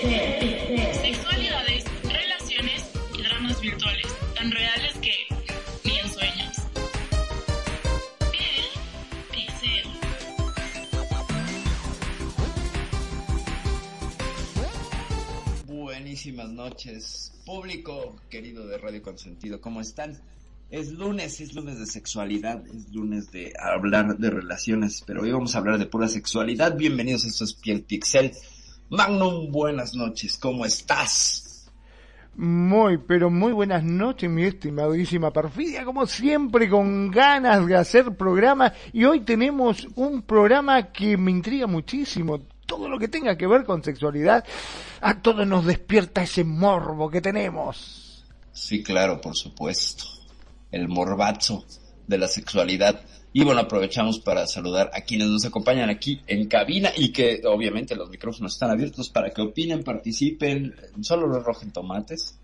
Sexualidades, relaciones y dramas virtuales, tan reales que ni en sueños. Piel, pixel. Buenísimas noches, público querido de Radio Consentido, ¿cómo están? Es lunes, es lunes de sexualidad, es lunes de hablar de relaciones, pero hoy vamos a hablar de pura sexualidad. Bienvenidos a esto es Piel Pixel. Magnum, buenas noches, ¿cómo estás? Muy, pero muy buenas noches, mi estimadísima Perfidia, como siempre, con ganas de hacer programa. Y hoy tenemos un programa que me intriga muchísimo. Todo lo que tenga que ver con sexualidad, a todos nos despierta ese morbo que tenemos. Sí, claro, por supuesto. El morbazo de la sexualidad. Y bueno, aprovechamos para saludar a quienes nos acompañan aquí en cabina y que obviamente los micrófonos están abiertos para que opinen, participen, solo los rojen tomates.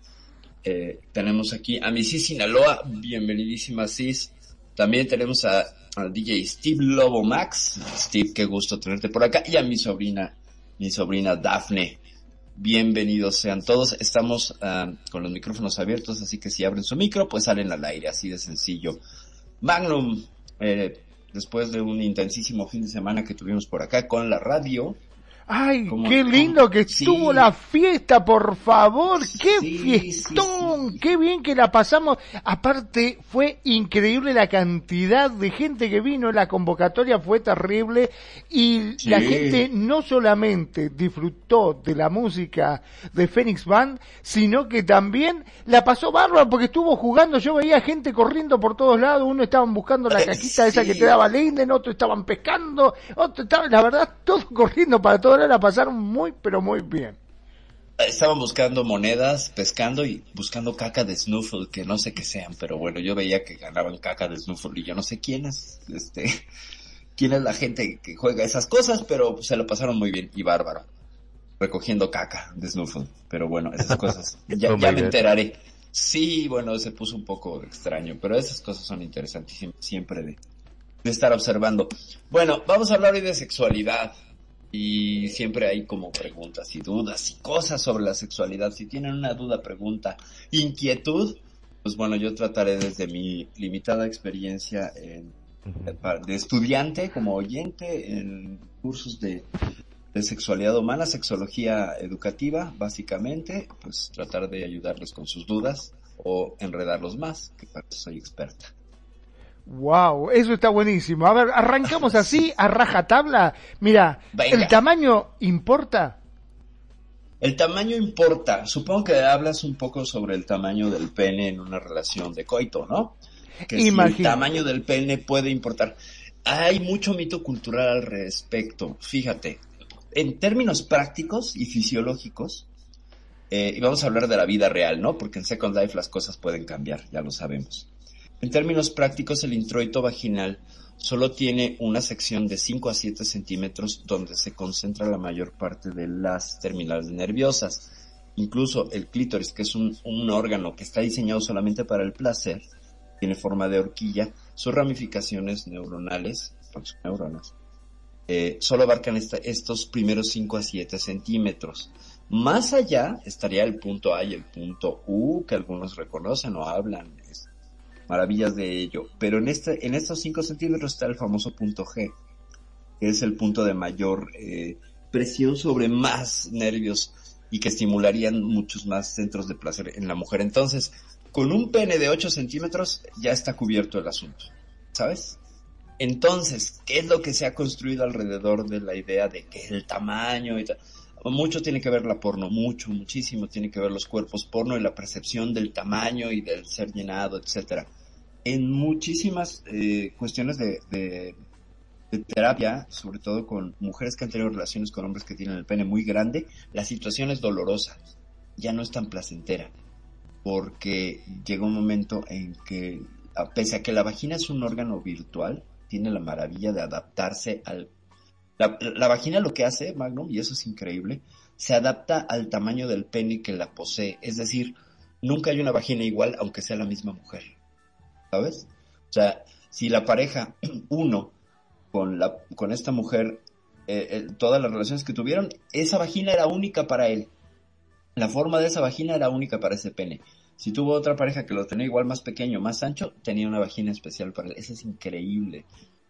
Eh, tenemos aquí a mi Cis Sinaloa, bienvenidísima Cis. También tenemos a, DJ Steve Lobo Max. Steve, qué gusto tenerte por acá. Y a mi sobrina, mi sobrina Dafne. Bienvenidos sean todos. Estamos ah, con los micrófonos abiertos, así que si abren su micro, pues salen al aire, así de sencillo. Magnum, eh, después de un intensísimo fin de semana que tuvimos por acá con la radio. Ay, ¿Cómo- qué lindo que Sí. estuvo la fiesta, por favor. Qué Sí, fiestón, sí, qué bien que la pasamos. Aparte, fue increíble la cantidad de gente que vino, la convocatoria fue terrible y la gente no solamente disfrutó de la música de Phoenix Band, sino que también la pasó bárbaro porque estuvo jugando. Yo veía gente corriendo por todos lados, uno estaban buscando la Eh, caquita esa que te daba Linden, otro estaban pescando, otro estaban, la verdad, todos corriendo para todos la pasaron muy, pero muy bien. Estaban buscando monedas, pescando y buscando caca de Snuffle, que no sé qué sean, pero bueno, yo veía que ganaban caca de Snuffle y yo no sé quién es, este, quién es la gente que juega esas cosas, pero se lo pasaron muy bien y bárbaro. Recogiendo caca de Snuffle, pero bueno, esas cosas, ya, Oh ya me enteraré. Sí, bueno, se puso un poco extraño, pero esas cosas son interesantísimas siempre de, de estar observando. Bueno, vamos a hablar hoy de sexualidad. Y siempre hay como preguntas y dudas y cosas sobre la sexualidad. Si tienen una duda, pregunta, inquietud, pues bueno, yo trataré desde mi limitada experiencia en- de estudiante como oyente en cursos de, de sexualidad humana, sexología educativa, básicamente, pues tratar de ayudarles con sus dudas o enredarlos más, que para eso soy experta. Wow, eso está buenísimo. A ver, arrancamos así, a rajatabla. Mira, Venga. ¿el tamaño importa? El tamaño importa. Supongo que hablas un poco sobre el tamaño del pene en una relación de coito, ¿no? Que si el tamaño del pene puede importar. Hay mucho mito cultural al respecto. Fíjate, en términos prácticos y fisiológicos, eh, y vamos a hablar de la vida real, ¿no? Porque en Second Life las cosas pueden cambiar, ya lo sabemos. En términos prácticos, el introito vaginal solo tiene una sección de 5 a 7 centímetros donde se concentra la mayor parte de las terminales nerviosas. Incluso el clítoris, que es un, órgano que está diseñado solamente para el placer, tiene forma de horquilla, sus ramificaciones neuronales, son neuronas, eh, solo abarcan esta- estos primeros 5 a 7 centímetros. Más allá estaría el punto A y el punto U, que algunos reconocen o hablan, maravillas de ello. Pero en, este, en estos 5 centímetros está el famoso punto G, que es el punto de mayor eh, presión sobre más nervios y que estimularían muchos más centros de placer en la mujer. Entonces, con un pene de 8 centímetros ya está cubierto el asunto, ¿sabes? Entonces, ¿qué es lo que se ha construido alrededor de la idea de que el tamaño y tal? Mucho tiene que ver la porno, mucho, muchísimo tiene que ver los cuerpos porno y la percepción del tamaño y del ser llenado, etcétera. En muchísimas eh, cuestiones de, de terapia, sobre todo con mujeres que han tenido relaciones con hombres que tienen el pene muy grande, la situación es dolorosa, ya no es tan placentera, porque llega un momento en que, pese a que la vagina es un órgano virtual, tiene la maravilla de adaptarse al... La, la vagina lo que hace, Magnum, y eso es increíble, se adapta al tamaño del pene que la posee, es decir, nunca hay una vagina igual aunque sea la misma mujer, ¿sabes? O sea, si la pareja, uno, con, la, con esta mujer, eh, eh, todas las relaciones que tuvieron, esa vagina era única para él. La forma de esa vagina era única para ese pene. Si tuvo otra pareja que lo tenía igual más pequeño, más ancho, tenía una vagina especial para él. Eso es increíble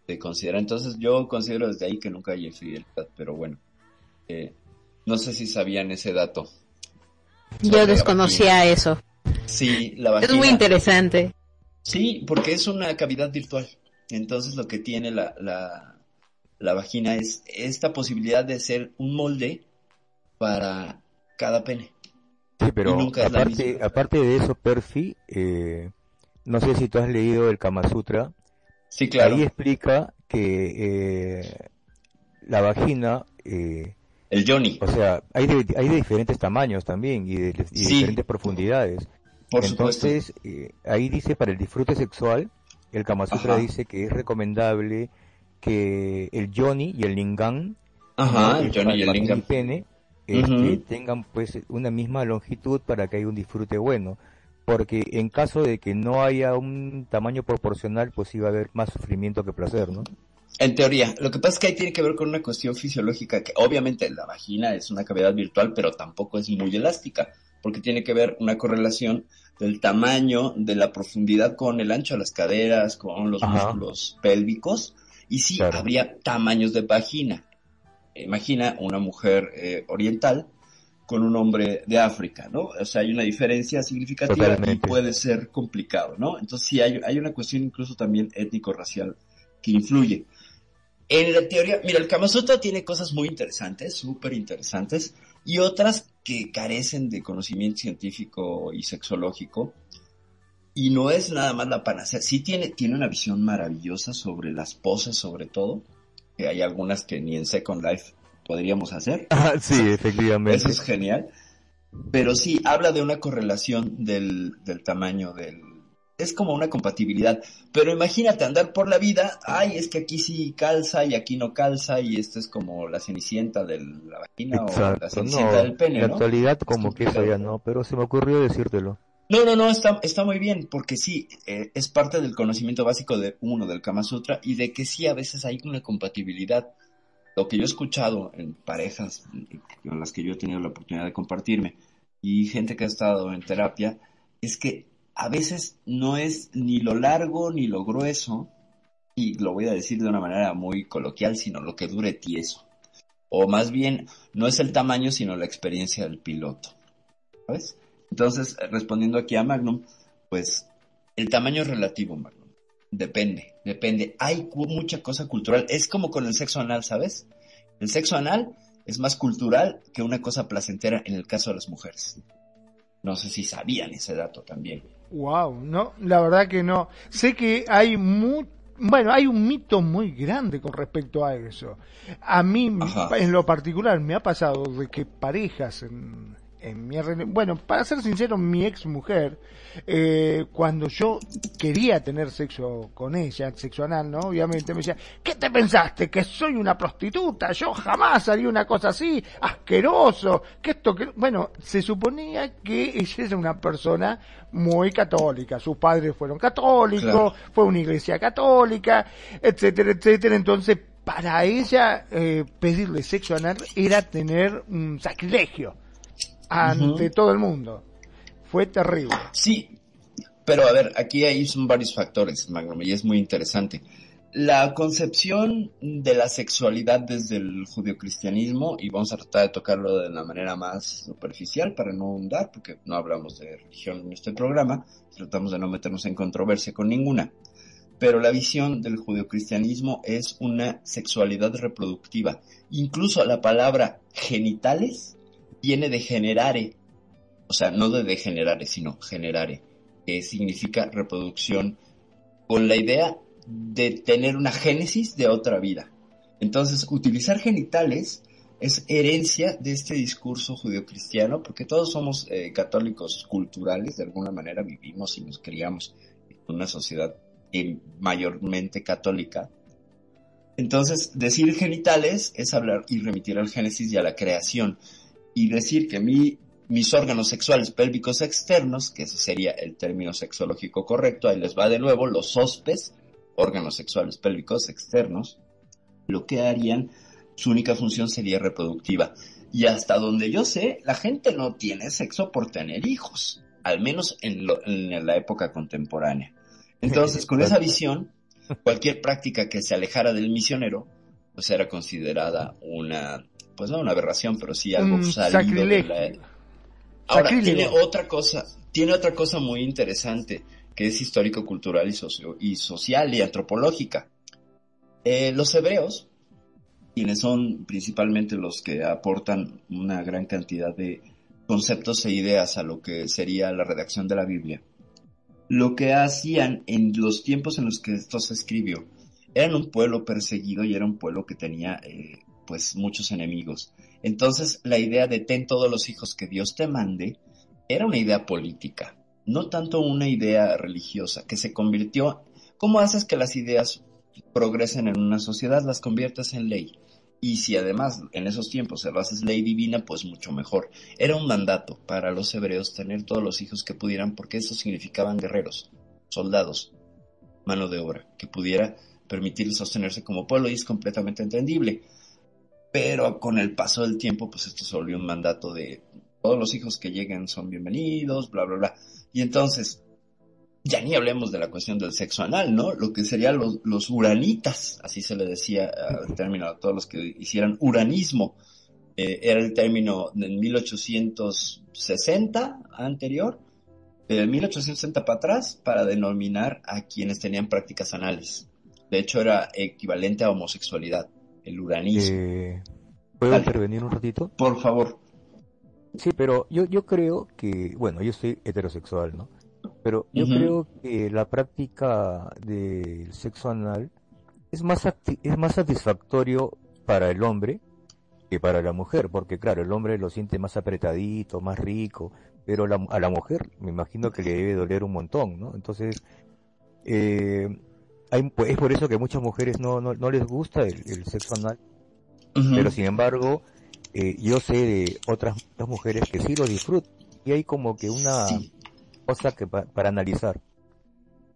de considerar. Entonces yo considero desde ahí que nunca hay infidelidad, pero bueno. Eh, no sé si sabían ese dato. Yo desconocía eso. Sí, la vagina. Es muy interesante. Sí, porque es una cavidad virtual. Entonces lo que tiene la, la, vagina es esta posibilidad de ser un molde para cada pene. Sí, pero aparte, aparte de eso, Percy, eh, no sé si tú has leído el Kama Sutra. Sí, claro. Ahí explica que eh, la vagina... Eh, el Johnny. O sea, hay de, hay de diferentes tamaños también y de, diferentes profundidades. Por Entonces, ahí dice para el disfrute sexual, el Kama Sutra dice que es recomendable que el Johnny y el Lingam, el, Johnny y el pene, este, tengan pues una misma longitud para que haya un disfrute bueno. Porque en caso de que no haya un tamaño proporcional, pues iba a haber más sufrimiento que placer, ¿no? En teoría, lo que pasa es que ahí tiene que ver con una cuestión fisiológica que obviamente la vagina es una cavidad virtual, pero tampoco es muy elástica, porque tiene que ver una correlación del tamaño, de la profundidad con el ancho de las caderas, con los músculos pélvicos, y sí, habría tamaños de vagina. Imagina una mujer eh, oriental con un hombre de África, ¿no? O sea, hay una diferencia significativa y puede ser complicado, ¿no? Entonces sí, hay, hay una cuestión incluso también étnico-racial que influye. En la teoría, mira, el Kama Sutra tiene cosas muy interesantes, súper interesantes, y otras que carecen de conocimiento científico y sexológico. Y no es nada más la panacea. Sí tiene, tiene una visión maravillosa sobre las poses, sobre todo. Que hay algunas que ni en Second Life podríamos hacer. Ah, sí, efectivamente. Eso es genial. Pero sí, habla de una correlación del, del tamaño del, es como una compatibilidad. Pero imagínate andar por la vida, ay, es que aquí sí calza y aquí no calza y esto es como la cenicienta de la vagina o la cenicienta del pene, En la actualidad como que eso ya no, pero se me ocurrió decírtelo. No, no, no, está, está muy bien, porque sí, eh, es parte del conocimiento básico de uno, del Kama Sutra, y de que sí, a veces hay una compatibilidad. Lo que yo he escuchado en parejas con las que yo he tenido la oportunidad de compartirme, y gente que ha estado en terapia, es que a veces no es ni lo largo ni lo grueso, y lo voy a decir de una manera muy coloquial, sino lo que dure tieso. O más bien, no es el tamaño, sino la experiencia del piloto. ¿Sabes? Entonces, respondiendo aquí a Magnum, pues el tamaño es relativo, Magnum. Depende, depende. Hay mucha cosa cultural. Es como con el sexo anal, ¿sabes? El sexo anal es más cultural que una cosa placentera en el caso de las mujeres. No sé si sabían ese dato también. Wow, no, la verdad que no. Sé que hay muy, bueno, hay un mito muy grande con respecto a eso. A mí, en lo particular, me ha pasado de que parejas en, en mi bueno, para ser sincero, mi ex mujer, eh, cuando yo quería tener sexo con ella, sexo anal, ¿no? Obviamente me decía, ¿qué te pensaste? ¿Que soy una prostituta? Yo jamás haría una cosa así, asqueroso, que esto que, bueno, se suponía que ella era una persona muy católica, sus padres fueron católicos, fue una iglesia católica, etcétera, etcétera, entonces para ella eh, pedirle sexo anal era tener un sacrilegio ante todo el mundo. Fue terrible. Sí, pero a ver, aquí hay son varios factores, Magnum, y es muy interesante. La concepción de la sexualidad desde el judio-cristianismo, y vamos a tratar de tocarlo de la manera más superficial para no hundar, porque no hablamos de religión en este programa, tratamos de no meternos en controversia con ninguna. Pero la visión del judio-cristianismo es una sexualidad reproductiva. Incluso la palabra genitales viene de generare, o sea, no de degenerare, sino generare, que significa reproducción, con la idea de tener una génesis de otra vida. Entonces, utilizar genitales es herencia de este discurso judio-cristiano, porque todos somos eh, católicos culturales, de alguna manera vivimos y nos criamos en una sociedad eh, mayormente católica. Entonces, decir genitales es hablar y remitir al Génesis y a la creación. Y decir que mi, mis órganos sexuales pélvicos externos, que ese sería el término sexológico correcto, ahí les va de nuevo, los ospes, órganos sexuales pélvicos externos, lo que harían su única función sería reproductiva. Y hasta donde yo sé, la gente no tiene sexo por tener hijos, al menos en, la época contemporánea. Entonces, con esa visión, cualquier práctica que se alejara del misionero, pues era considerada una, pues no una aberración, pero sí algo salido de la... Ahora, tiene otra cosa, tiene otra cosa muy interesante, que es histórico-cultural y, socio y social y antropológica. Eh, los hebreos quienes son principalmente los que aportan una gran cantidad de conceptos e ideas a lo que sería la redacción de la Biblia, lo que hacían en los tiempos en los que esto se escribió, eran un pueblo perseguido y era un pueblo que tenía eh, pues muchos enemigos. Entonces la idea de ten todos los hijos que Dios te mande era una idea política, no tanto una idea religiosa, que se convirtió, ¿cómo haces que las ideas progresen en una sociedad? Las conviertes en ley. Y si además en esos tiempos se lo haces ley divina, pues mucho mejor. Era un mandato para los hebreos tener todos los hijos que pudieran, porque eso significaban guerreros, soldados, mano de obra, que pudiera permitirles sostenerse como pueblo y es completamente entendible. Pero con el paso del tiempo, pues esto se volvió un mandato de todos los hijos que lleguen son bienvenidos, bla, bla, bla. Y entonces, ya ni hablemos de la cuestión del sexo anal, ¿no? Lo que serían los, uranitas, así se le decía al término a todos los que hicieran uranismo. Eh, era el término en 1860 anterior, de 1860 para atrás, para denominar a quienes tenían prácticas anales. De hecho, era equivalente a homosexualidad, el uranismo. Eh, ¿Puedo intervenir un ratito? Por favor. Sí, pero yo, yo creo que, bueno, yo soy heterosexual, ¿no? Pero yo creo que la práctica del sexo anal es más, es más satisfactorio para el hombre que para la mujer, porque claro, el hombre lo siente más apretadito, más rico, pero a la mujer me imagino que le debe doler un montón, ¿no? Entonces, eh, pues, es por eso que a muchas mujeres no, no, les gusta el, sexo anal, pero sin embargo, eh, yo sé de otras, mujeres que sí lo disfrutan, y hay como que una cosa que para analizar.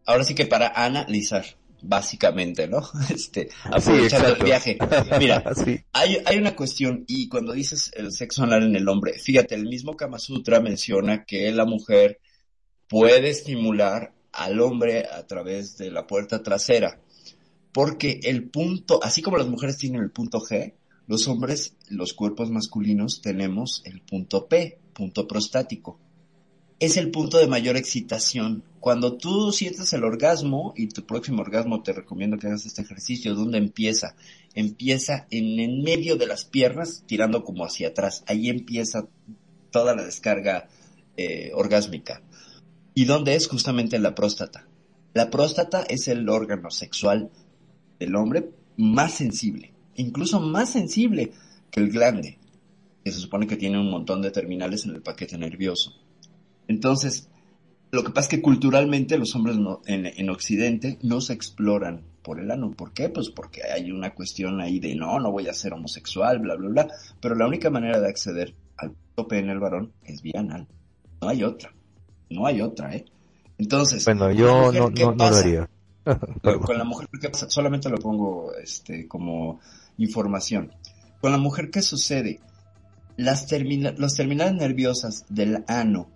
Ahora sí que para analizar, básicamente, ¿no? Este, aprovechando el viaje. Mira, hay, hay una cuestión, y cuando dices el sexo anal en el hombre, fíjate, el mismo Kama Sutra menciona que la mujer puede estimular al hombre a través de la puerta trasera. Porque el punto, así como las mujeres tienen el punto G, los hombres, los cuerpos masculinos, tenemos el punto P, punto prostático es el punto de mayor excitación. Cuando tú sientes el orgasmo y tu próximo orgasmo te recomiendo que hagas este ejercicio, ¿dónde empieza? Empieza en el medio de las piernas, tirando como hacia atrás. Ahí empieza toda la descarga eh, orgásmica. ¿Y dónde es? Justamente en la próstata. La próstata es el órgano sexual del hombre más sensible, incluso más sensible que el glande, que se supone que tiene un montón de terminales en el paquete nervioso. Entonces, lo que pasa es que culturalmente los hombres en, Occidente no se exploran por el ano. ¿Por qué? Pues porque hay una cuestión ahí de no, no voy a ser homosexual, bla, bla, bla. Pero la única manera de acceder al tope en el varón es vía anal. No hay otra. No hay otra, ¿eh? Entonces, bueno, yo no, no, lo haría. con la mujer, ¿qué pasa? Solamente lo pongo este, como información. Con la mujer, ¿qué sucede? Las, las terminales nerviosas del ano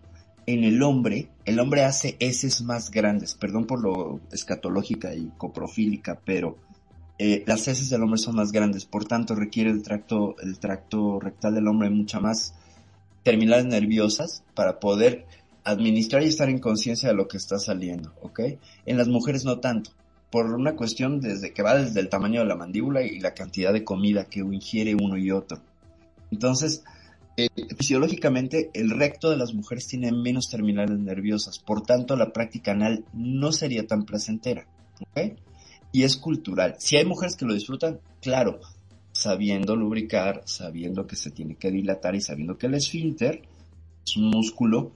en el hombre, el hombre hace heces más grandes, perdón por lo escatológica y coprofílica, pero eh, las heces del hombre son más grandes, por tanto requiere el tracto, el tracto rectal del hombre mucha más terminales nerviosas para poder administrar y estar en conciencia de lo que está saliendo, ¿ok? En las mujeres no tanto, por una cuestión desde que va desde el tamaño de la mandíbula y la cantidad de comida que ingiere uno y otro. Entonces, eh, fisiológicamente el recto de las mujeres tiene menos terminales nerviosas, por tanto la práctica anal no sería tan placentera. y es cultural. Si hay mujeres que lo disfrutan, claro, sabiendo lubricar, sabiendo que se tiene que dilatar y sabiendo que el esfínter es un músculo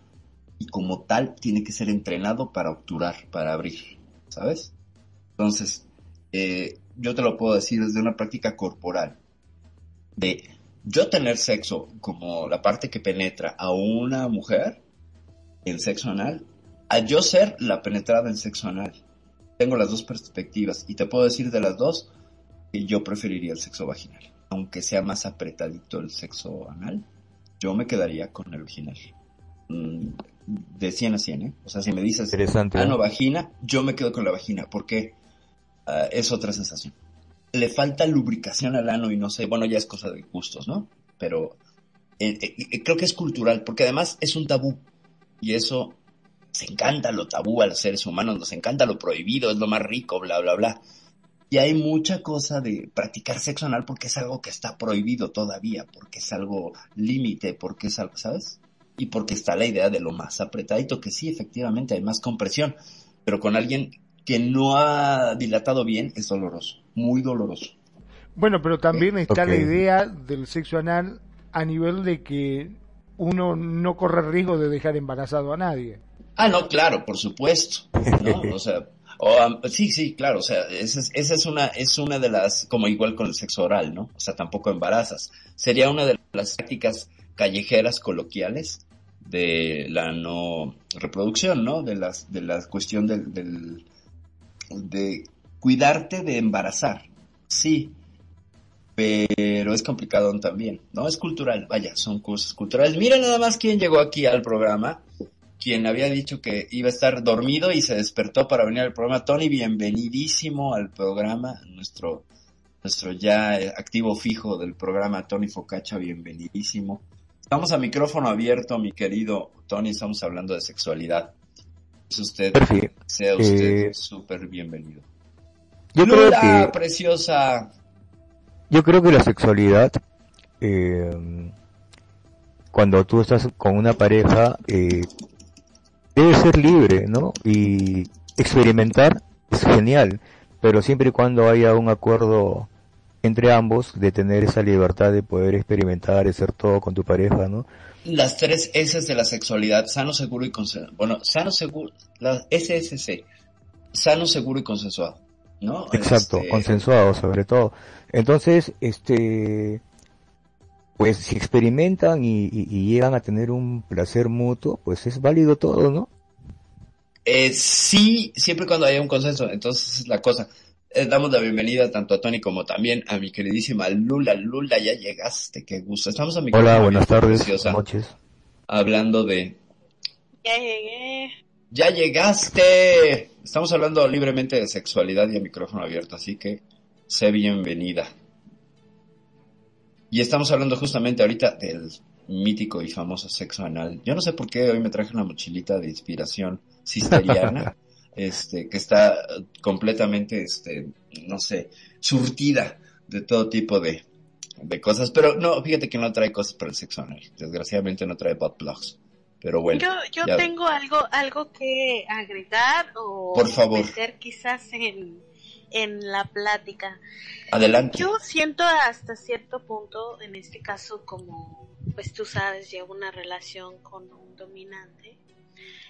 y como tal tiene que ser entrenado para obturar, para abrir, ¿sabes? Entonces, eh, yo te lo puedo decir desde una práctica corporal, de yo tener sexo como la parte que penetra a una mujer en sexo anal, a yo ser la penetrada en sexo anal. Tengo las dos perspectivas y te puedo decir de las dos que yo preferiría el sexo vaginal. Aunque sea más apretadito el sexo anal, yo me quedaría con el vaginal. Mm, de 100 a 100, ¿eh? O sea, si me dices Interesante. ¿eh? ano vagina, yo me quedo con la vagina porque ah, es otra sensación. Le falta lubricación al ano y no sé, bueno, ya es cosa de gustos, ¿no? Pero eh, eh, creo que es cultural porque además es un tabú y eso se encanta lo tabú a los seres humanos, nos encanta lo prohibido, es lo más rico, bla, bla, bla. Y hay mucha cosa de practicar sexo anal porque es algo que está prohibido todavía, porque es algo límite, porque es algo, ¿sabes? Y porque está la idea de lo más apretadito, que sí, efectivamente hay más compresión, pero con alguien que no ha dilatado bien es doloroso, muy doloroso. Bueno, pero también está Ok. la idea del sexo anal a nivel de que uno no corre riesgo de dejar embarazado a nadie. Ah, no, claro, por supuesto, ¿no? O sea, o, am- sí, sí, claro, o sea, esa es, esa es una, es una de las, como igual con el sexo oral, ¿no? O sea, tampoco embarazas. Sería una de las prácticas callejeras coloquiales de la no reproducción, ¿no? De las, de la cuestión del, del, de cuidarte de embarazar. Sí, pero es complicado también, ¿no? Es cultural, vaya, son cosas culturales. Mira nada más quién llegó aquí al programa, quien había dicho que iba a estar dormido y se despertó para venir al programa. Tony, bienvenidísimo al programa, nuestro, nuestro ya activo fijo del programa, Tony Focacha, bienvenidísimo. Estamos a micrófono abierto, mi querido Tony, estamos hablando de sexualidad. Es usted, sea usted Eh, súper bienvenido. Yo creo que preciosa. Yo creo que la sexualidad, eh, cuando tú estás con una pareja, eh, debe ser libre, ¿no? Y experimentar es genial, pero siempre y cuando haya un acuerdo entre ambos de tener esa libertad de poder experimentar, de hacer todo con tu pareja, ¿no? Las tres S de la sexualidad, sano, seguro y consensuado. Bueno, sano, seguro, la SSC, sano, seguro y consensuado, ¿no? Exacto, Este, consensuado sobre todo. Entonces, este, pues si experimentan y, y- y llegan a tener un placer mutuo, pues es válido todo, ¿no? Eh, sí, siempre y cuando haya un consenso. Entonces, es la cosa. Eh, damos la bienvenida tanto a Tony como también a mi queridísima Lula. Lula, ya llegaste, qué gusto. Estamos a mi Hola, buenas tardes, buenas noches. Hablando de... Ya llegué. ¡Ya llegaste! Estamos hablando libremente de sexualidad y a micrófono abierto, así que sé bienvenida. Y estamos hablando justamente ahorita del mítico y famoso sexo anal. Yo no sé por qué hoy me traje una mochilita de inspiración cisteriana, este, que está completamente, este, no sé, surtida de todo tipo de, de cosas. Pero no, fíjate que no trae cosas para el sexo anal. Desgraciadamente no trae butt plugs. Pero bueno. Yo, yo ya- tengo algo, algo que agregar o Por favor. meter quizás en, en la plática. Adelante. Yo siento hasta cierto punto, en este caso como, pues tú sabes, llevo una relación con un dominante.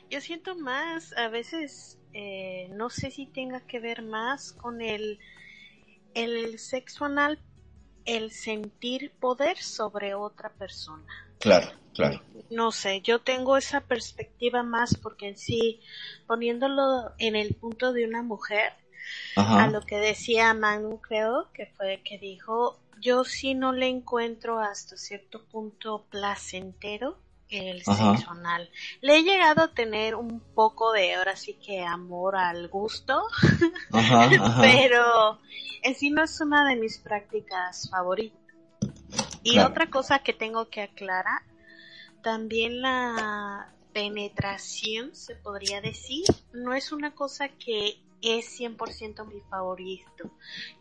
Yo siento más, a veces, eh, no sé si tenga que ver más con el, el sexo anal, el sentir poder sobre otra persona. Claro, claro. No sé, yo tengo esa perspectiva más porque en sí, poniéndolo en el punto de una mujer, Ajá. a lo que decía Manu, creo que fue que dijo, yo sí no le encuentro hasta cierto punto placentero el Ajá. sexo anal. Le he llegado a tener un poco de, ahora sí que amor al gusto, Ajá, ajá. pero en sí no es una de mis prácticas favoritas. Y Claro. otra cosa que tengo que aclarar, también la penetración, se podría decir, no es una cosa que es 100% mi favorito.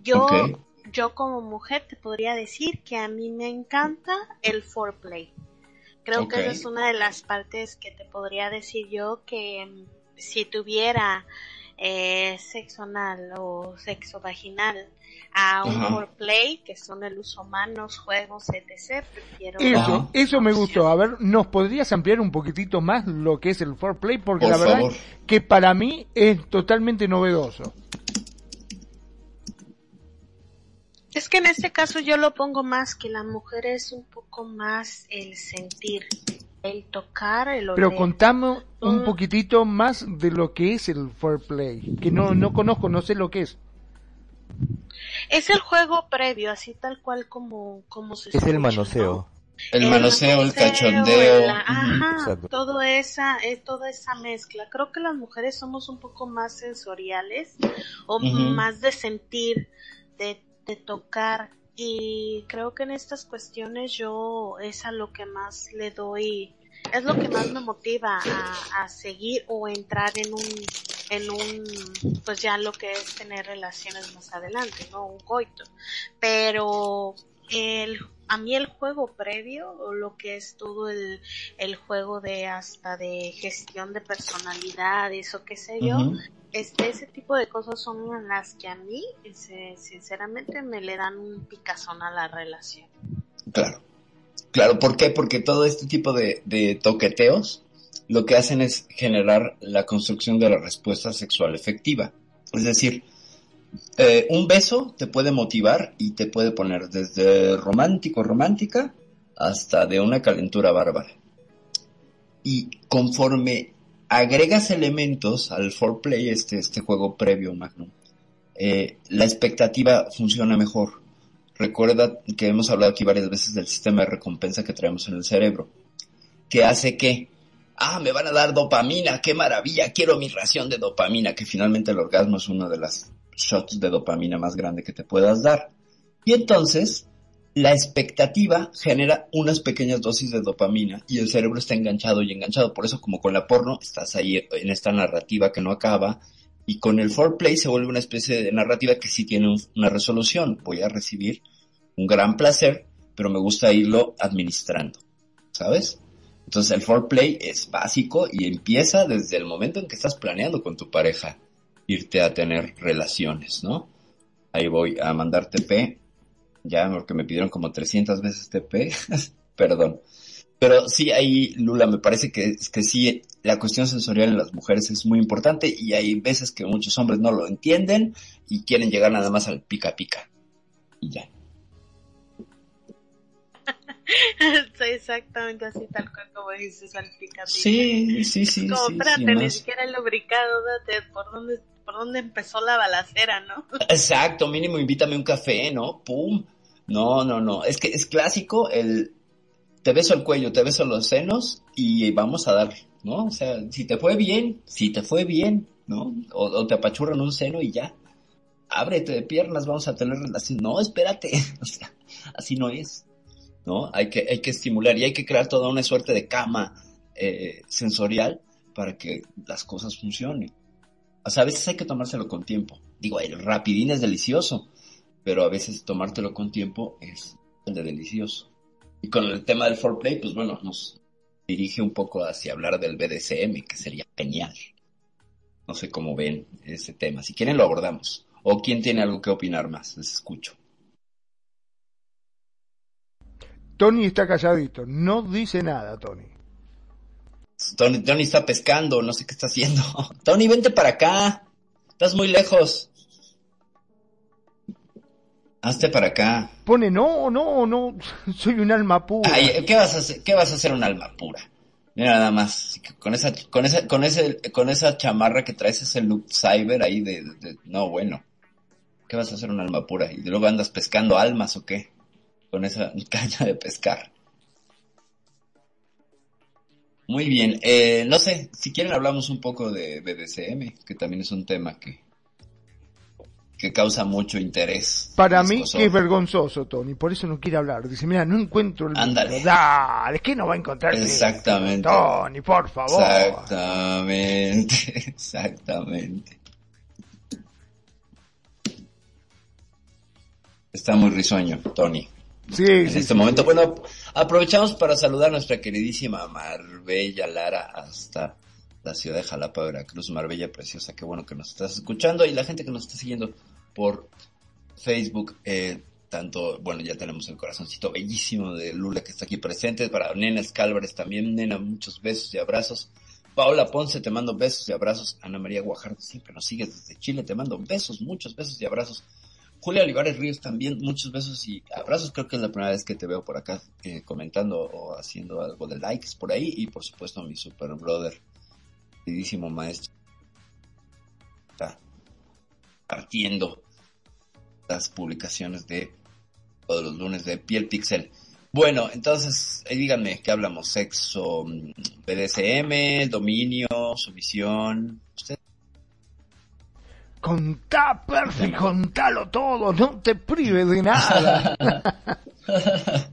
Yo, yo como mujer te podría decir que a mí me encanta el foreplay. Creo que esa es una de las partes que te podría decir yo que mm, si tuviera eh, sexo anal o sexo vaginal a un Ajá. foreplay, que son el uso manos, juegos, etc. Prefiero Eso, eso me gustó. A ver, ¿nos podrías ampliar un poquitito más lo que es el foreplay? Porque Por la verdad favor. que para mí es totalmente novedoso. Es que en este caso yo lo pongo más que la mujer es un poco más el sentir, el tocar, el oler. Pero contame un Mm. poquitito más de lo que es el foreplay, que no, no conozco, no sé lo que es. Es el juego previo, así tal cual como, como se Es el manoseo. ¿no? El manoseo, el cachondeo. la- ajá, Exacto. todo esa, eh, toda esa mezcla. Creo que las mujeres somos un poco más sensoriales o más de sentir, de, de tocar. Y creo que en estas cuestiones yo es a lo que más le doy, es lo que más me motiva a, a seguir o entrar en un, en un, pues ya lo que es tener relaciones más adelante, ¿no? Un coito. Pero el, a mí el juego previo, o lo que es todo el, el juego de hasta de gestión de personalidades o qué sé yo. Este, ese tipo de cosas son las que a mí, sinceramente, me le dan un picazón a la relación. Claro. Claro, ¿por qué? Porque todo este tipo de, de toqueteos lo que hacen es generar la construcción de la respuesta sexual efectiva. Es decir, eh, un beso te puede motivar y te puede poner desde romántico, romántica, hasta de una calentura bárbara. Y conforme agregas elementos al foreplay, este, este juego previo, Magnum, eh, la expectativa funciona mejor. Recuerda que hemos hablado aquí varias veces del sistema de recompensa que traemos en el cerebro, que hace que, ah, me van a dar dopamina, qué maravilla, quiero mi ración de dopamina, que finalmente el orgasmo es uno de las shots de dopamina más grande que te puedas dar. Y entonces, la expectativa genera unas pequeñas dosis de dopamina y el cerebro está enganchado y enganchado. Por eso, como con la porno, estás ahí en esta narrativa que no acaba. Y con el foreplay se vuelve una especie de narrativa que sí tiene un- una resolución. Voy a recibir un gran placer, pero me gusta irlo administrando. ¿Sabes? Entonces el foreplay es básico y empieza desde el momento en que estás planeando con tu pareja irte a tener relaciones, ¿no? Ahí voy a mandar TP, ya porque me pidieron como 300 veces TP, perdón. Pero sí, ahí, Lula, me parece que, que sí, la cuestión sensorial en las mujeres es muy importante y hay veces que muchos hombres no lo entienden y quieren llegar nada más al pica pica. Y ya. Sí, exactamente así, tal cual como dices, al pica pica. Sí, sí, sí. Como, sí, sin ni siquiera el lubricado, date, por dónde, por dónde empezó la balacera, ¿no? Exacto, mínimo invítame un café, ¿no? Pum. No, no, no. Es que es clásico el te beso el cuello, te beso los senos y vamos a dar, ¿no? O sea, si te fue bien, si te fue bien, ¿no? O, te apachurran un seno y ya. Ábrete de piernas, vamos a tener relación. No, espérate. O sea, así no es. ¿No? Hay que, hay que estimular y hay que crear toda una suerte de cama eh, sensorial para que las cosas funcionen. O sea, a veces hay que tomárselo con tiempo. Digo, el rapidín es delicioso, pero a veces tomártelo con tiempo es de delicioso. Y con el tema del foreplay, pues bueno, nos dirige un poco hacia hablar del BDSM, que sería genial. No sé cómo ven ese tema. Si quieren lo abordamos. O quién tiene algo que opinar más, les escucho. Tony está calladito, no dice nada, Tony. Tony, Tony está pescando, no sé qué está haciendo. Tony, vente para acá. Estás muy lejos. Hazte para acá. Pone, no, no, no, soy un alma pura. Ay, ¿qué vas a hacer? ¿Qué vas a hacer un alma pura? Mira nada más, con esa, con esa, con ese, con esa chamarra que traes ese look cyber ahí de, de- no bueno. ¿Qué vas a hacer un alma pura? Y luego andas pescando almas o qué? Con esa caña de pescar. Muy bien, eh, no sé, si quieren hablamos un poco de BDSM, que también es un tema que, que causa mucho interés. Para mí que es vergonzoso, Tony, por eso no quiere hablar. Dice, mira, no encuentro el Ándale. Dale, ¿qué no va a encontrar? el Exactamente. Tony, por favor. Exactamente, exactamente. Está muy risueño, Tony. Sí, En sí, este sí, momento, sí. bueno, aprovechamos para saludar a nuestra queridísima Marbella Lara hasta la ciudad de Jalapa, Veracruz, Marbella Preciosa, qué bueno que nos estás escuchando y la gente que nos está siguiendo por Facebook, eh, tanto, bueno, ya tenemos el corazoncito bellísimo de Lula que está aquí presente, para Nena Escálvarez también, Nena, muchos besos y abrazos. Paola Ponce, te mando besos y abrazos. Ana María Guajardo, siempre nos sigues desde Chile, te mando besos, muchos besos y abrazos. Julia Olivares Ríos también, muchos besos y abrazos. Creo que es la primera vez que te veo por acá eh, comentando o haciendo algo de likes por ahí. Y por supuesto mi super brother, queridísimo maestro, está partiendo las publicaciones de todos los lunes de Piel Pixel. Bueno, entonces, eh, díganme, ¿qué hablamos? ¿Sexo, mm, BDSM, dominio, sumisión? ¿Usted? Contá, Perfi, contalo todo, no te prives de nada.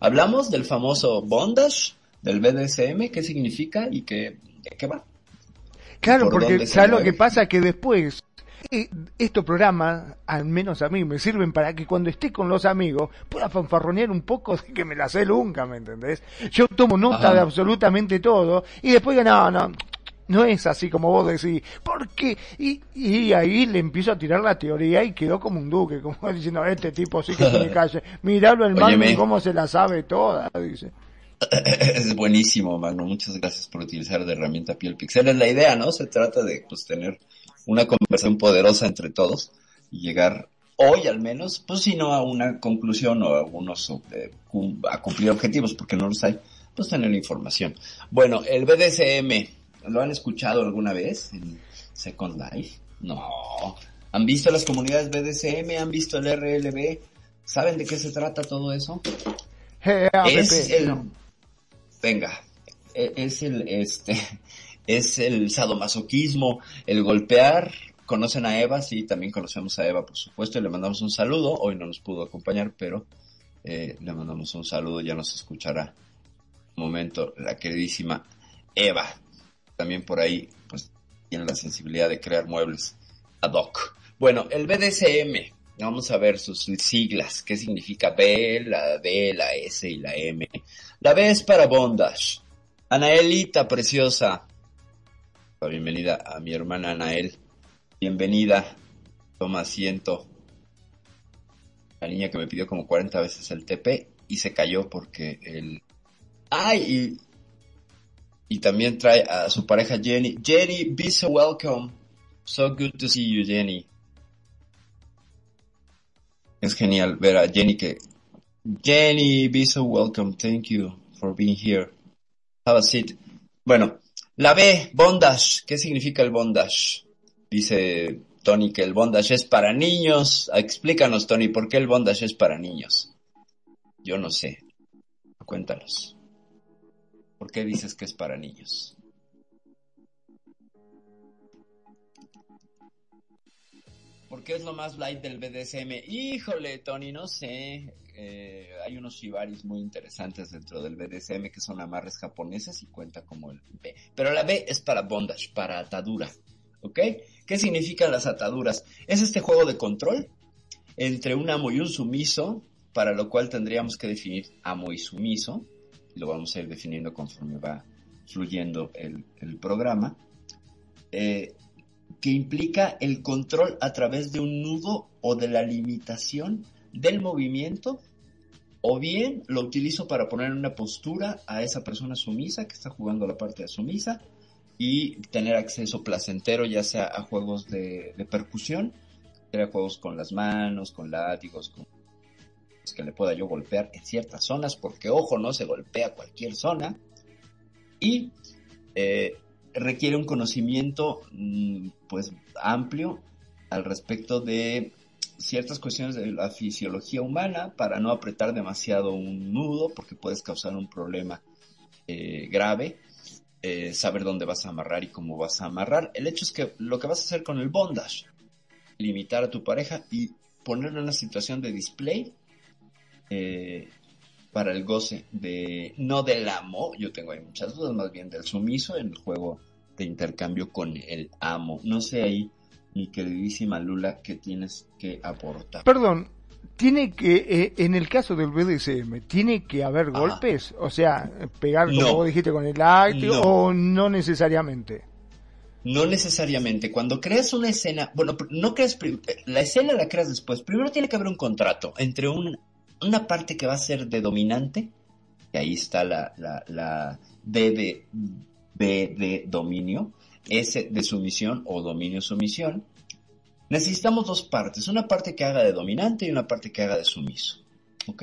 Hablamos del famoso bondage, del BDSM, qué significa y qué, de qué va. Claro, ¿Por porque ¿sabes lo que pasa? Que después eh, estos programas, al menos a mí, me sirven para que cuando esté con los amigos pueda fanfarronear un poco de que me la sé nunca, ¿me entendés? Yo tomo nota Ajá. de absolutamente todo y después digo, no, no, no es así como vos decís, porque y, y ahí le empiezo a tirar la teoría y quedó como un duque, como diciendo, este tipo sí que tiene calle, miralo el mando Óyeme. y cómo se la sabe toda, dice. Es buenísimo, Magno. Muchas gracias por utilizar de herramienta Piel Pixel. Es la idea, ¿no? Se trata de pues, tener una conversación poderosa entre todos y llegar hoy al menos, pues si no a una conclusión o a algunos eh, a cumplir objetivos, porque no los hay, pues tener información. Bueno, el BDSM, ¿lo han escuchado alguna vez en Second Life? No. ¿Han visto las comunidades BDSM? ¿Han visto el RLB? ¿Saben de qué se trata todo eso? Es el venga e- es el este es el sadomasoquismo el golpear conocen a Eva sí también conocemos a Eva por supuesto y le mandamos un saludo hoy no nos pudo acompañar pero eh, le mandamos un saludo ya nos escuchará un momento la queridísima Eva también por ahí pues tiene la sensibilidad de crear muebles ad hoc bueno el BDSM Vamos a ver sus siglas. ¿Qué significa B, la D, la S y la M? La B es para bondage. Anaelita preciosa. Bienvenida a mi hermana Anael. Bienvenida. Toma asiento. La niña que me pidió como 40 veces el TP y se cayó porque el... ¡Ay! Y, y también trae a su pareja Jenny. Jenny, be so welcome. So good to see you, Jenny. Es genial ver a Jenny que... Jenny, be so welcome. Thank you for being here. Have a seat. Bueno, la B, bondage. ¿Qué significa el bondage? Dice Tony que el bondage es para niños. Explícanos, Tony, ¿por qué el bondage es para niños? Yo no sé. Cuéntanos. ¿Por qué dices que es para niños? ¿Por qué es lo más light del BDSM? Híjole, Tony, no sé. Eh, hay unos shibaris muy interesantes dentro del BDSM que son amarres japoneses y cuenta como el B. Pero la B es para bondage, para atadura. ¿Ok? ¿Qué significan las ataduras? Es este juego de control entre un amo y un sumiso, para lo cual tendríamos que definir amo y sumiso. Lo vamos a ir definiendo conforme va fluyendo el, el programa. Eh, que implica el control a través de un nudo o de la limitación del movimiento, o bien lo utilizo para poner en una postura a esa persona sumisa que está jugando la parte de sumisa y tener acceso placentero ya sea a juegos de, percusión, a juegos con las manos, con látigos, con que le pueda yo golpear en ciertas zonas, porque ojo, no se golpea cualquier zona, y eh, requiere un conocimiento mm, pues amplio al respecto de ciertas cuestiones de la fisiología humana para no apretar demasiado un nudo porque puedes causar un problema eh, grave eh, saber dónde vas a amarrar y cómo vas a amarrar el hecho es que lo que vas a hacer con el bondage limitar a tu pareja y ponerlo en una situación de display eh, para el goce de no del amo, yo tengo ahí muchas dudas, más bien del sumiso en el juego de intercambio con el amo. No sé ahí, mi queridísima Lula, qué tienes que aportar. Perdón, tiene que, eh, en el caso del BDSM, ¿tiene que haber Ajá. golpes? O sea, pegar como No. vos dijiste con el No. o no necesariamente. No necesariamente. Cuando creas una escena, bueno, no creas, la escena la creas después. Primero tiene que haber un contrato entre un, una parte que va a ser de dominante, y ahí está la, la, la D de, B de dominio, S de sumisión o dominio-sumisión. Necesitamos dos partes, una parte que haga de dominante y una parte que haga de sumiso. ¿Ok?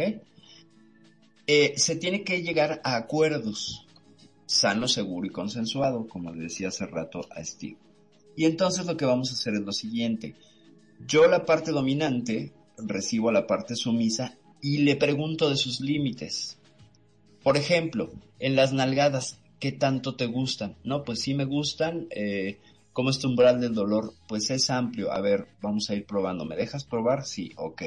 Eh, se tiene que llegar a acuerdos sano, seguro y consensuado, como le decía hace rato a Steve. Y entonces lo que vamos a hacer es lo siguiente. Yo la parte dominante recibo a la parte sumisa y le pregunto de sus límites. Por ejemplo, en las nalgadas, ¿qué tanto te gustan? No, pues sí me gustan. Eh, ¿Cómo es tu umbral del dolor? Pues es amplio. A ver, vamos a ir probando. ¿Me dejas probar? Sí, ok.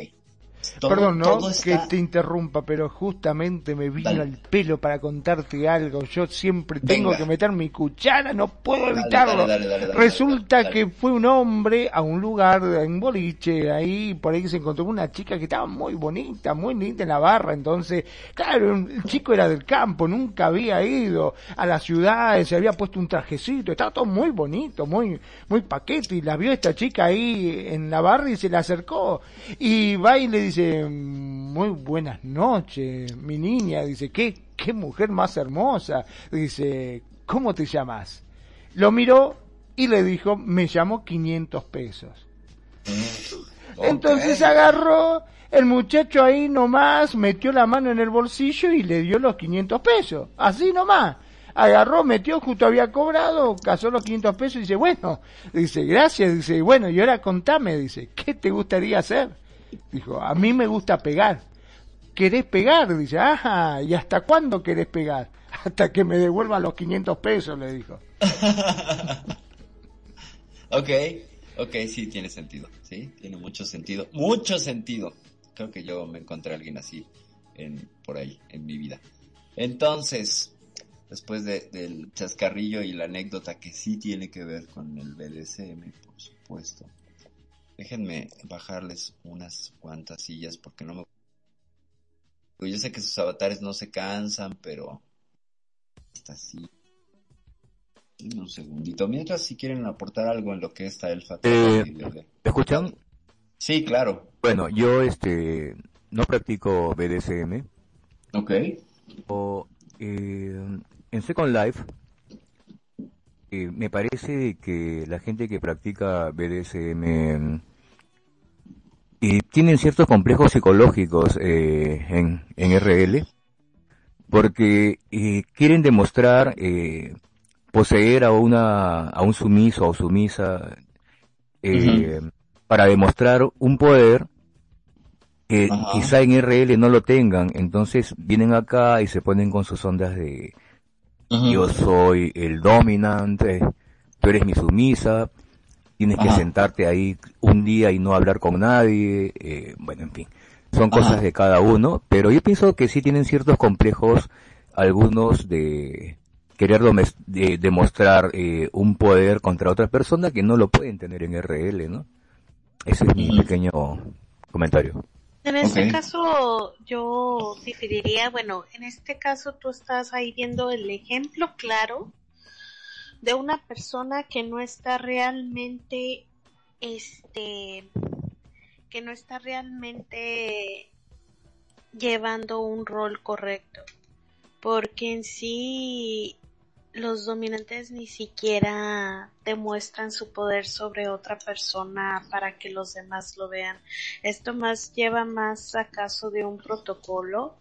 Todo- Perdón, no todo que te interrumpa, pero justamente me vino Dale. al pelo para contarte algo. Yo siempre tengo Venga. que meter mi cuchara, no puedo Dale, evitarlo. dale, Resulta que fue un hombre a un lugar en boliche, ahí por ahí se encontró una chica que estaba muy bonita, muy linda en la barra, entonces, claro, el chico era del campo, nunca había ido a la ciudad, se había puesto un trajecito, estaba todo muy bonito, muy, muy paquete, y la vio esta chica ahí en la barra y se le acercó, y va y le dice, muy buenas noches, mi niña, dice, qué, qué mujer más hermosa, dice, ¿cómo te llamas? Lo miró y le dijo, me llamo 500 pesos. Entonces agarró el muchacho ahí nomás, metió la mano en el bolsillo y le dio los 500 pesos. Así nomás. Agarró, metió, justo había cobrado, casó los 500 pesos y dice, bueno, dice, gracias, dice, bueno, y ahora contame, dice, ¿qué te gustaría hacer? Dijo, a mí me gusta pegar. ¿Querés pegar? Dice, ajá, ¿y hasta cuándo querés pegar? Hasta que me devuelvan los 500 pesos, le dijo. Ok, ok, sí, tiene sentido, sí, tiene mucho sentido, mucho sentido. Creo que yo me encontré a alguien así en, por ahí, en mi vida. Entonces, después de- del chascarrillo y la anécdota que sí tiene que ver con el BDSM, por supuesto, déjenme bajarles unas cuantas sillas porque no me... Pues Yo sé que sus avatares no se cansan, pero... Está así. Un segundito. Mientras, si quieren aportar algo en lo que está el Eh, fatal. ¿Me escuchan? Sí, claro. Bueno, yo este no practico BDSM. Ok. O, eh, en Second Life eh, me parece que la gente que practica BDSM eh, tienen ciertos complejos psicológicos eh, en, en RL porque eh, quieren demostrar eh, poseer a una a un sumiso o sumisa eh, para demostrar un poder que Ajá. quizá en RL no lo tengan, entonces vienen acá y se ponen con sus ondas de yo soy el dominante, tú eres mi sumisa, tienes que sentarte ahí un día y no hablar con nadie, eh, bueno, en fin, son cosas Ajá. de cada uno, pero yo pienso que sí tienen ciertos complejos, algunos de querer de- demostrar eh, un poder contra otra persona que no lo pueden tener en RL, ¿no? Ese es mi pequeño comentario. En este caso yo diferiría, bueno, en este caso tú estás ahí viendo el ejemplo claro de una persona que no está realmente, este, que no está realmente llevando un rol correcto, porque en sí los dominantes ni siquiera demuestran su poder sobre otra persona para que los demás lo vean. Esto más lleva más a caso de un protocolo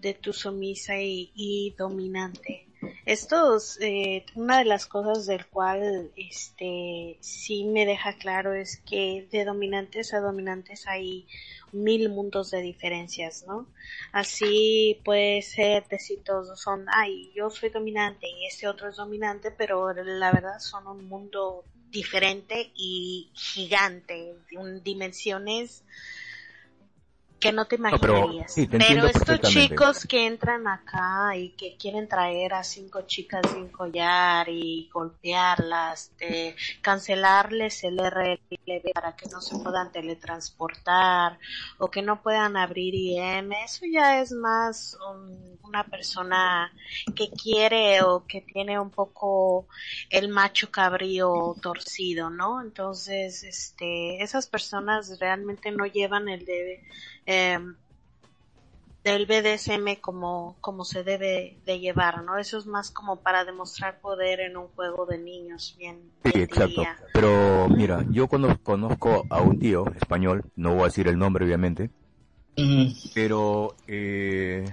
de tu sumisa y, y dominante. Esto es eh, una de las cosas del cual este sí me deja claro es que de dominantes a dominantes hay mil mundos de diferencias, ¿no? Así puede ser decir todos son, ay, yo soy dominante y este otro es dominante, pero la verdad son un mundo diferente y gigante, de un- dimensiones que no te No, pero- imaginarías. sí, te pero estos chicos que entran acá y que quieren traer a cinco chicas sin collar y golpearlas, de cancelarles el RLB para que no se puedan teletransportar o que no puedan abrir IM, eso ya es más um, una persona que quiere o que tiene un poco el macho cabrío torcido, ¿no? Entonces, este, esas personas realmente no llevan el de eh, del BDSM como, como se debe de llevar, ¿no? Eso es más como para demostrar poder en un juego de niños, bien. Sí, bien exacto. diría. Pero mira, yo cono- conozco a un tío español, no voy a decir el nombre obviamente, Mm, pero eh,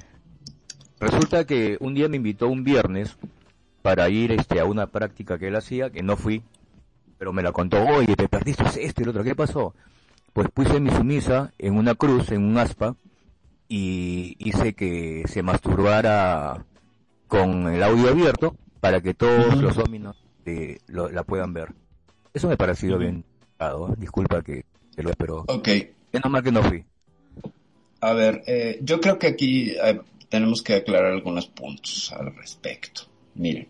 resulta que un día me invitó un viernes para ir este a una práctica que él hacía, que no fui, pero me la contó, oye, te perdiste esto y lo otro, ¿qué pasó? Pues puse mi sumisa en una cruz, en un aspa, y hice que se masturbara con el audio abierto para que todos los dominos eh, lo- la puedan ver. Eso me Ujú. bien. Disculpa que, que lo pero ok, menos mal que no fui. a ver, eh, yo creo que aquí eh, tenemos que aclarar algunos puntos al respecto. Miren,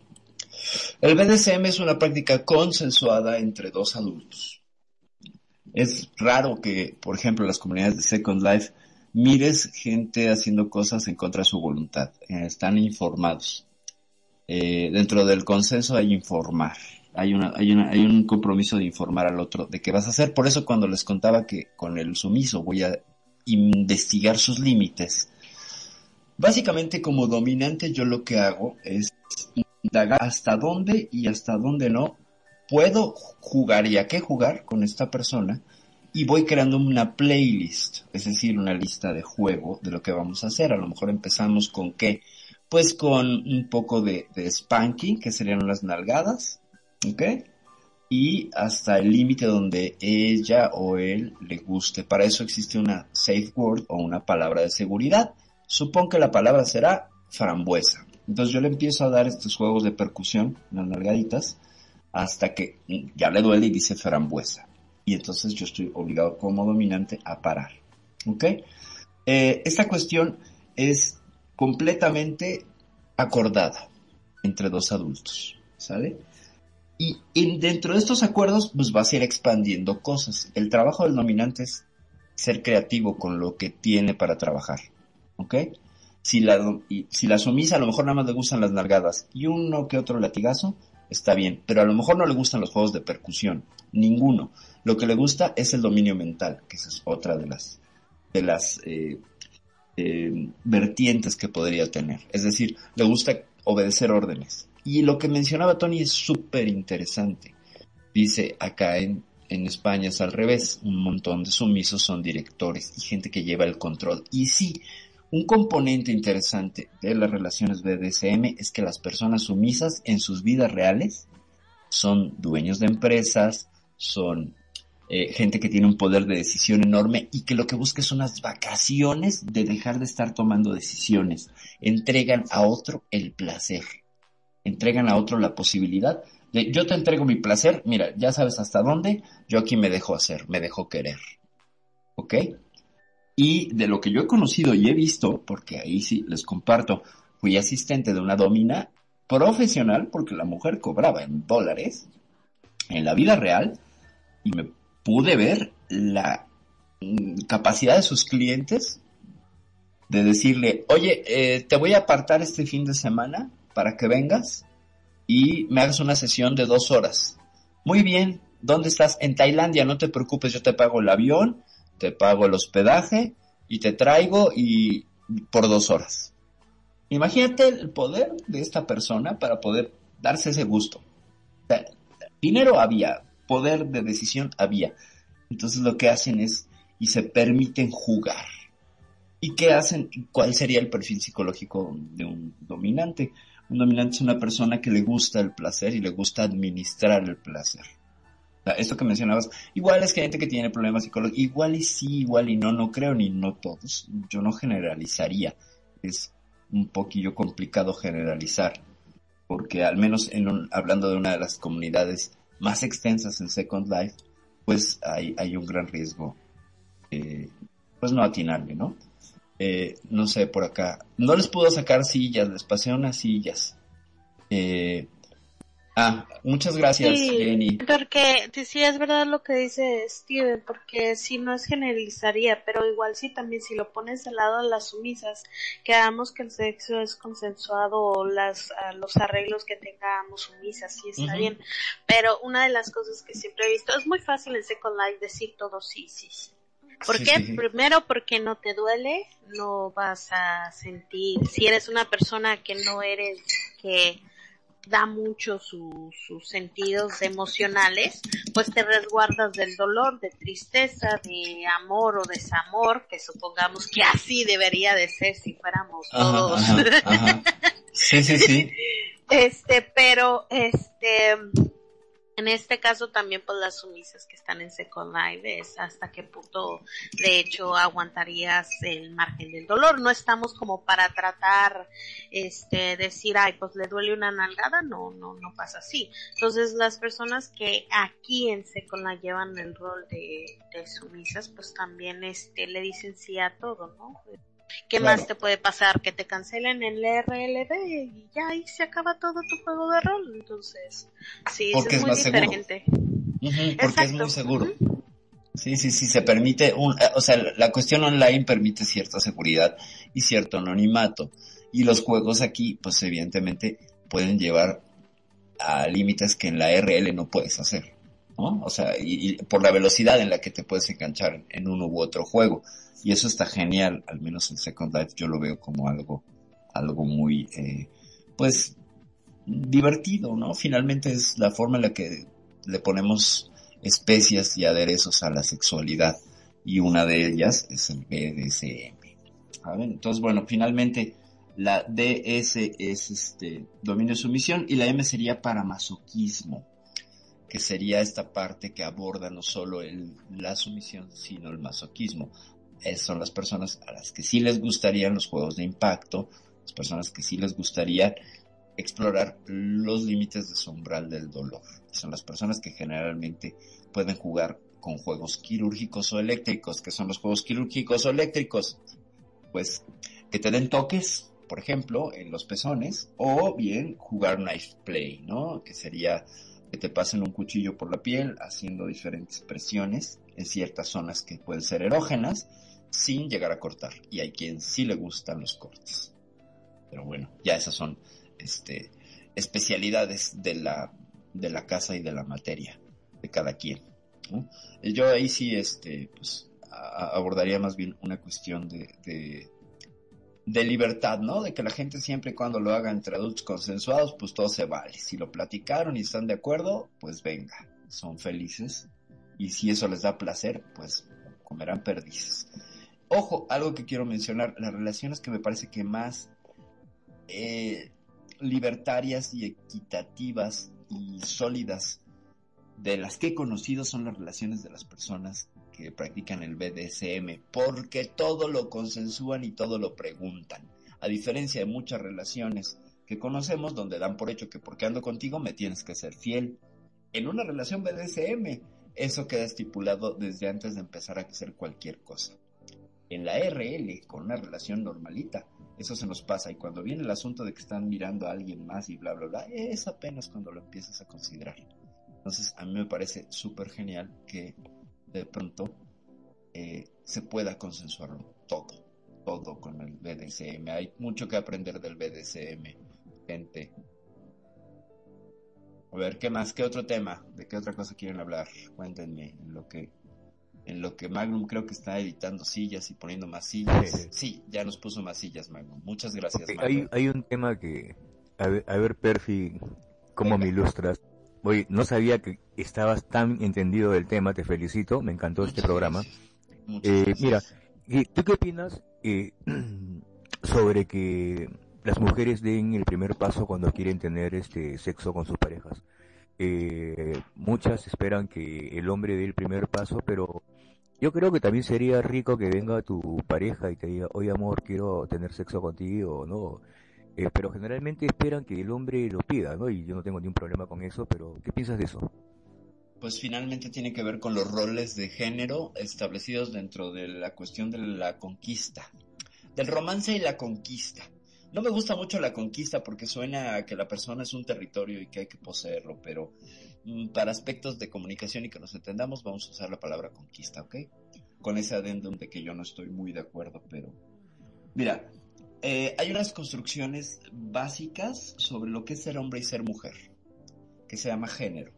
el BDSM es una práctica consensuada entre dos adultos. Es raro que, por ejemplo, las comunidades de Second Life mires gente haciendo cosas en contra de su voluntad. Eh, están informados. Eh, dentro del consenso hay informar. Hay, una, hay, una, hay un compromiso de informar al otro de qué vas a hacer. Por eso cuando les contaba que con el sumiso voy a investigar sus límites. Básicamente como dominante yo lo que hago es indagar hasta dónde y hasta dónde no puedo jugar y a qué jugar con esta persona y voy creando una playlist, es decir, una lista de juego de lo que vamos a hacer. A lo mejor empezamos con qué? Pues con un poco de, spanking, que serían las nalgadas, ¿ok? Y hasta el límite donde ella o él le guste. Para eso existe una safe word o una palabra de seguridad. Supongo que la palabra será frambuesa. Entonces yo le empiezo a dar estos juegos de percusión, unas nalgaditas, hasta que ya le duele y dice frambuesa. Y entonces yo estoy obligado como dominante a parar. ¿Ok? Eh, esta cuestión es completamente acordada entre dos adultos. ¿Sale? Y en- dentro de estos acuerdos, pues vas a ir expandiendo cosas. El trabajo del dominante es ser creativo con lo que tiene para trabajar. ¿Ok? Si la, si la sumisa a lo mejor nada más le gustan las nalgadas y uno que otro latigazo, está bien. Pero a lo mejor no le gustan los juegos de percusión. Ninguno. Lo que le gusta es el dominio mental, que esa es otra de las, de las eh, eh, vertientes que podría tener. Es decir, le gusta obedecer órdenes. Y lo que mencionaba Tony es súper interesante. Dice, acá en, en España es al revés. Un montón de sumisos son directores y gente que lleva el control. Y sí, un componente interesante de las relaciones BDSM es que las personas sumisas en sus vidas reales son dueños de empresas, son eh, gente que tiene un poder de decisión enorme y que lo que busca es unas vacaciones de dejar de estar tomando decisiones. Entregan a otro el placer. Entregan a otro la posibilidad de yo te entrego mi placer, mira, ya sabes hasta dónde, yo aquí me dejo hacer, me dejo querer. ¿Ok? Y de lo que yo he conocido y he visto, porque ahí sí les comparto, fui asistente de una domina profesional porque la mujer cobraba en dólares en la vida real y me pude ver la mm, capacidad de sus clientes de decirle, oye, eh, te voy a apartar este fin de semana para que vengas y me hagas una sesión de dos horas. Muy bien, ¿dónde estás? En Tailandia, no te preocupes, yo te pago el avión, te pago el hospedaje y te traigo y por dos horas. Imagínate el poder de esta persona para poder darse ese gusto. Dinero había, poder de decisión había. Entonces lo que hacen es y se permiten jugar. ¿Y qué hacen? ¿Cuál sería el perfil psicológico de un dominante? Un dominante es una persona que le gusta el placer y le gusta administrar el placer. Esto que mencionabas, igual es que hay gente que tiene problemas psicológicos, igual y sí, igual y no, no creo ni no todos. Yo no generalizaría. Es un poquillo complicado generalizar, porque al menos en un- hablando de una de las comunidades más extensas en Second Life, pues hay, hay un gran riesgo eh, pues no atinarle, ¿no? Eh, no sé, por acá. No les pudo sacar sillas, les pasé unas sillas. Eh, ah, muchas gracias, Sí, Jenny. porque sí es verdad lo que dice Steven, porque si no es generalizaría, pero igual sí también si lo pones del lado de las sumisas, que hagamos que el sexo es consensuado o las, los arreglos que tengamos sumisas, sí está Ujú. bien, pero una de las cosas que siempre he visto, es muy fácil en Second Life decir todo sí, sí, sí. ¿Por Sí, qué? sí, sí. Primero porque no te duele, no vas a sentir, si eres una persona que no eres, que da mucho su- sus sentidos emocionales, pues te resguardas del dolor, de tristeza, de amor o desamor, que supongamos que así debería de ser si fuéramos todos. Ajá, ajá, ajá. Sí, sí, sí. Este, pero este, en este caso también pues las sumisas que están en Second Life es hasta qué punto de hecho aguantarías el margen del dolor. No estamos como para tratar, este, decir, ay, pues le duele una nalgada, no, no, no pasa así. Entonces las personas que aquí en Second Life llevan el rol de, de sumisas, pues también este, le dicen sí a todo, ¿no? ¿Qué Claro. más te puede pasar? Que te cancelen el RLD y ya ahí se acaba todo tu juego de rol. Entonces, sí, Porque eso es es muy diferente. Porque es muy seguro. Sí, sí, sí, se permite un, eh, o sea, la cuestión online permite cierta seguridad y cierto anonimato. Y los juegos aquí, pues evidentemente pueden llevar a límites que en la RL no puedes hacer, O sea, y, por la velocidad en la que te puedes enganchar en uno u otro juego. Y eso está genial, al menos en Second Life yo lo veo como algo, algo muy, eh, pues, divertido, ¿no? Finalmente es la forma en la que le ponemos especias y aderezos a la sexualidad y una de ellas es el BDSM. ¿saben? Entonces, bueno, finalmente la DS es este dominio sumisión y la M sería para masoquismo, que sería esta parte que aborda no solo la sumisión, sino el masoquismo. Son las personas a las que sí les gustarían los juegos de impacto, las personas que sí les gustaría explorar los límites de su umbral del dolor. Son las personas que generalmente pueden jugar con juegos quirúrgicos o eléctricos. que son los juegos quirúrgicos o eléctricos? Pues que te den toques, por ejemplo, en los pezones, o bien jugar knife play, ¿no? Que sería que te pasen un cuchillo por la piel haciendo diferentes presiones en ciertas zonas que pueden ser erógenas sin llegar a cortar. Y hay quien sí le gustan los cortes. Pero bueno, ya esas son este, especialidades de la, de la casa y de la materia de cada quien. Yo ahí sí, este, pues, abordaría más bien una cuestión de, de libertad, ¿no? De que la gente siempre y cuando lo haga entre adultos consensuados, pues todo se vale. Si lo platicaron y están de acuerdo, pues venga, son felices. Y si eso les da placer, pues comerán perdices. Ojo, algo que quiero mencionar, las relaciones que me parece que más eh, libertarias y equitativas y sólidas de las que he conocido son las relaciones de las personas que practican el BDSM, porque todo lo consensúan y todo lo preguntan. A diferencia de muchas relaciones que conocemos donde dan por hecho que porque ando contigo me tienes que ser fiel. En una relación BDSM, eso queda estipulado desde antes de empezar a hacer cualquier cosa. En la RL, con una relación normalita, eso se nos pasa y cuando viene el asunto de que están mirando a alguien más y bla, bla, bla, es apenas cuando lo empiezas a considerar. Entonces, a mí me parece súper genial que de pronto eh, se pueda consensuarlo todo, todo con el BDSM. Hay mucho que aprender del BDSM, gente. A ver, ¿qué más? ¿Qué otro tema? ¿De qué otra cosa quieren hablar? Cuéntenme en lo que en lo que Magnum creo que está editando sillas y poniendo más sillas. Sí, ya nos puso más sillas, Magnum. Muchas gracias, Magnum. hay, hay un tema que, a ver, a ver Perfi, cómo Venga. me ilustras. Oye, no sabía que estabas tan entendido del tema, te felicito, me encantó este programa. Eh, mira, ¿y ¿tú qué opinas eh, sobre que las mujeres den el primer paso cuando quieren tener este sexo con sus parejas? Eh, muchas esperan que el hombre dé el primer paso, pero yo creo que también sería rico que venga tu pareja y te diga, oye amor, quiero tener sexo contigo, ¿no? Eh, pero generalmente esperan que el hombre lo pida, ¿no? Y yo no tengo ningún problema con eso, pero ¿qué piensas de eso? pues finalmente tiene que ver con los roles de género establecidos dentro de la cuestión de la conquista, del romance y la conquista. No me gusta mucho la conquista porque suena a que la persona es un territorio y que hay que poseerlo, pero mm, para aspectos de comunicación y que nos entendamos vamos a usar la palabra conquista, ¿ok? Con ese adendum de que yo no estoy muy de acuerdo, pero... Mira, eh, hay unas construcciones básicas sobre lo que es ser hombre y ser mujer, que se llama género.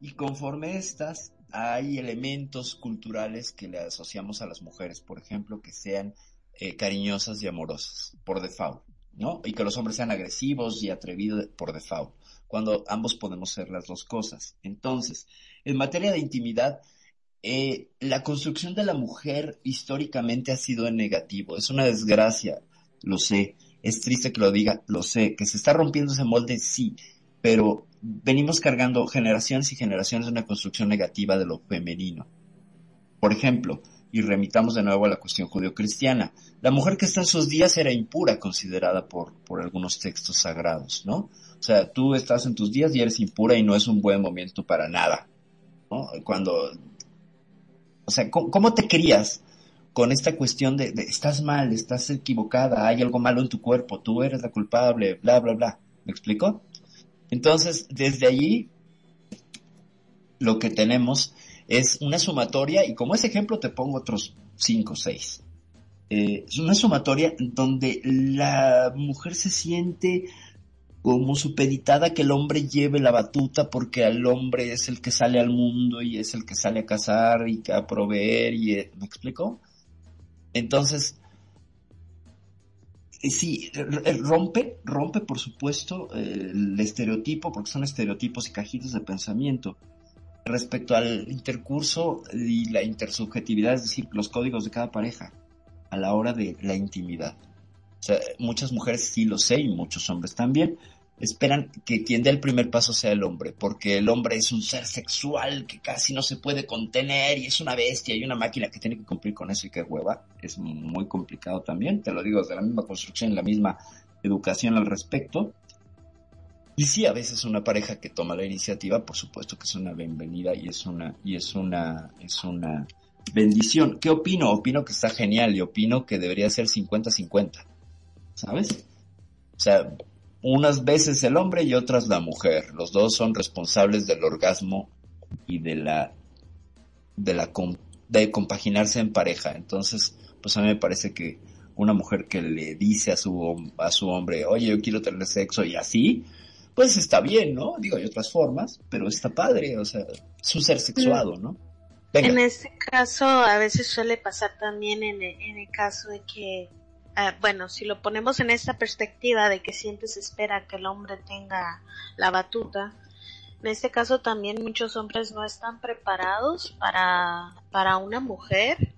Y conforme estas, hay elementos culturales que le asociamos a las mujeres, por ejemplo, que sean eh, cariñosas y amorosas, por default. ¿no? Y que los hombres sean agresivos y atrevidos por default, cuando ambos podemos ser las dos cosas. Entonces, en materia de intimidad, eh, la construcción de la mujer históricamente ha sido en negativo. Es una desgracia, lo sé. Es triste que lo diga, lo sé. Que se está rompiendo ese molde, sí. Pero venimos cargando generaciones y generaciones de una construcción negativa de lo femenino. Por ejemplo, y remitamos de nuevo a la cuestión judio-cristiana. La mujer que está en sus días era impura considerada por, por algunos textos sagrados, ¿no? O sea, tú estás en tus días y eres impura y no es un buen momento para nada, ¿no? Cuando, o sea, ¿cómo, te crías con esta cuestión de, estás mal, estás equivocada, hay algo malo en tu cuerpo, tú eres la culpable, bla, bla, bla? ¿Me explico? Entonces, desde allí, lo que tenemos es una sumatoria, y como ese ejemplo te pongo otros cinco o seis. Eh, es una sumatoria donde la mujer se siente como supeditada que el hombre lleve la batuta porque el hombre es el que sale al mundo y es el que sale a cazar y a proveer y ¿me explico? Entonces eh, sí, rompe, rompe por supuesto el estereotipo porque son estereotipos y cajitas de pensamiento respecto al intercurso y la intersubjetividad, es decir, los códigos de cada pareja a la hora de la intimidad. Muchas mujeres sí lo sé y muchos hombres también esperan que quien dé el primer paso sea el hombre, porque el hombre es un ser sexual que casi no se puede contener y es una bestia y una máquina que tiene que cumplir con eso y que hueva. Es muy complicado también, te lo digo desde la misma construcción, la misma educación al respecto. Y sí, a veces una pareja que toma la iniciativa, por supuesto que es una bienvenida y es una, y es una, es una bendición. ¿Qué opino? Opino que está genial y opino que debería ser 50-50. ¿Sabes? O sea, unas veces el hombre y otras la mujer. Los dos son responsables del orgasmo y de la, de la, de compaginarse en pareja. Entonces, pues a mí me parece que una mujer que le dice a su, a su hombre, oye, yo quiero tener sexo y así, pues está bien, ¿no? Digo, hay otras formas, pero está padre, o sea, es un ser sexuado, ¿no? En este caso, a veces suele pasar también en el caso de que, uh, bueno, si lo ponemos en esta perspectiva de que siempre se espera que el hombre tenga la batuta, en este caso también muchos hombres no están preparados para, para una mujer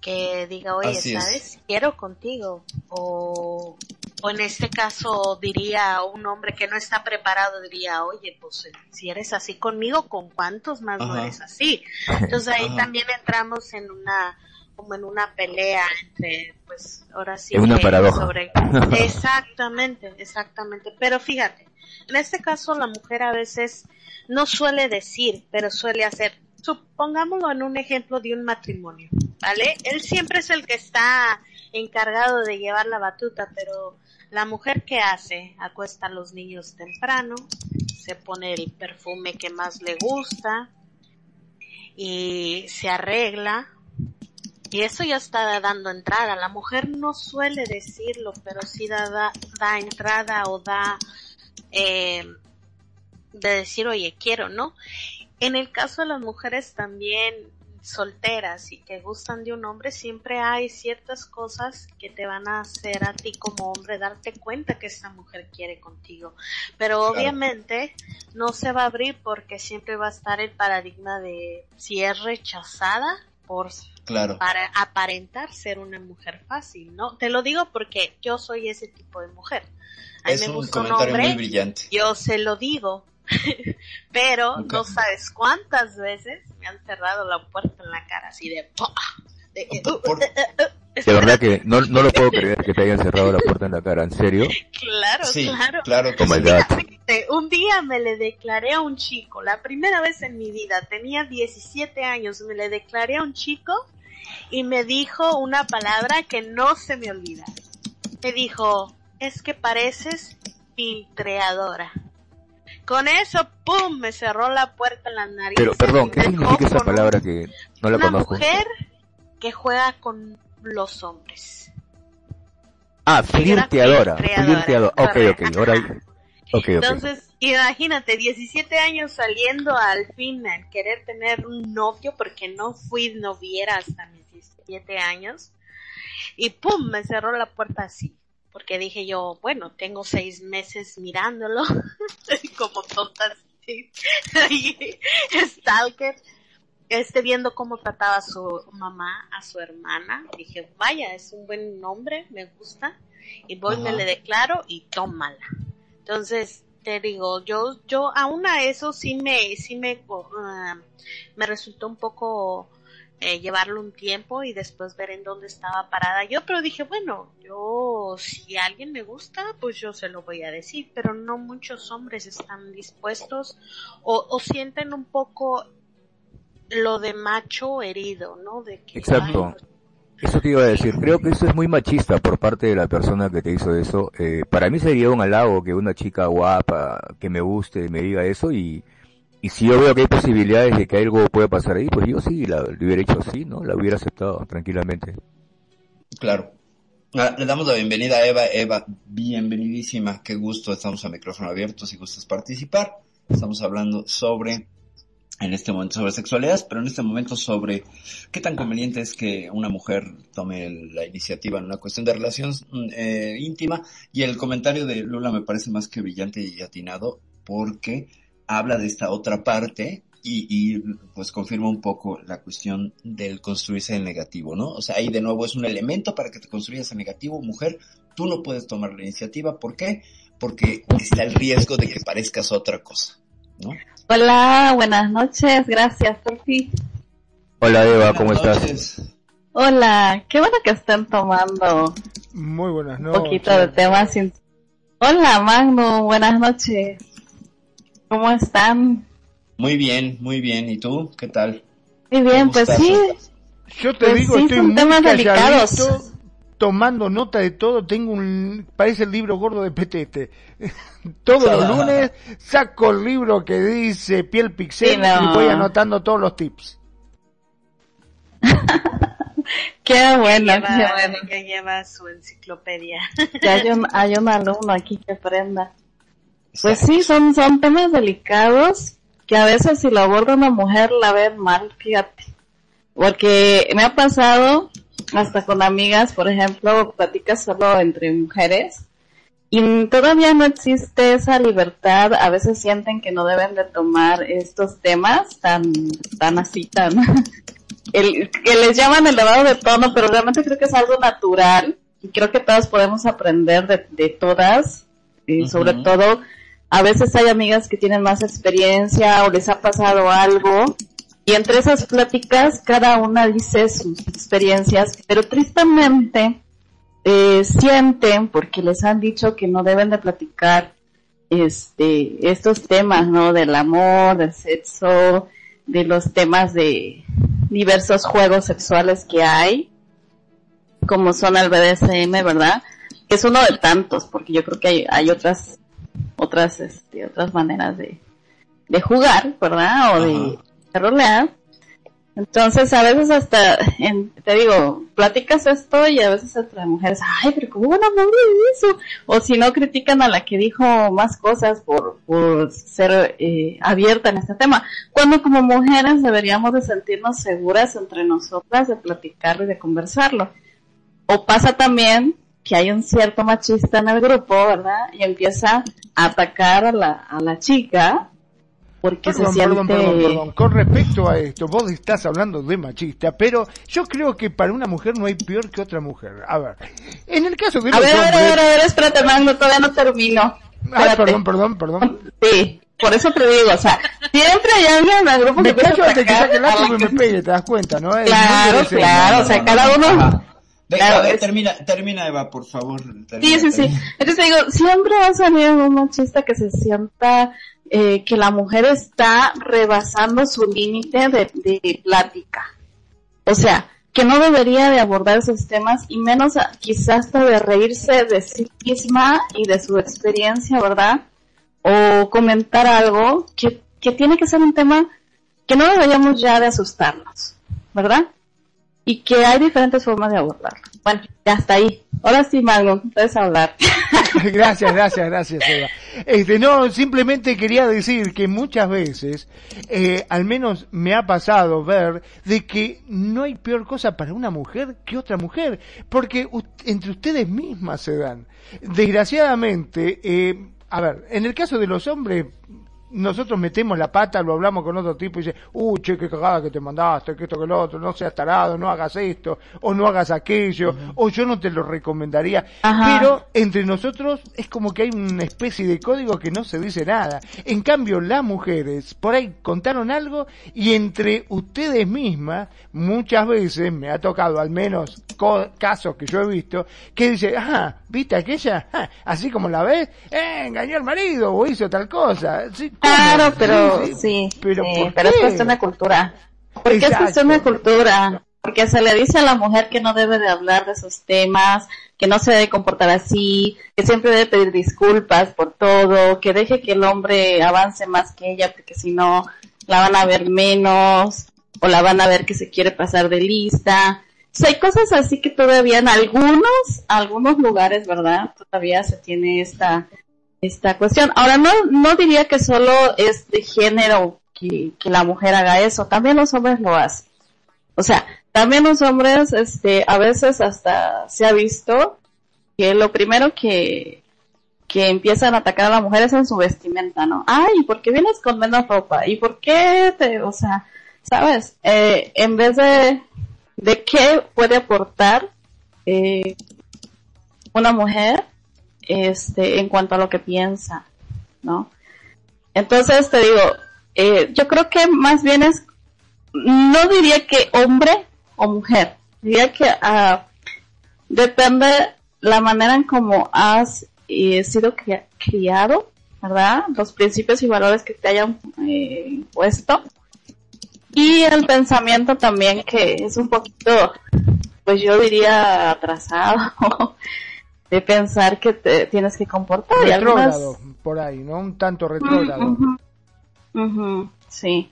que diga, oye, Así ¿sabes? Es. Quiero contigo. O, o en este caso diría un hombre que no está preparado, diría, oye, pues si eres así conmigo, ¿con cuántos más no eres así? Entonces ahí Ajá. también entramos en una como en una pelea entre, pues ahora sí. Es una paradoja. Sobre... exactamente, exactamente. Pero fíjate, en este caso la mujer a veces no suele decir, pero suele hacer supongámoslo en un ejemplo de un matrimonio, ¿vale? Él siempre es el que está encargado de llevar la batuta, pero la mujer que hace, acuesta a los niños temprano, se pone el perfume que más le gusta y se arregla. Y eso ya está dando entrada. La mujer no suele decirlo, pero sí da, da, da entrada o da eh, de decir, oye, quiero, ¿no? En el caso de las mujeres también solteras y que gustan de un hombre, siempre hay ciertas cosas que te van a hacer a ti como hombre darte cuenta que esta mujer quiere contigo. Pero claro. obviamente no se va a abrir porque siempre va a estar el paradigma de si es rechazada por claro. para aparentar ser una mujer fácil, ¿no? Te lo digo porque yo soy ese tipo de mujer. A mí es me un gusta comentario un hombre, muy brillante. Yo se lo digo, pero okay. no sabes cuántas veces me han cerrado la puerta en la cara así de... de, Por... de verdad que no, no lo puedo creer que te hayan cerrado la puerta en la cara, ¿en serio? Claro, sí, claro. claro oh my Mira, Un día me le declaré a un chico, la primera vez en mi vida, tenía 17 años, me le declaré a un chico y me dijo una palabra que no se me olvida. Me dijo, es que pareces filtreadora. Con eso, ¡pum! Me cerró la puerta en la nariz. Pero, perdón, ¿qué significa esa palabra que no la una conozco? mujer que juega con los hombres. Ah, flirteadora. Flirteadora. Ok, ok, ahora. Entonces, imagínate, 17 años saliendo al fin a querer tener un novio, porque no fui noviera hasta mis 17 años. Y pum, me cerró la puerta así. Porque dije yo, bueno, tengo seis meses mirándolo, como tontas, stalker, este viendo cómo trataba a su mamá, a su hermana. Dije, vaya, es un buen nombre, me gusta. Y voy, me le declaro y tómala. Entonces, te digo, yo, yo aún a eso sí me, sí me, ah, me resultó un poco eh, llevarlo un tiempo y después ver en dónde estaba parada yo, pero dije, bueno, yo, si alguien me gusta, pues yo se lo voy a decir, pero no muchos hombres están dispuestos o, o sienten un poco lo de macho herido, ¿no? De que, Exacto. ay, Eso te iba a decir. Creo que eso es muy machista por parte de la persona que te hizo eso. Eh, para mí sería un halago que una chica guapa, que me guste, me diga eso y, y si yo veo que hay posibilidades de que algo pueda pasar ahí, pues yo sí la, hubiera hecho así, ¿no? La hubiera aceptado tranquilamente. Claro. Ah, Le damos la bienvenida a Eva. Eva, bienvenidísima. Qué gusto. Estamos a micrófono abierto si gustas participar. Estamos hablando sobre, en este momento sobre sexualidades, pero en este momento sobre qué tan conveniente es que una mujer tome la iniciativa en una cuestión de relación mm, eh, íntima. Y el comentario de Lula me parece más que brillante y atinado porque habla de esta otra parte y, y, pues confirma un poco la cuestión del construirse el negativo, ¿no? O sea, ahí de nuevo es un elemento para que te construyas el negativo, mujer, tú no puedes tomar la iniciativa, ¿por qué? Porque está el riesgo de que parezcas otra cosa, ¿no? Hola, buenas noches, gracias, Sofi. Hola Eva, ¿cómo Buenas estás? noches. Hola, qué bueno que estén tomando Muy buenas un noches. poquito de temas. sin- Hola, Magno, buenas noches. ¿Cómo están? Muy bien, muy bien. ¿Y tú? ¿Qué tal? Muy bien, ¿Cómo pues estás, sí? Yo te Pues digo, sí, estoy son muy temas calladito, delicados. Tomando nota de todo. Tengo un, parece el libro gordo de Petete. Todos los lunes saco el libro que dice piel pixel Sí, no. y voy anotando todos los tips. qué bueno, lleva, qué bueno. ya lleva su enciclopedia. Ya hay un, hay un alumno aquí que aprenda. Pues sí, son, son temas delicados que a veces si lo aborda una mujer la ven mal, fíjate. Porque me ha pasado hasta con amigas, por ejemplo, platicas solo entre mujeres y todavía no existe esa libertad. A veces sienten que no deben de tomar estos temas tan, tan así, tan, el, que les llaman elevado de tono, pero realmente creo que es algo natural y creo que todas podemos aprender de, de todas y sobre Ujú. todo a veces hay amigas que tienen más experiencia o les ha pasado algo y entre esas pláticas cada una dice sus experiencias, pero tristemente eh, sienten porque les han dicho que no deben de platicar este estos temas, ¿no? Del amor, del sexo, de los temas de diversos juegos sexuales que hay, como son el BDSM, ¿verdad? Que es uno de tantos, porque yo creo que hay, hay otras otras este, otras maneras de, de jugar, ¿verdad? O de, Entonces, a veces hasta, te digo, platicas esto y a veces entre mujeres, ay, pero ¿cómo van a hablar de eso? O si no, critican a la que dijo más cosas por, por ser eh, abierta en este tema. Cuando como mujeres deberíamos de sentirnos seguras entre nosotras de platicarlo y de conversarlo. O pasa también que hay un cierto machista en el grupo, ¿verdad? Y empieza a atacar a la, a la chica porque Perdón, se siente... perdón, perdón, perdón. Con respecto a esto, vos estás hablando de machista, pero yo creo que para una mujer no hay peor que otra mujer. A ver, en el caso de A los ver, a ver, a hombres... ver, a ver, espérate, Magno, todavía no termino. Ay, perdón, perdón, perdón. Sí, por eso te digo, o sea, siempre hay alguien en el grupo que Me a antes que saque el y me que- pegue, te das cuenta, ¿no? Es Claro, claro, o sea, cada uno... Ajá. Venga, Claro, a ver, es- termina, termina Eva, por favor. Sí, termina, sí, sí. termina. Entonces digo, siempre va a salir un machista que se sienta eh, que la mujer está rebasando su límite de, de plática. O sea, que no debería de abordar esos temas y menos quizás hasta de reírse de sí misma y de su experiencia, ¿verdad? O comentar algo que, que tiene que ser un tema que no deberíamos ya de asustarnos, ¿verdad? Y que hay diferentes formas de abordarlo. Bueno, ya está ahí. Ahora sí, Magno, puedes hablar. Gracias, gracias, gracias, Eva. Este, no, simplemente quería decir que muchas veces, eh, al menos me ha pasado ver de que no hay peor cosa para una mujer que otra mujer, porque entre ustedes mismas se dan. Desgraciadamente, eh, a ver, en el caso de los hombres, nosotros metemos la pata, lo hablamos con otro tipo y dice, uh, che, qué cagada que te mandaste, que esto, que lo otro, no seas tarado, no hagas esto, o no hagas aquello, o yo no te lo recomendaría. Ajá. Pero entre nosotros es como que hay una especie de código que no se dice nada. En cambio, las mujeres por ahí contaron algo y entre ustedes mismas, muchas veces me ha tocado al menos co- casos que yo he visto, que dice, ah, ¿viste aquella? Ah, así como la ves, eh, engañó al marido o hizo tal cosa. Sí. Claro, pero Sí, pero sí, ¿por pero es cuestión de cultura. Porque es Exacto. cuestión de cultura. Porque se le dice a la mujer que no debe de hablar de esos temas, que no se debe comportar así, que siempre debe pedir disculpas por todo, que deje que el hombre avance más que ella, porque si no la van a ver menos, o la van a ver que se quiere pasar de lista. O sea, hay cosas así que todavía en algunos, algunos lugares, ¿verdad? Todavía se tiene esta, esta cuestión. Ahora, no, no diría que solo es de género que, la mujer haga eso, también los hombres lo hacen. O sea, también los hombres, este, a veces hasta se ha visto que lo primero que, que empiezan a atacar a la mujer es en su vestimenta, ¿no? Ay, ¿por qué vienes con menos ropa? ¿Y por qué te, o sea, sabes? Eh, en vez de, de qué puede aportar, eh, una mujer, este, en cuanto a lo que piensa, ¿no? Entonces te digo, eh, yo creo que más bien es, no diría que hombre o mujer, diría que ah, depende la manera en cómo has eh, sido cria- criado, ¿verdad? Los principios y valores que te hayan eh, impuesto. Y el pensamiento también que es un poquito, pues yo diría atrasado, de pensar que te tienes que comportar. Algunas- Retrógrado, por ahí, ¿no? Un tanto retrógrado. Sí.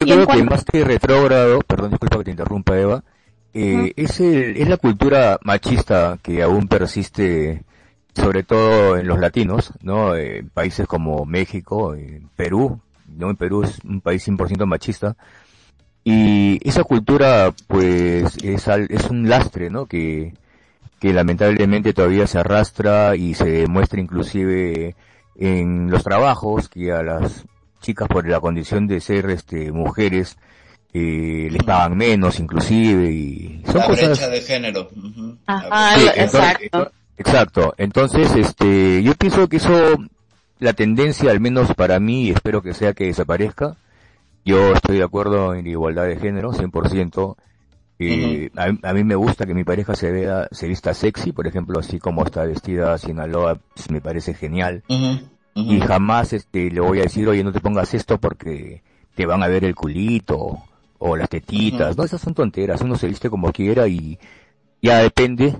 Yo Y en creo que más que retrógrado, perdón, disculpa que te interrumpa Eva, eh, es, el, es la cultura machista que aún persiste, sobre todo en los latinos, ¿no? Eh, países como México, eh, Perú, ¿no? En Perú es un país 100% machista. Y esa cultura, pues, es, al- es un lastre, ¿no? Que, que lamentablemente todavía se arrastra y se muestra inclusive en los trabajos que a las chicas por la condición de ser este mujeres eh, les pagan menos inclusive y son La cosas brecha de género. Ajá, Sí, entonces- exacto. exacto entonces este yo pienso que eso la tendencia al menos para mí espero que sea que desaparezca yo estoy de acuerdo en la igualdad de género 100% eh, a, mí- a mí me gusta que mi pareja se vea se vista sexy por ejemplo así como está vestida Sinaloa pues, me parece genial. Y jamás este le voy a decir oye no te pongas esto porque te van a ver el culito o las tetitas no esas son tonteras uno se viste como quiera y ya depende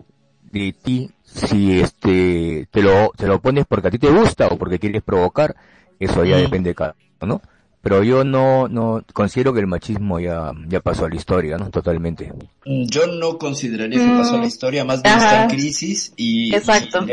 de ti si este te lo te lo pones porque a ti te gusta o porque quieres provocar eso ya depende de cada uno no pero yo no no considero que el machismo ya ya pasó a la historia no totalmente Yo no consideraría que pasó a la Mm. historia, más bien Ajá. está en crisis y, Exacto. y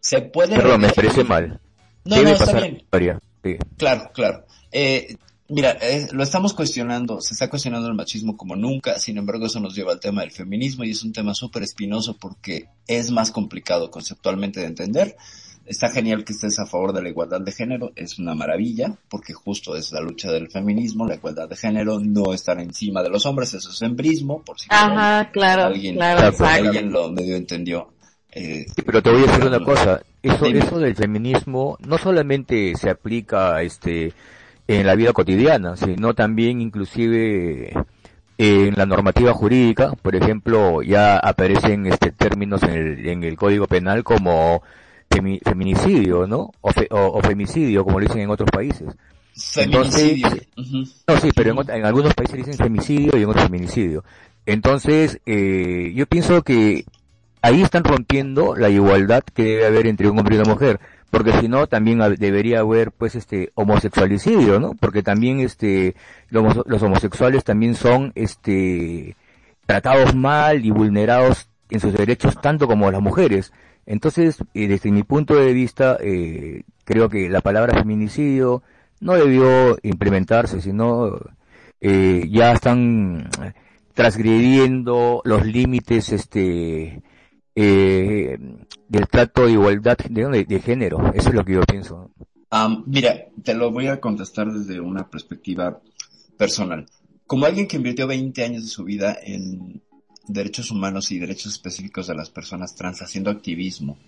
se puede... perdón me parece mal No, debe no, está pasar a la bien. historia sí Claro, claro. Eh, mira, eh, lo estamos cuestionando, se está cuestionando el machismo como nunca, sin embargo eso nos lleva al tema del feminismo y es un tema súper espinoso porque es más complicado conceptualmente de entender. Está genial que estés a favor de la igualdad de género, es una maravilla, porque justo es la lucha del feminismo, la igualdad de género, no estar encima de los hombres, eso es embrismo, por si Ajá, claro, alguien, claro, lo medio entendió. Eh, Sí, pero te voy a decir una cosa, eso, Dime. eso del feminismo no solamente se aplica este en la vida cotidiana, sino también inclusive en la normativa jurídica, por ejemplo, ya aparecen este términos en el, en el Código Penal como feminicidio, ¿no? O, femicidio, como lo dicen en otros países. Feminicidio. No, sí, pero en, algunos países dicen femicidio y en otros feminicidio. Entonces, eh, yo pienso que ahí están rompiendo la igualdad que debe haber entre un hombre y una mujer porque si no también debería haber pues este homosexualicidio, ¿no? Porque también este los, los, homosexuales también son este tratados mal y vulnerados en sus derechos tanto como las mujeres. Entonces, eh, desde mi punto de vista, eh, creo que la palabra feminicidio no debió implementarse, sino eh, ya están transgrediendo los límites este eh, del trato de igualdad de, género. Eso es lo que yo pienso. mira, te lo voy a contestar desde una perspectiva personal. Como alguien que invirtió 20 años de su vida en derechos humanos y derechos específicos de las personas trans haciendo activismo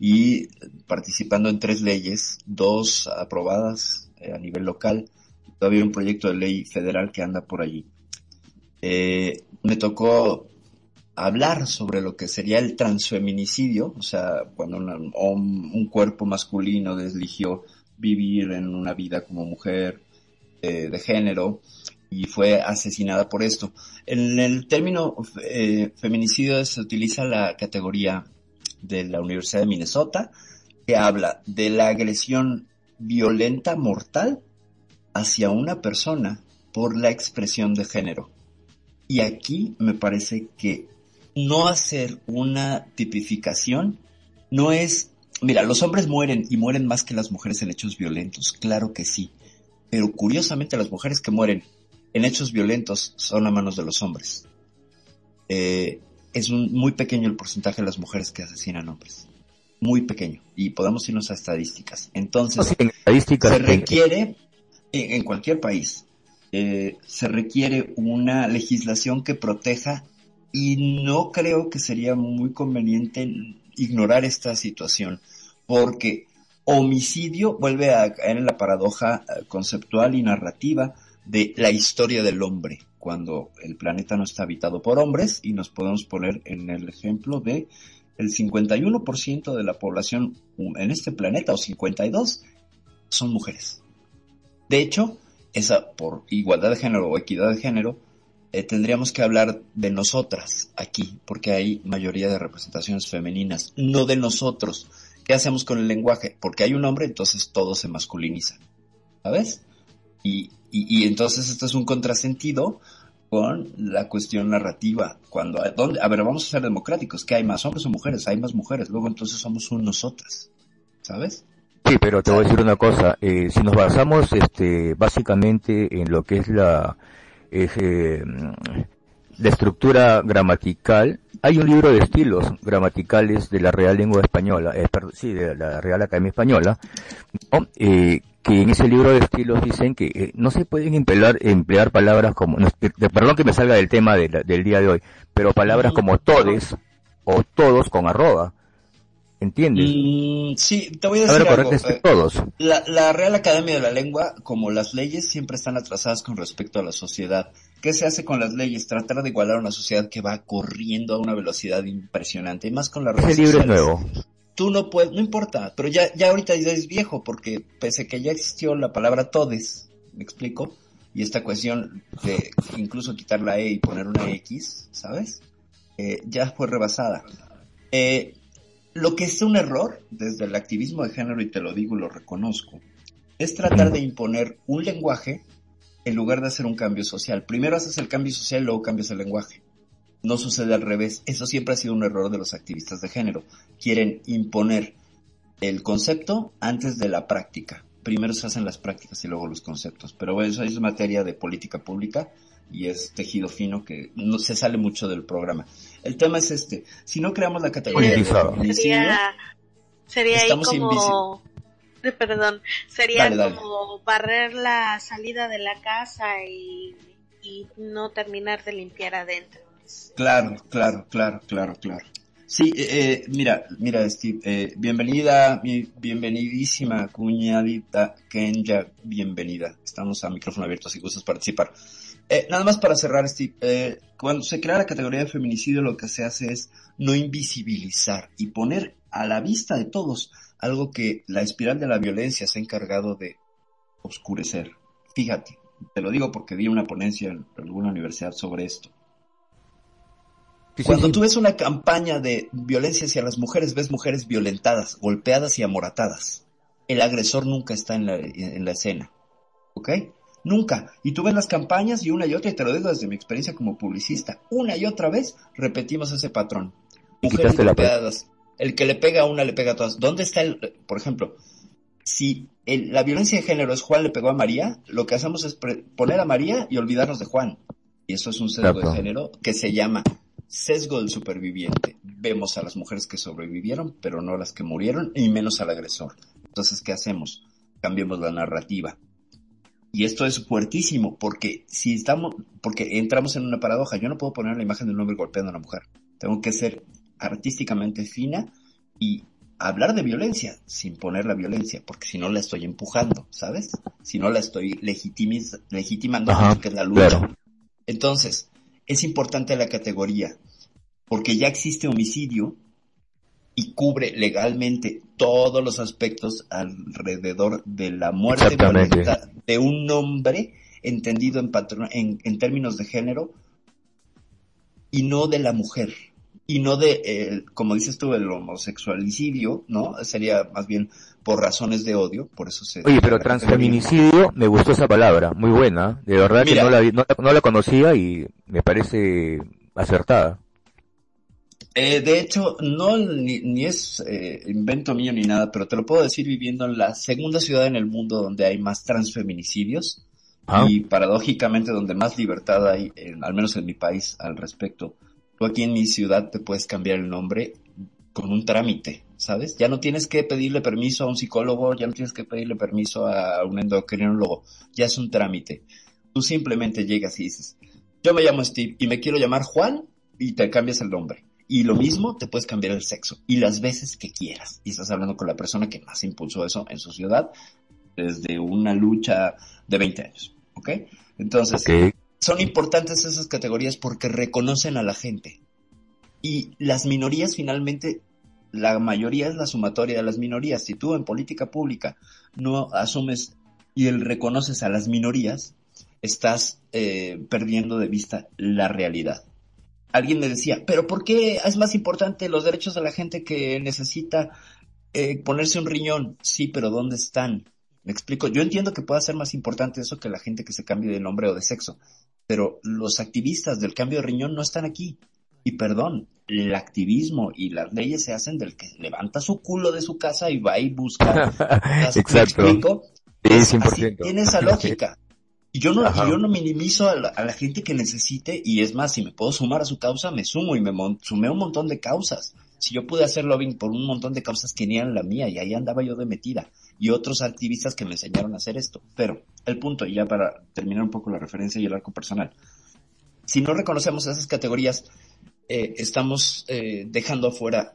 y participando en tres leyes, dos aprobadas eh, a nivel local, todavía un proyecto de ley federal que anda por allí. Eh, me tocó hablar sobre lo que sería el transfeminicidio, o sea, cuando un cuerpo masculino desligió vivir en una vida como mujer eh, de género y fue asesinada por esto. En el término eh, feminicidio se utiliza la categoría de la Universidad de Minnesota que habla de la agresión violenta mortal hacia una persona por la expresión de género. Y aquí me parece que no hacer una tipificación no es, mira, los hombres mueren y mueren más que las mujeres en hechos violentos, claro que sí, pero curiosamente las mujeres que mueren en hechos violentos son a manos de los hombres. Eh, es un, muy pequeño el porcentaje de las mujeres que asesinan hombres. Muy pequeño. Y podemos irnos a estadísticas. Entonces, se requiere, en, cualquier país, eh, se requiere una legislación que proteja y no creo que sería muy conveniente ignorar esta situación, porque homicidio vuelve a caer en la paradoja eh, conceptual y narrativa de la historia del hombre, cuando el planeta no está habitado por hombres y nos podemos poner en el ejemplo de el 51% de la población en este planeta o 52 son mujeres. De hecho, esa por igualdad de género o equidad de género eh, tendríamos que hablar de nosotras aquí, porque hay mayoría de representaciones femeninas, no de nosotros. ¿Qué hacemos con el lenguaje? Porque hay un hombre, entonces todo se masculiniza. ¿Sabes? Y, y, entonces esto es un contrasentido con la cuestión narrativa. Cuando, ¿dónde? A ver, vamos a ser democráticos. ¿Qué hay más hombres o mujeres? Hay más mujeres. Luego entonces somos un nosotras. ¿Sabes? Sí, pero te voy a decir una cosa. Eh, si nos basamos, este, básicamente en lo que es la, eh, de estructura gramatical, hay un libro de estilos gramaticales de la Real Lengua Española, eh, sí, de la Real Academia Española, eh, que en ese libro de estilos dicen que eh, no se pueden emplear, emplear palabras como, perdón que me salga del tema del día de hoy, pero palabras como todes o todos con arroba. ¿Entiendes? Mm, sí, te voy a decir algo. Eh, todos. La, la, Real Academia de la Lengua, como las leyes, siempre están atrasadas con respecto a la sociedad. ¿Qué se hace con las leyes? Tratar de igualar a una sociedad que va corriendo a una velocidad impresionante, y más con la redes libro nuevo. Tú no puedes, no importa, pero ya, ya ahorita ya es viejo, porque pese que ya existió la palabra todes, ¿me explico? Y esta cuestión de incluso quitar la E y poner una X, ¿sabes? Eh, ya fue rebasada. Eh, lo que es un error desde el activismo de género, y te lo digo y lo reconozco, es tratar de imponer un lenguaje en lugar de hacer un cambio social. Primero haces el cambio social, luego cambias el lenguaje. No sucede al revés. Eso siempre ha sido un error de los activistas de género. Quieren imponer el concepto antes de la práctica. Primero se hacen las prácticas y luego los conceptos. Pero bueno, eso es materia de política pública y es tejido fino que no se sale mucho del programa. El tema es este, si no creamos la categoría de sería, sería ahí como perdón, sería como barrer la salida de la casa y, y no terminar de limpiar adentro. Claro, claro, claro, claro, claro. Sí, eh, eh mira, mira, Steve, eh, bienvenida, bienvenidísima cuñadita Kenya, bienvenida. Estamos a micrófono abierto si gustas participar. Eh, nada más para cerrar, Steve. Eh, cuando se crea la categoría de feminicidio, lo que se hace es no invisibilizar y poner a la vista de todos algo que la espiral de la violencia se ha encargado de oscurecer. Fíjate, te lo digo porque vi una ponencia en alguna universidad sobre esto. Cuando tú ves una campaña de violencia hacia las mujeres, ves mujeres violentadas, golpeadas y amoratadas. El agresor nunca está en la, en la escena. ¿Ok? Nunca. Y tú ves las campañas y una y otra, y te lo digo desde mi experiencia como publicista, una y otra vez repetimos ese patrón. Mujeres golpeadas. El que le pega a una le pega a todas. ¿Dónde está el, por ejemplo, si el- la violencia de género es Juan le pegó a María, lo que hacemos es pre- poner a María y olvidarnos de Juan. Y eso es un sesgo Exacto. de género que se llama sesgo del superviviente. Vemos a las mujeres que sobrevivieron, pero no a las que murieron, y menos al agresor. Entonces, ¿qué hacemos? Cambiemos la narrativa. Y esto es fuertísimo, porque si estamos, porque entramos en una paradoja, yo no puedo poner la imagen de un hombre golpeando a una mujer. Tengo que ser artísticamente fina y hablar de violencia sin poner la violencia, porque si no la estoy empujando, ¿sabes? Si no la estoy legitimiz- legitimando, Ajá, que es la lucha. claro. Entonces, es importante la categoría, porque ya existe homicidio y cubre legalmente todos los aspectos alrededor de la muerte violenta de un hombre entendido en, en términos de género y no de la mujer. Y no de, eh, como dices tú, el homosexualicidio, ¿no? Sería más bien por razones de odio, por eso se... Oye, pero transfeminicidio, me gustó esa palabra, muy buena. De verdad Mira. que no la, no, no la conocía y me parece acertada. Eh, de hecho, no ni, ni es eh, invento mío ni nada, pero te lo puedo decir viviendo en la segunda ciudad en el mundo donde hay más transfeminicidios Ah. y paradójicamente donde más libertad hay, en- al menos en mi país, al respecto. Tú aquí en mi ciudad te puedes cambiar el nombre con un trámite, ¿sabes? Ya no tienes que pedirle permiso a un psicólogo, ya no tienes que pedirle permiso a un endocrinólogo, ya es un trámite. Tú simplemente llegas y dices, yo me llamo Steve y me quiero llamar Juan y te cambias el nombre. Y lo mismo, te puedes cambiar el sexo y las veces que quieras. Y estás hablando con la persona que más impulsó eso en su ciudad desde una lucha de 20 años. ¿Ok? Entonces. Son importantes esas categorías porque reconocen a la gente. Y las minorías finalmente, la mayoría es la sumatoria de las minorías. Si tú en política pública no asumes y el reconoces a las minorías, estás eh, perdiendo de vista la realidad. Alguien me decía, pero ¿por qué es más importante los derechos de la gente que necesita eh, ponerse un riñón? Sí, pero ¿dónde están? Me explico. Yo entiendo que pueda ser más importante eso que la gente que se cambie de nombre o de sexo, pero los activistas del cambio de riñón no están aquí. Y perdón, el activismo y las leyes se hacen del que levanta su culo de su casa y va y busca. las- ¿me Exacto. explico? Sí, Es 100%. así, tiene esa lógica. Y yo no, y yo no minimizo a la, a la gente que necesite, y es más, si me puedo sumar a su causa, me sumo y me mon- sumé a un montón de causas. Si yo pude hacer lobbying por un montón de causas que ni eran la mía, y ahí andaba yo de metida, y otros activistas que me enseñaron a hacer esto. Pero, el punto, y ya para terminar un poco la referencia y el arco personal, si no reconocemos esas categorías, eh, estamos eh, dejando afuera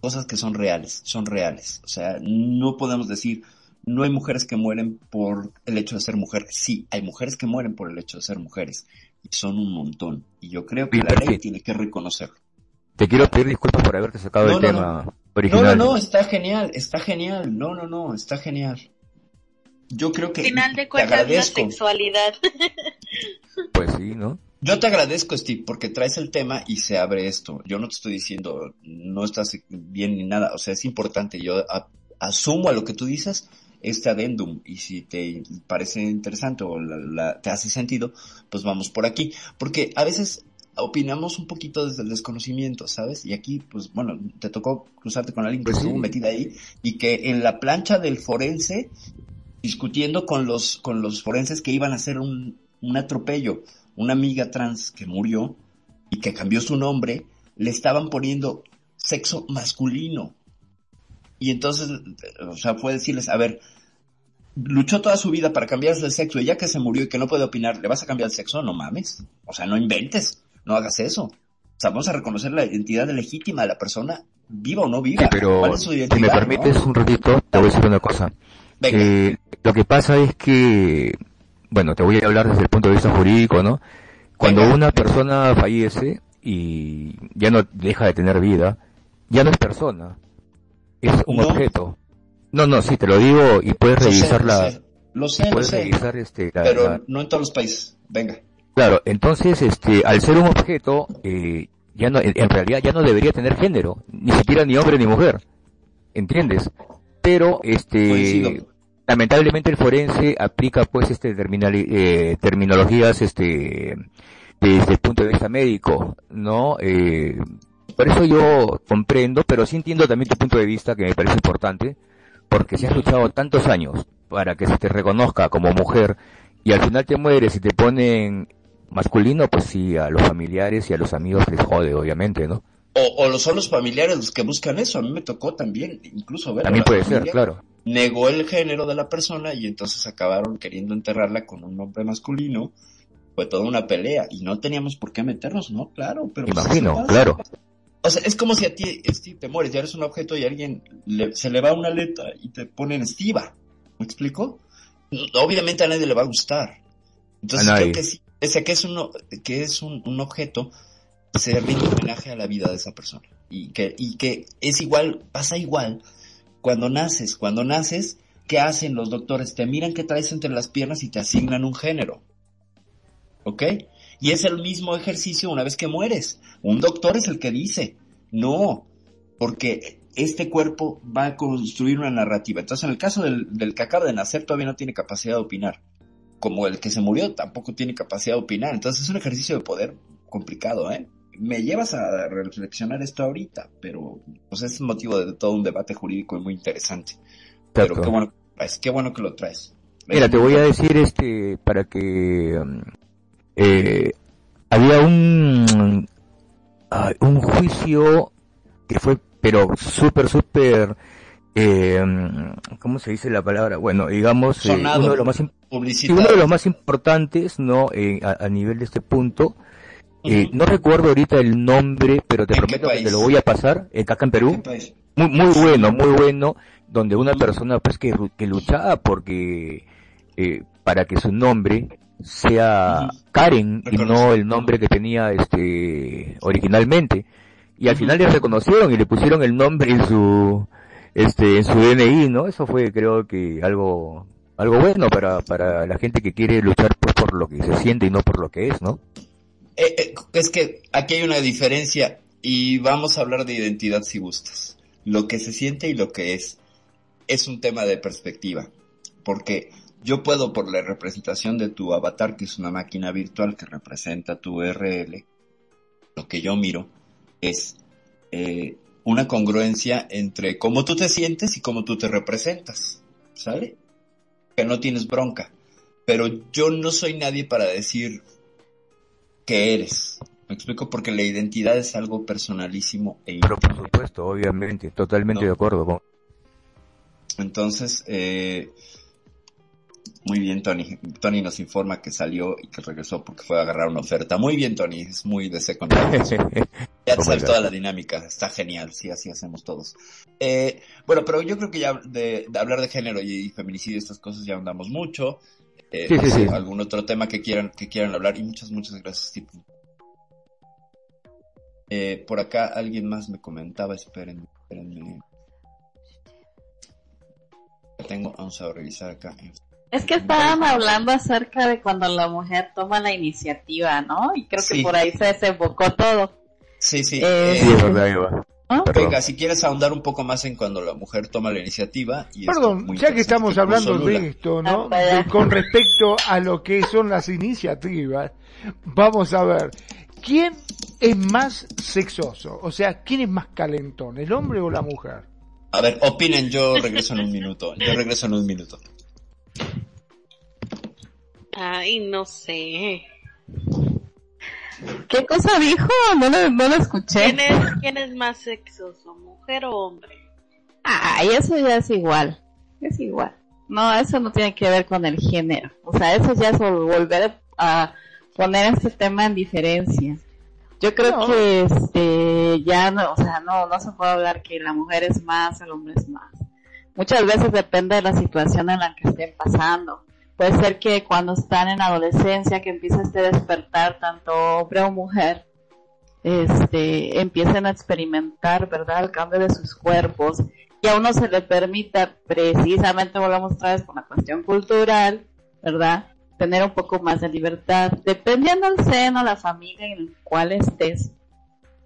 cosas que son reales, son reales. O sea, no podemos decir, no hay mujeres que mueren por el hecho de ser mujeres. Sí, hay mujeres que mueren por el hecho de ser mujeres. Y son un montón. Y yo creo que Sí, la ley tiene que reconocerlo. Te quiero pedir disculpas por haberte sacado No, el no, tema No, original. no, no, está genial, está genial. No, no, no, está genial. Yo creo que Final de cuentas, la sexualidad. Pues sí, ¿no? Yo te agradezco, Steve, porque traes el tema y se abre esto. Yo no te estoy diciendo, no estás bien ni nada. O sea, es importante. Yo a- asumo a lo que tú dices, este adendum. Y si te parece interesante o la- la- te hace sentido, pues vamos por aquí. Porque a veces opinamos un poquito desde el desconocimiento, ¿sabes? Y aquí, pues bueno, te tocó cruzarte con alguien que Pues sí. estuvo metida ahí y que en la plancha del forense, discutiendo con los, con los forenses que iban a hacer un, un atropello, una amiga trans que murió y que cambió su nombre, le estaban poniendo sexo masculino. Y entonces, o sea, fue decirles, a ver, luchó toda su vida para cambiarse el sexo y ya que se murió y que no puede opinar, ¿le vas a cambiar el sexo? No mames. O sea, no inventes, no hagas eso. O sea, vamos a reconocer la identidad legítima de la persona, viva o no viva. Sí, pero ¿Cuál es su si me permites no? un ratito, te voy a decir una cosa. Venga. Eh, lo que pasa es que bueno, te voy a hablar desde el punto de vista jurídico, ¿no? Cuando Venga. una persona fallece y ya no deja de tener vida, ya no es persona, es un No. objeto. No, no, sí, te lo digo y puedes Lo sé, revisar lo la, sé, Lo sé, lo sé. revisar este, la- Pero la- no en todos los países. Venga. Claro, entonces, este, al ser un objeto, eh, ya no, en, en realidad ya no debería tener género, ni siquiera ni hombre ni mujer, ¿entiendes? Pero, este, Coincido. lamentablemente el forense aplica pues este terminali- eh, terminologías este desde el punto de vista médico no Eh, por eso yo comprendo pero sí entiendo también tu punto de vista que me parece importante porque si has luchado tantos años para que se te reconozca como mujer y al final te mueres y te ponen masculino pues sí a los familiares y a los amigos les jode obviamente no O, o lo son los familiares los que buscan eso. A mí me tocó también, incluso ver. también puede ser claro Negó el género de la persona y entonces acabaron queriendo enterrarla con un nombre masculino. Fue toda una pelea y no teníamos por qué meternos, ¿no? Claro, pero... pues, imagino claro O sea, es como si a ti, Steve, te mueres, ya eres un objeto y alguien le- se le va una aleta y te ponen estiva. ¿Me explico? Obviamente a nadie le va a gustar. Entonces A nadie. creo que sí, ese que es un, que es un, un objeto, se rinde homenaje a la vida de esa persona. Y que, y que es igual, pasa igual cuando naces. Cuando naces, ¿qué hacen los doctores? Te miran qué traes entre las piernas y te asignan un género. ¿Ok? Y es el mismo ejercicio una vez que mueres. Un doctor es el que dice, no, porque este cuerpo va a construir una narrativa. Entonces, en el caso del, del que acaba de nacer, todavía no tiene capacidad de opinar. Como el que se murió tampoco tiene capacidad de opinar. Entonces, es un ejercicio de poder complicado, ¿eh? Me llevas a reflexionar esto ahorita, pero pues es motivo de todo un debate jurídico y muy interesante. Pero qué bueno que lo traes, qué bueno que lo traes. Mira, te voy a decir este para que um, eh, había un un juicio que fue pero súper súper eh, ¿cómo se dice la palabra? Bueno, digamos eh, uno de los más im- sí, Publicitado. uno de los más importantes, ¿no? Eh, a, a nivel de este punto. Eh, Ujú. no recuerdo ahorita el nombre, pero te ¿En qué prometo que te lo voy a pasar. eh, acá en Perú muy, muy bueno, muy bueno, donde una persona pues que, que luchaba porque eh, para que su nombre sea. Karen y no el nombre que tenía este originalmente y al final le reconocieron y le pusieron el nombre en su este en su DNI, ¿no? Eso fue creo que algo algo bueno para para la gente que quiere luchar pues por lo que se siente y no por lo que es, ¿no? Eh, eh, es que aquí hay una diferencia y vamos a hablar de identidad si gustas. Lo que se siente y lo que es. Es un tema de perspectiva. Porque yo puedo, por la representación de tu avatar, que es una máquina virtual que representa tu URL, lo que yo miro es eh, una congruencia entre cómo tú te sientes y cómo tú te representas. ¿Sale? Que no tienes bronca. Pero yo no soy nadie para decir que eres. Me explico porque la identidad es algo personalísimo e Pero por supuesto, obviamente, totalmente No. de acuerdo. Entonces, eh, muy bien, Tony. Tony nos informa que salió y que regresó porque fue a agarrar una oferta. Muy bien, Tony. Es muy de secundaria. Ya Oh sabes toda la dinámica. Está genial. Sí, así hacemos todos. Eh, bueno, pero yo creo que ya de, de hablar de género y feminicidio y estas cosas ya andamos mucho. Eh, Sí, sí, sí. Algún otro tema que quieran, que quieran hablar. Y muchas, muchas gracias, Steve. Eh, por acá alguien más me comentaba, espérenme, espérenme. Tengo, vamos a revisar acá. Es que estaban hablando acerca de cuando la mujer toma la iniciativa, ¿no? Y creo Sí. que por ahí se desembocó todo. Sí, sí. Eh, eh. Perdón. venga, si quieres ahondar un poco más en cuando la mujer toma la iniciativa. Y Perdón, muy ya que estamos hablando de esto, ¿no? Ah. De- con respecto a lo que son las iniciativas, vamos a ver, ¿quién es más sexoso? O sea, ¿quién es más calentón, el hombre o la mujer? A ver, opinen, yo regreso en un minuto. Yo regreso en un minuto. Ay, no sé. ¿Qué cosa dijo? No lo, no lo escuché. ¿Quién es, ¿Quién es más sexoso, mujer o hombre? Ay, eso ya es igual. Es igual. No, eso no tiene que ver con el género. O sea, eso ya es vol- volver a poner este tema en diferencia. Yo creo No. que este ya no, o sea, no, no se puede hablar que la mujer es más, el hombre es más. Muchas veces depende de la situación en la que estén pasando. Puede ser que cuando están en adolescencia, que empieza este despertar, tanto hombre o mujer, este, empiecen a experimentar, ¿verdad?, el cambio de sus cuerpos y a uno se le permita, precisamente volvamos otra vez por la cuestión cultural, ¿verdad?, tener un poco más de libertad, dependiendo del seno, la familia en el cual estés,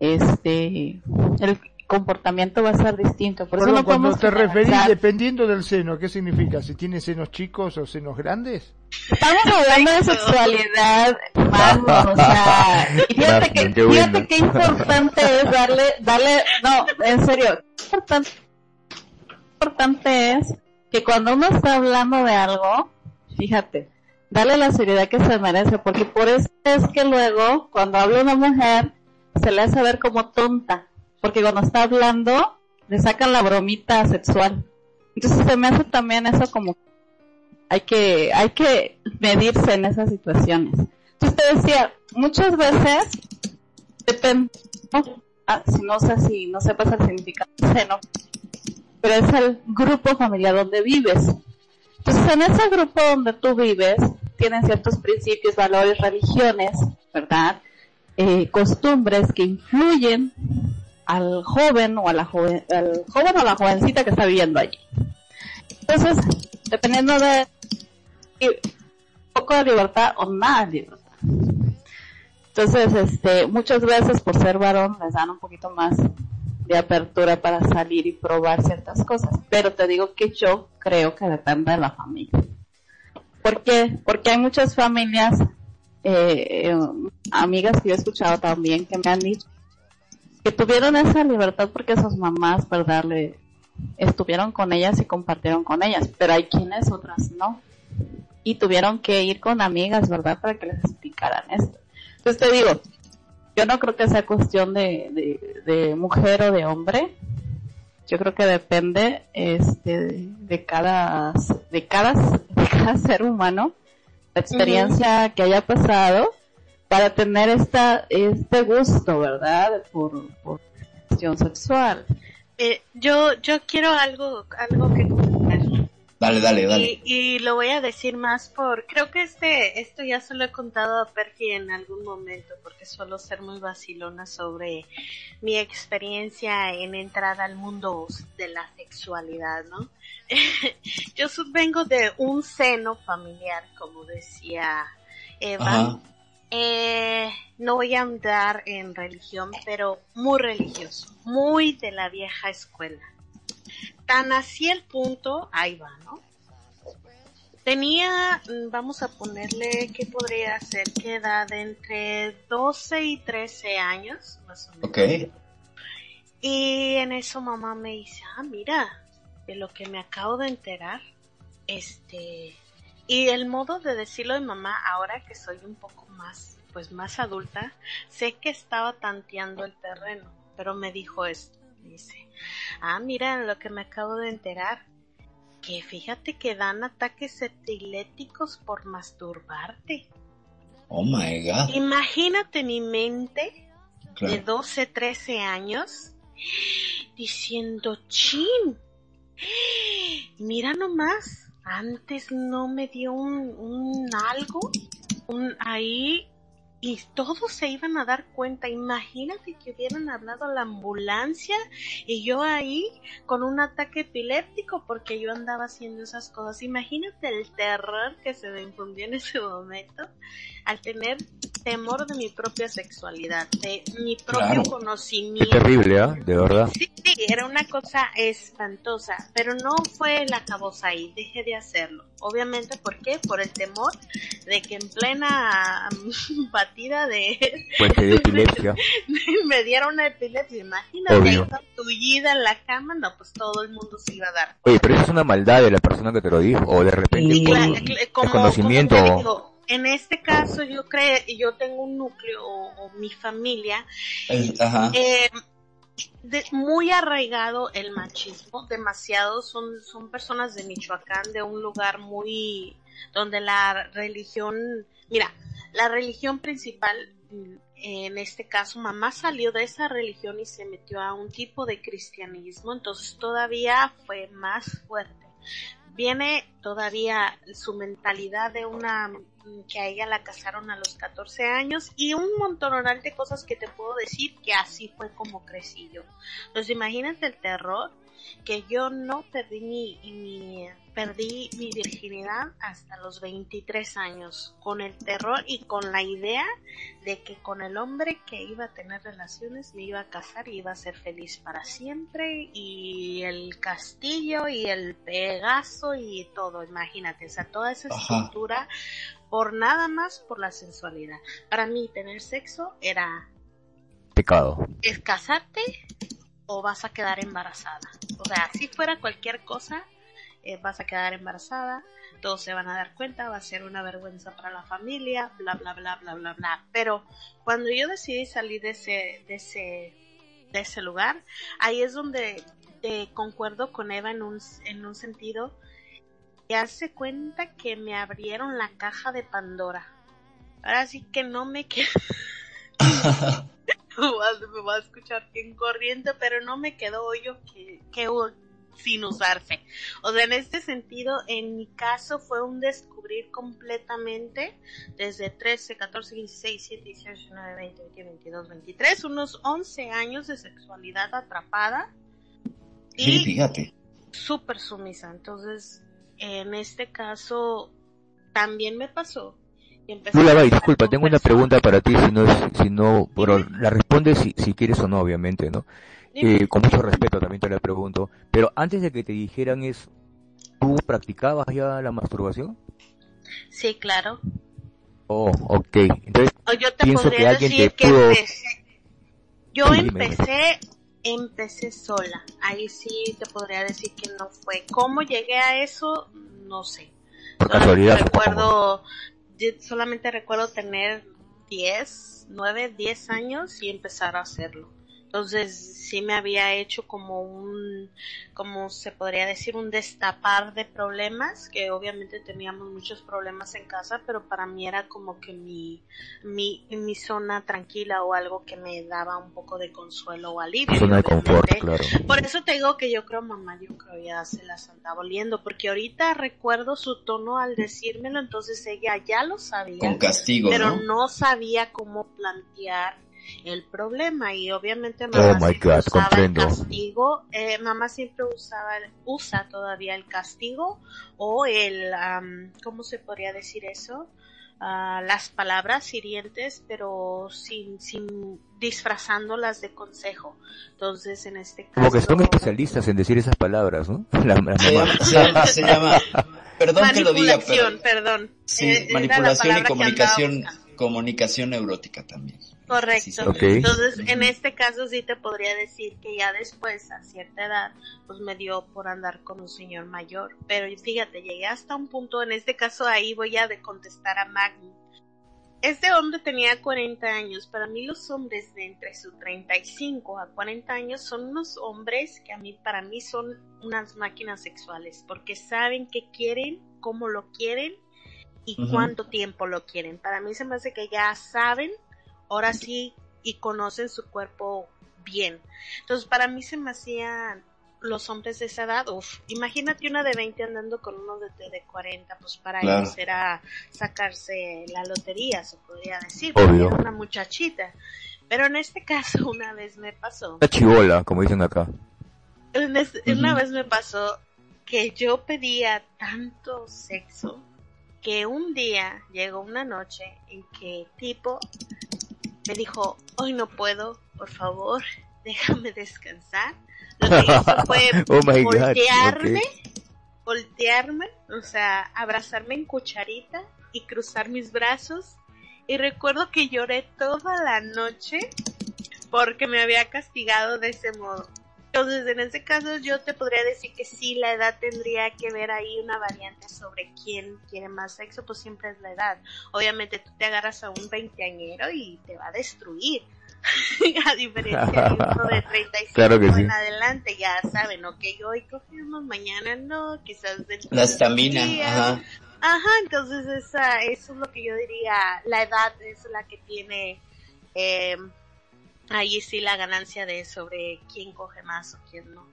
este, el comportamiento va a ser distinto. Por eso Perdón, no cuando te referís dependiendo del seno, ¿qué significa? ¿Si tiene senos chicos o senos grandes? Estamos hablando de sexualidad, mano, o sea, y fíjate que, qué bueno. fíjate qué importante es darle, darle, no, en serio, qué importante, importante es que cuando uno está hablando de algo, fíjate, darle la seriedad que se merece, porque por eso es que luego, cuando habla una mujer, se le hace ver como tonta, porque cuando está hablando, le sacan la bromita sexual. Entonces se me hace también eso como hay que, hay que medirse en esas situaciones. Entonces te decía, muchas veces depende, ah, si no sé si no sepas el significado del seno, pero es el grupo familiar donde vives. Entonces en ese grupo donde tú vives, tienen ciertos principios, valores, religiones, ¿verdad? Eh, costumbres que influyen al joven o a la joven, al joven o la jovencita que está viviendo allí. Entonces, dependiendo de poco de libertad o nada de libertad. Entonces, este, muchas veces por ser varón les dan un poquito más de apertura para salir y probar ciertas cosas. Pero te digo que yo creo que depende de la familia. ¿Por qué? Porque hay muchas familias, eh, eh, amigas que yo he escuchado también que me han dicho que tuvieron esa libertad porque sus mamás, ¿verdad? Le, estuvieron con ellas y compartieron con ellas, pero hay quienes otras no. Y tuvieron que ir con amigas, ¿verdad? Para que les explicaran esto. Entonces te digo, yo no creo que sea cuestión de, de, de mujer o de hombre. Yo creo que depende este, de, de cada, de, cada, de cada ser humano, la experiencia que haya pasado para tener esta, este gusto, ¿verdad? Por, por cuestión sexual. Eh, yo, yo quiero algo, algo que comentar. Dale, dale, dale. Y, y lo voy a decir más por, creo que este, esto ya se lo he contado a Perfi en algún momento, porque suelo ser muy vacilona sobre mi experiencia en entrar al mundo de la sexualidad, ¿no? Yo vengo de un seno familiar, como decía Eva. Ajá. Eh, no voy a andar en religión, pero muy religioso, muy de la vieja escuela. Tan así el punto, ahí va, ¿no? Tenía, mm, vamos a ponerle, ¿qué podría ser? ¿Qué edad? Entre 12 y 13 años, más o menos. Ok. Y en eso mamá me dice, ah, mira, de lo que me acabo de enterar, este, y el modo de decirlo de mamá, ahora que soy un poco más, pues más adulta, sé que estaba tanteando el terreno, pero me dijo esto, dice, ah, mira, lo que me acabo de enterar, que fíjate que dan ataques epiléticos por masturbarte. Oh my god. Imagínate mi mente de Claro. 12, 13 años diciendo, chin, mira nomás, antes no me dio un, un algo, un ahí, y todos se iban a dar cuenta. Imagínate que hubieran hablado a la ambulancia y yo ahí con un ataque epiléptico porque yo andaba haciendo esas cosas. Imagínate el terror que se me infundió en ese momento al tener temor de mi propia sexualidad, de mi propio Claro. Qué conocimiento. terrible, ¿ah? De verdad. Sí, sí, era una cosa espantosa, pero no fue la cabosa ahí, dejé de hacerlo. Obviamente, ¿por qué? Por el temor de que en plena batida de Pues dio epilepsia. me diera una epilepsia. Imagínate, tullida en la cama, no, pues todo el mundo se iba a dar. Oye, pero eso es una maldad de la persona que te lo dijo. O de repente Sí. por Cla- cla- como, en este caso yo creo, yo tengo un núcleo o, o mi familia ajá. eh, de- muy arraigado el machismo, demasiado, son, son personas de Michoacán, de un lugar muy, donde la religión, mira, la religión principal, en este caso, mamá salió de esa religión y se metió a un tipo de cristianismo, entonces todavía fue más fuerte. Viene todavía su mentalidad de una mm, que a ella la casaron a los 14 años y un montón de cosas que te puedo decir que así fue como crecí yo. Entonces imagínate el terror que yo no perdí mi, mi, perdí mi virginidad hasta los 23 años con el terror y con la idea de que con el hombre que iba a tener relaciones me iba a casar y iba a ser feliz para siempre y el castillo y el pegaso y todo, imagínate, o sea, toda esa estructura por nada más por la sensualidad. Para mí tener sexo era pecado. Es casarte o vas a quedar embarazada. O sea, si fuera cualquier cosa, eh, vas a quedar embarazada, todos se van a dar cuenta, va a ser una vergüenza para la familia, bla, bla, bla, bla, bla, bla. Pero cuando yo decidí salir de ese, de ese, de ese lugar, ahí es donde te concuerdo con Eva en un, en un sentido que hace cuenta que me abrieron la caja de Pandora. Ahora sí que no me quedo. me va a escuchar bien corriente, pero no me quedó hoyo que, que, sin usarse. O sea, en este sentido, en mi caso fue un descubrir completamente desde 13, 14, 16, 17, 18, 19, 20, 21, 22, 23, unos 11 años de sexualidad atrapada. Y sí, fíjate. Súper sumisa. Entonces, en este caso, también me pasó. Lula, disculpa, tengo una pregunta para ti, si no, si no, pero la respondes si, si quieres o no, obviamente, ¿no? Eh, con mucho respeto también te la pregunto, pero antes de que te dijeran eso, ¿tú practicabas ya la masturbación? Sí, claro. Oh, ok. Entonces, yo te pienso que alguien decir te que pudo... empecé, yo empecé, empecé sola. Ahí sí te podría decir que no fue. ¿Cómo llegué a eso? No sé. Por casualidad. Recuerdo, solamente recuerdo tener 10, 9, 10 años y empezar a hacerlo. Entonces sí me había hecho como un, como se podría decir, un destapar de problemas, que obviamente teníamos muchos problemas en casa, pero para mí era como que mi, mi, mi zona tranquila o algo que me daba un poco de consuelo o alivio. Zona de confort, claro. Por eso te digo que yo creo, mamá, yo creo ya se las andaba oliendo, porque ahorita recuerdo su tono al decírmelo, entonces ella ya lo sabía. Con castigo, Pero ¿no? no sabía cómo plantear el problema y obviamente Oh mamá my siempre God, usaba comprendo. el castigo eh, mamá siempre usaba usa todavía el castigo o el cómo se podría decir eso Ah, las palabras hirientes pero sin sin disfrazándolas de consejo entonces en este caso Como que son especialistas en decir esas palabras, ¿no? La, la Se mamá. llama, se llama- se llama- perdón que lo diga, pero manipulación perdón sí, Eh, manipulación y comunicación, comunicación neurótica también. Correcto. Entonces, en este caso sí te podría decir que ya después, a cierta edad, pues me dio por andar con un señor mayor. Pero fíjate, llegué hasta un punto, en este caso ahí voy a de contestar a Magni. Este hombre tenía 40 años. Para mí los hombres de entre sus 35 a 40 años son unos hombres que a mí, para mí son unas máquinas sexuales. Porque saben qué quieren, cómo lo quieren y cuánto tiempo lo quieren. Para mí se me hace que ya saben ahora sí y conocen su cuerpo bien. Entonces para mí se me hacían los hombres de esa edad, uf, imagínate una de 20 andando con uno de, de 40, pues para Claro. ellos era sacarse la lotería, se podría decir, porque Obvio. era una muchachita. Pero en este caso una vez me pasó, Una chivola, como dicen acá. una Ujú. vez me pasó que yo pedía tanto sexo que un día llegó una noche en que tipo me dijo, hoy no puedo, por favor, déjame descansar. Lo que hizo fue Oh voltearme, voltearme, o sea, abrazarme en cucharita y cruzar mis brazos. Y recuerdo que lloré toda la noche porque me había castigado de ese modo. Entonces, en ese caso, yo te podría decir que sí, la edad tendría que ver ahí una variante sobre quién quiere más sexo, pues siempre es la edad. Obviamente, tú te agarras a un veinteañero y te va a destruir. a diferencia de uno de 35 Claro que sí. en adelante, ya saben, ok, hoy cogemos, mañana no, quizás dentro La estamina, ajá. Ajá, entonces esa, eso es lo que yo diría, la edad es la que tiene eh, ahí sí la ganancia de sobre quién coge más o quién no.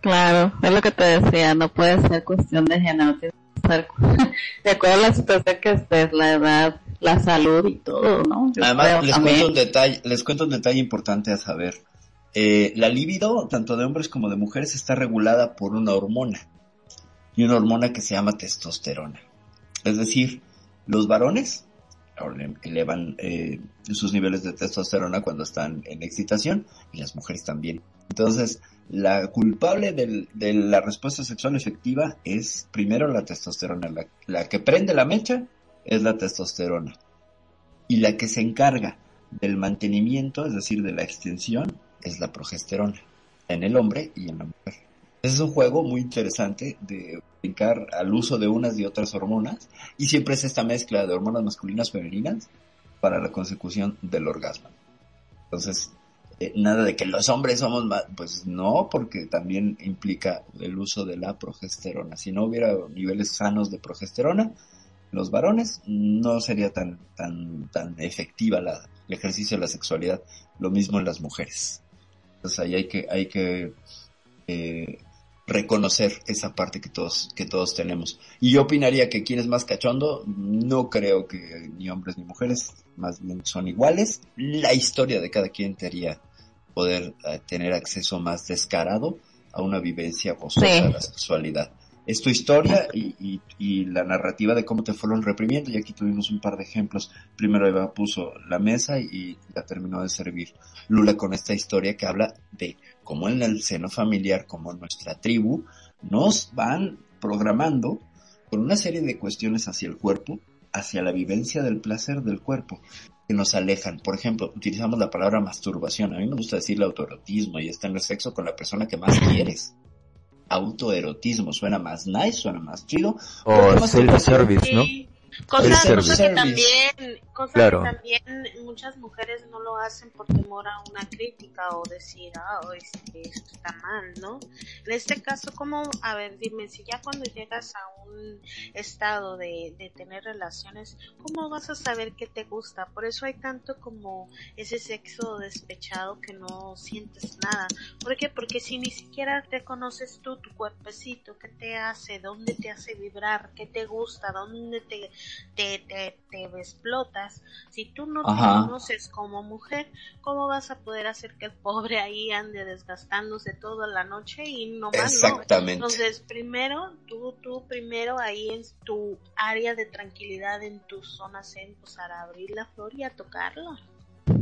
Claro, es lo que te decía, no puede ser cuestión de género, tiene que ser de acuerdo a la situación que estés, la edad, la salud y todo, ¿no? Yo Además, creo les cuento, un detalle, les cuento un detalle importante a saber. Eh, la libido, tanto de hombres como de mujeres, está regulada por una hormona. Y una hormona que se llama testosterona. Es decir, los varones elevan eh, sus niveles de testosterona cuando están en excitación y las mujeres también. Entonces, la culpable de la respuesta sexual efectiva es primero la testosterona. La que prende la mecha es la testosterona. Y la que se encarga del mantenimiento, es decir, de la extensión, es la progesterona. En el hombre y en la mujer. Es un juego muy interesante de brincar al uso de unas y otras hormonas. Y siempre es esta mezcla de hormonas masculinas femeninas para la consecución del orgasmo. Entonces, eh, nada de que los hombres somos más, pues no, porque también implica el uso de la progesterona. Si no hubiera niveles sanos de progesterona, los varones no sería tan, tan, tan efectiva la, el ejercicio de la sexualidad. Lo mismo en las mujeres. Entonces ahí hay que, hay que eh, reconocer esa parte que todos, que todos tenemos. Y yo opinaría que quien es más cachondo, no creo que ni hombres ni mujeres, más bien son iguales. La historia de cada quien te haría poder eh, tener acceso más descarado a una vivencia gozosa Sí. de la sexualidad. Es tu historia y, y- y la narrativa de cómo te fueron reprimiendo y aquí tuvimos un par de ejemplos. Primero Eva puso la mesa y la terminó de servir. Lula con esta historia que habla de cómo en el seno familiar, como en nuestra tribu, nos van programando con una serie de cuestiones hacia el cuerpo, hacia la vivencia del placer del cuerpo, que nos alejan. Por ejemplo, utilizamos la palabra masturbación. A mí me gusta decirle autoerotismo y es tener sexo con la persona que más quieres. Autoerotismo suena más nice, suena más chido. O self-service, ¿no? Cosa, cosa que también, cosa Claro. que también muchas mujeres no lo hacen por temor a una crítica o decir, ah, este, esto está mal, ¿no? En este caso, como, a ver, dime, si ya cuando llegas a un estado de, de tener relaciones, ¿cómo vas a saber qué te gusta? Por eso hay tanto como ese sexo despechado que no sientes nada. ¿Por qué? Porque si ni siquiera te conoces tú, tu cuerpecito, qué te hace, dónde te hace vibrar, qué te gusta, dónde te, te, te, te explotas, si tú no te conoces como mujer, ¿cómo vas a poder hacer que el pobre ahí ande desgastándose toda la noche y no más no? Exactamente. Entonces, primero, tú, tú primero ahí en tu área de tranquilidad, en tu zona zen, empezar a abrir la flor y a tocarla.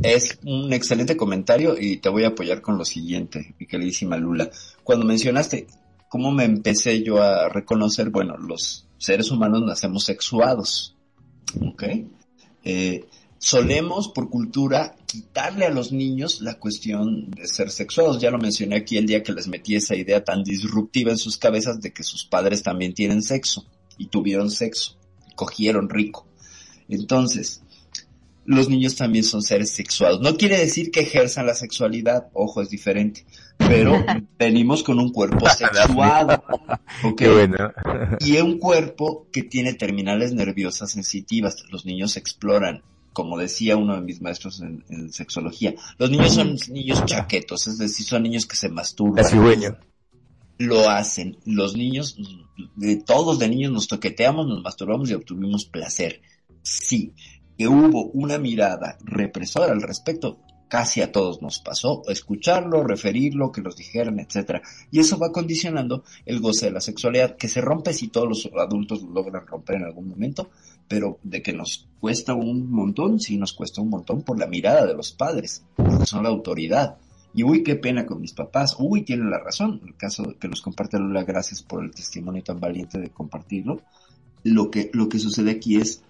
Es un excelente comentario y te voy a apoyar con lo siguiente, mi queridísima Lula. Cuando mencionaste cómo me empecé yo a reconocer, bueno, los seres humanos nacemos sexuados, ¿ok? Eh, solemos por cultura quitarle a los niños la cuestión de ser sexuados. Ya lo mencioné aquí el día que les metí esa idea tan disruptiva en sus cabezas de que sus padres también tienen sexo y tuvieron sexo, y cogieron rico. Entonces, los niños también son seres sexuados. No quiere decir que ejerzan la sexualidad, ojo, es diferente, pero venimos con un cuerpo sexuado, ¿ok? Qué bueno. Y un cuerpo que tiene terminales nerviosas sensitivas. Los niños exploran, como decía uno de mis maestros en, en sexología. Los niños son niños chaquetos, es decir, son niños que se masturban. Lo hacen. Los niños, de todos de niños nos toqueteamos, nos masturbamos y obtuvimos placer. Sí, que hubo una mirada represora al respecto, casi a todos nos pasó, escucharlo, referirlo, que nos dijeran, etcétera. Y eso va condicionando el goce de la sexualidad, que se rompe si todos los adultos lo logran romper en algún momento, pero de que nos cuesta un montón, sí nos cuesta un montón por la mirada de los padres, porque son la autoridad. Y uy, qué pena con mis papás, uy, tienen la razón, el caso que nos comparte Lula, gracias por el testimonio tan valiente de compartirlo. Lo que, lo que sucede aquí es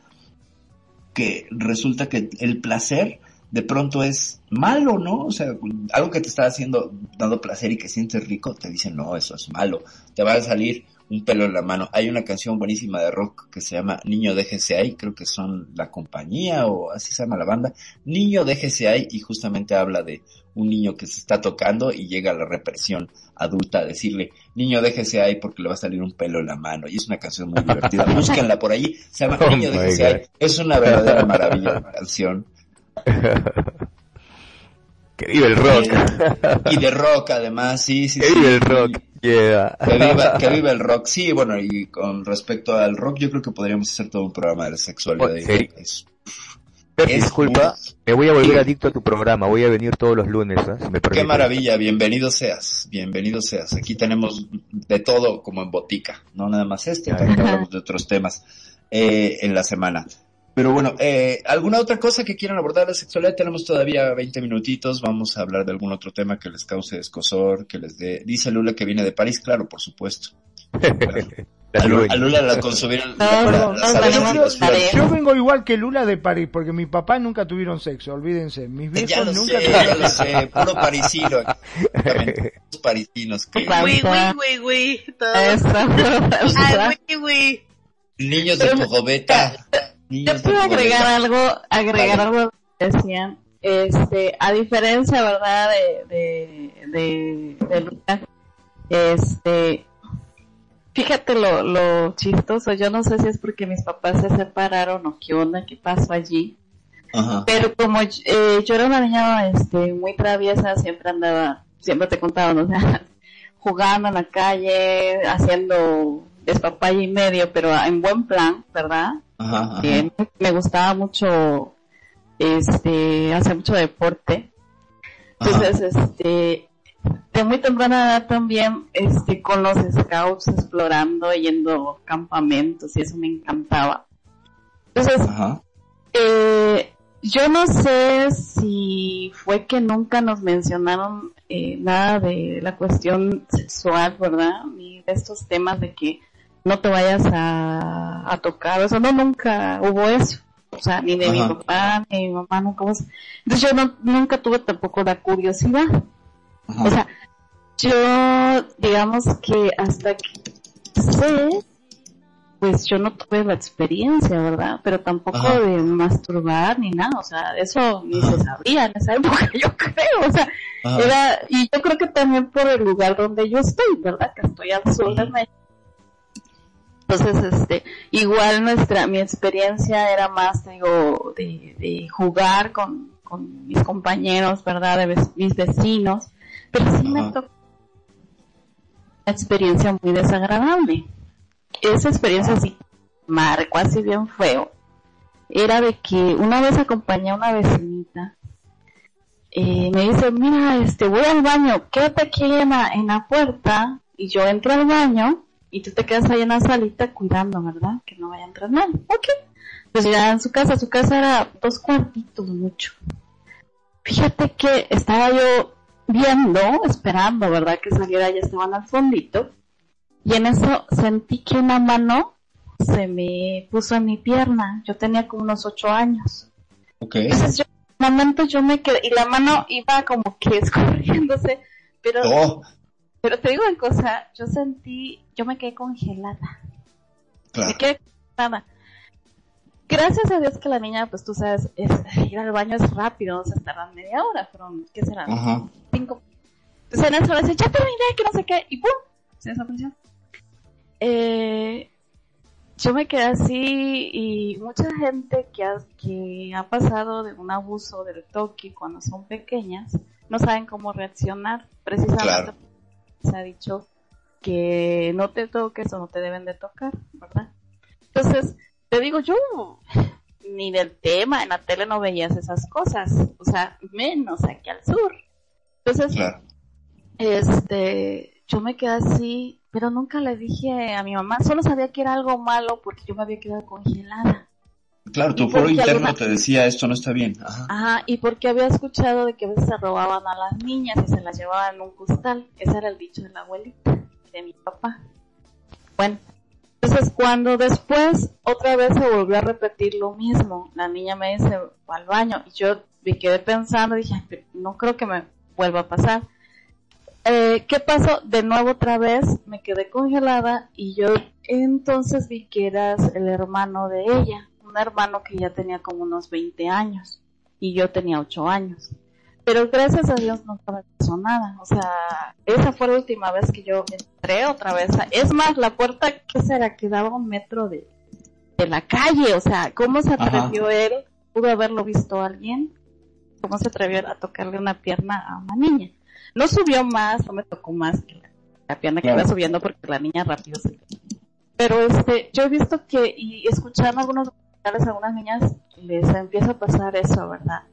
que resulta que el placer de pronto es malo, ¿no? O sea, algo que te está haciendo, dando placer y que sientes rico, te dicen, no, eso es malo, te va a salir un pelo en la mano. Hay una canción buenísima de rock que se llama Niño déjese ahí, creo que son la compañía o así se llama la banda. Niño déjese ahí y justamente habla de un niño que se está tocando y llega a la represión adulta a decirle, niño déjese ahí porque le va a salir un pelo en la mano. Y es una canción muy divertida. Búsquenla por allí, se llama Oh Niño déjese ahí. Es una verdadera maravilla de canción. Que vive el rock. Y de rock además, sí, sí, Que sí. vive el rock. Yeah. Que viva, que viva el rock. Sí, bueno, y con respecto al rock, yo creo que podríamos hacer todo un programa de la sexualidad. Es- disculpa, me voy a volver Sí. adicto a tu programa, voy a venir todos los lunes, si me Qué maravilla, bienvenido seas, bienvenido seas. Aquí tenemos de todo como en botica, no nada más este, también hablamos de otros temas eh, en la semana. Pero bueno, eh, ¿alguna otra cosa que quieran abordar de la sexualidad? Tenemos todavía 20 minutitos, vamos a hablar de algún otro tema que les cause escosor, que les dé... Dice Lula que viene de París, claro, por supuesto. La A Lula, a Lula la consumieron... Los de París. Yo vengo igual que Lula de París, porque mi papá nunca tuvieron sexo, olvídense. Mis viejos Ya lo nunca sé, ya lo sé, puro parisino. Parisinos que... Claro. Uy, uy, uy, uy. Todo. Eso. Ay, uy, uy. Niños de Pogobeta. Yo puedo agregar algo, agregar Vale. algo que decían, este, a diferencia, verdad, de, de, de, de Lucas, este, fíjate lo, lo chistoso, yo no sé si es porque mis papás se separaron o qué onda, qué pasó allí, Ajá. pero como eh, yo era una niña, este, muy traviesa, siempre andaba, siempre te contaba, ¿no? o sea, jugando en la calle, haciendo despapalle y medio, pero en buen plan, ¿verdad? Ajá, ajá. que me gustaba mucho este hacer mucho deporte entonces este de muy temprana edad también este con los scouts explorando yendo campamentos y eso me encantaba entonces eh, yo no sé si fue que nunca nos mencionaron eh, nada de la cuestión sexual, ¿verdad? Ni de estos temas de que no te vayas a, a tocar, eso no, nunca hubo eso. O sea, ni de mi papá, ni de mi mamá, nunca hubo eso. Entonces yo no, nunca tuve tampoco la curiosidad. Ajá. O sea, yo, digamos que hasta que sé, pues yo no tuve la experiencia, ¿verdad? Pero tampoco Ajá. de masturbar ni nada, o sea, eso ni se sabía en esa época, yo creo, o sea, Ajá. era, y yo creo que también por el lugar donde yo estoy, ¿verdad? Que estoy al sur de. México. Entonces, este, igual nuestra, mi experiencia era más, digo, de, de jugar con, con mis compañeros, ¿verdad? De mis vecinos, pero sí me tocó una experiencia muy desagradable. Esa experiencia sí marcó así bien feo. Era de que una vez acompañé a una vecinita, eh, me dice, mira, este, voy al baño, quédate aquí en la, en la puerta, y yo entro al baño, y tú te quedas ahí en la salita cuidando, ¿verdad? Que no vaya a entrar nadie. Ok. Pues ya en su casa, su casa era dos cuartitos mucho. Fíjate que estaba yo viendo, esperando, ¿verdad? Que saliera, ya estaban al fondito. Y en eso sentí que una mano se me puso en mi pierna. Yo tenía como unos ocho años. Ok. Entonces yo, en un momento yo me quedé, y la mano iba como que escurriéndose, pero, Oh, pero te digo una cosa, yo sentí, yo me quedé congelada. claro. Me quedé congelada. Gracias a Dios que la niña, pues tú sabes, es, ir al baño es rápido, no se tardan media hora, pero ¿qué será? Ajá. cinco. Entonces en eso le dice, ya terminé, que no sé qué, y ¡pum! Se desapareció. Eh, yo me quedé así y mucha gente que ha, que ha pasado de un abuso del toque cuando son pequeñas no saben cómo reaccionar. Precisamente Claro. Se ha dicho que no te toques o no te deben de tocar, ¿verdad? Entonces, te digo, yo ni del tema, en la tele no veías esas cosas, o sea, menos aquí al sur. Entonces, Claro. este, yo me quedé así, pero nunca le dije a mi mamá, solo sabía que era algo malo porque yo me había quedado congelada. Claro, tu ¿Y foro interno alguna- te decía esto no está bien. Ajá. Ajá, y porque había escuchado de que a veces se robaban a las niñas y se las llevaban en un costal. Ese era el dicho de la abuelita, de mi papá. Bueno, entonces cuando después otra vez se volvió a repetir lo mismo, la niña me dice, "Va al baño, y yo me quedé pensando, dije, "Ay, pero no creo que me vuelva a pasar. Eh, ¿Qué pasó? De nuevo otra vez me quedé congelada y yo entonces vi que eras el hermano de ella, un hermano que ya tenía como unos 20 años y yo tenía 8 años. Pero gracias a Dios no me pasó nada. O sea, esa fue la última vez que yo entré otra vez. Es más, la puerta, ¿qué será? Quedaba un metro de, de la calle. O sea, ¿cómo se atrevió él? ¿Pudo haberlo visto alguien? ¿Cómo se atrevió a tocarle una pierna a una niña? No subió más, no me tocó más que la la pierna que Claro. va subiendo porque la niña rápido se Pero este, yo he visto que, y escuchando algunos documentales, a algunas niñas les empieza a pasar eso, ¿verdad?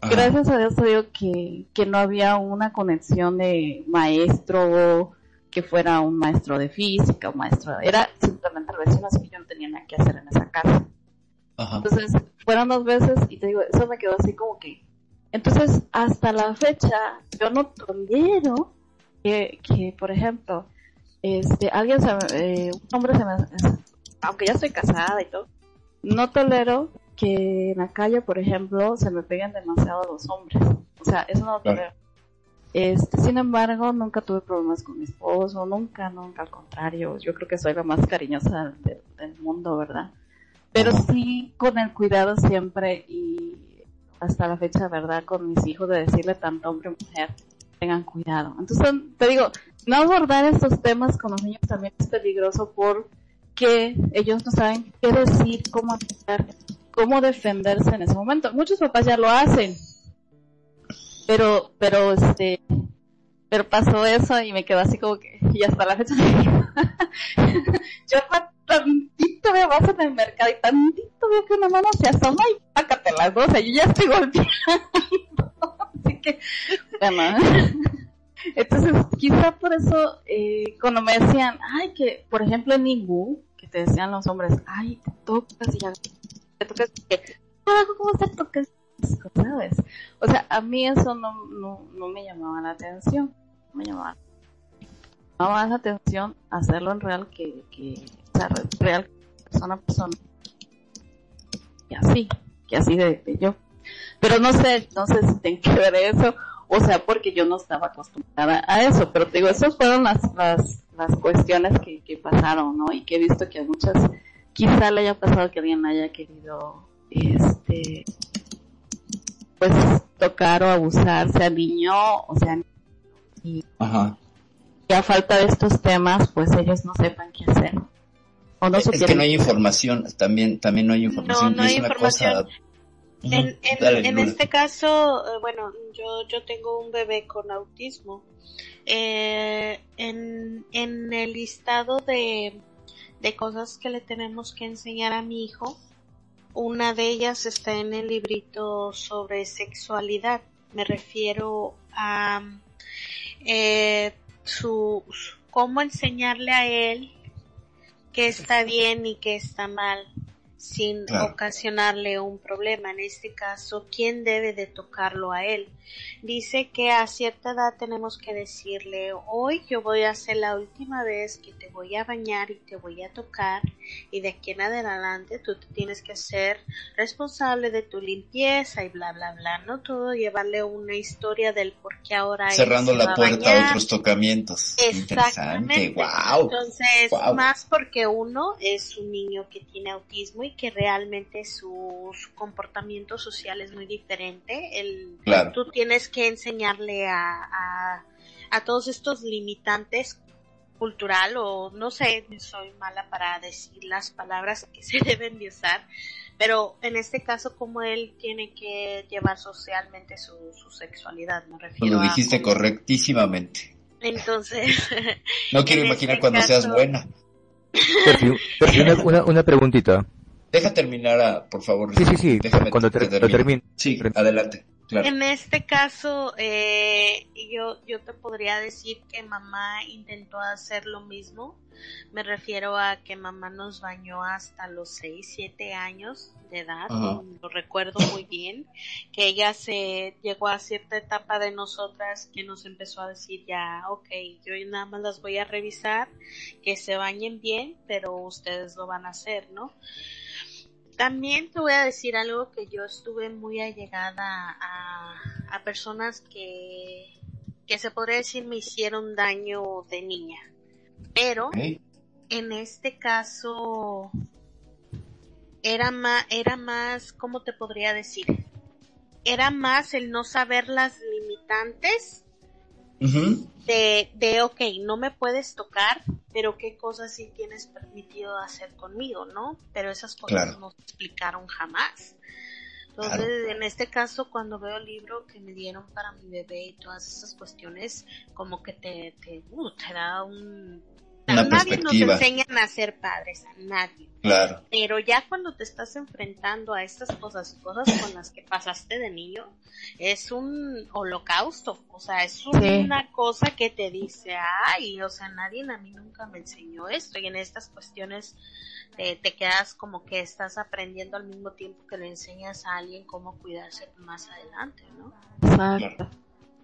Ajá. Gracias a Dios te digo que, que no había una conexión de maestro que fuera un maestro de física, un maestro, era simplemente el vecino, así que yo no tenía nada que hacer en esa casa. Ajá. Entonces, fueron dos veces y te digo, eso me quedó así como que... Entonces, hasta la fecha, yo no tolero que, que por ejemplo, este, alguien se, eh, un hombre se me... Aunque ya estoy casada y todo, no tolero que en la calle, por ejemplo, se me peguen demasiado los hombres. O sea, eso no lo tolero. Este, sin embargo, nunca tuve problemas con mi esposo, nunca, nunca, al contrario, yo creo que soy la más cariñosa del, del mundo, ¿verdad? Pero sí con el cuidado siempre y hasta la fecha, ¿verdad? Con mis hijos de decirle tanto hombre y mujer, tengan cuidado. Entonces, te digo, no abordar estos temas con los niños también es peligroso porque ellos no saben qué decir, cómo actuar, cómo defenderse en ese momento. Muchos papás ya lo hacen, pero, pero este, pero pasó eso y me quedó así como que, y hasta la fecha yo tantito veo vas en el mercado y tantito veo que una mano se asoma y pácate las dos, o yo ya estoy golpeando. Así que, bueno. Entonces, quizá por eso, eh, cuando me decían, ay, que, por ejemplo, en Ningú, que te decían los hombres, ay, te tocas y ya, te tocas, ¿cómo te tocas? ¿Sabes? O sea, a mí eso no, no, no me llamaba la atención, no me llamaba no más la atención hacerlo en real que, que o sea, re- real persona a persona y así que así de, de yo pero no sé no sé si tiene que ver eso o sea porque yo no estaba acostumbrada a eso pero te digo esas fueron las las, las cuestiones que, que pasaron no y que he visto que a muchas quizá le haya pasado que alguien haya querido este pues tocar o abusar sea niño o sea Ajá. y a falta de estos temas, pues ellos no sepan qué hacer. O no es que no hay información, también, también no hay información. no y hay es una información. cosa-. En, en, Dale, en Lula. este caso, eh, bueno, yo, yo tengo un bebé con autismo. Eh, en, en el listado de, de cosas que le tenemos que enseñar a mi hijo, una de ellas está en el librito sobre sexualidad. Me refiero a eh, su, su- cómo enseñarle a él qué está bien y qué está mal sin Claro. ocasionarle un problema. En este caso, ¿quién debe de tocarlo a él? Dice que a cierta edad tenemos que decirle, hoy yo voy a hacer la última vez que te voy a bañar y te voy a tocar y de aquí en adelante tú te tienes que ser responsable de tu limpieza y bla bla bla, no todo llevarle una historia del por qué ahora él Cerrando se la va puerta a otros tocamientos. Exactamente. Interesante, wow. Entonces, Wow. más porque uno es un niño que tiene autismo y que realmente su, su comportamiento social es muy diferente. El, Claro. Tú tienes que enseñarle a, a, a todos estos limitantes cultural o no sé, soy mala para decir las palabras que se deben de usar, pero en este caso como él tiene que llevar socialmente su, su sexualidad, me refiero Lo dijiste correctísimamente. Entonces, No quiero En imaginar este cuando seas buena. Perfi, una, una, una preguntita. Deja terminar, a, por favor. Sí, sí, sí. Déjame Cuando ter- lo termine. termine. Sí, adelante. Claro. En este caso, eh, yo, yo te podría decir que mamá intentó hacer lo mismo. Me refiero a que mamá nos bañó hasta los 6, 7 años de edad. Ajá. Lo recuerdo muy bien. Que ella se llegó a cierta etapa de nosotras que nos empezó a decir ya, ok, yo nada más las voy a revisar, que se bañen bien, pero ustedes lo van a hacer, ¿no? También te voy a decir algo que yo estuve muy allegada a, a personas que, que se podría decir me hicieron daño de niña. Pero en este caso era más, era más, ¿cómo te podría decir? Era más el no saber las limitantes De, de, ok, no me puedes tocar, pero qué cosas sí tienes permitido hacer conmigo, ¿no? Pero esas cosas Claro. no se explicaron jamás. Entonces, en este caso, cuando veo el libro que me dieron para mi bebé y todas esas cuestiones, como que te, te, uh, te da un... Una a nadie nos enseñan a ser padres, a nadie. Claro. Pero ya cuando te estás enfrentando a estas cosas, cosas con las que pasaste de niño, es un holocausto. O sea, es una cosa que te dice, ay, o sea, nadie a mí nunca me enseñó esto. Y en estas cuestiones te, te quedas como que estás aprendiendo al mismo tiempo que le enseñas a alguien cómo cuidarse más adelante, ¿no? Exacto.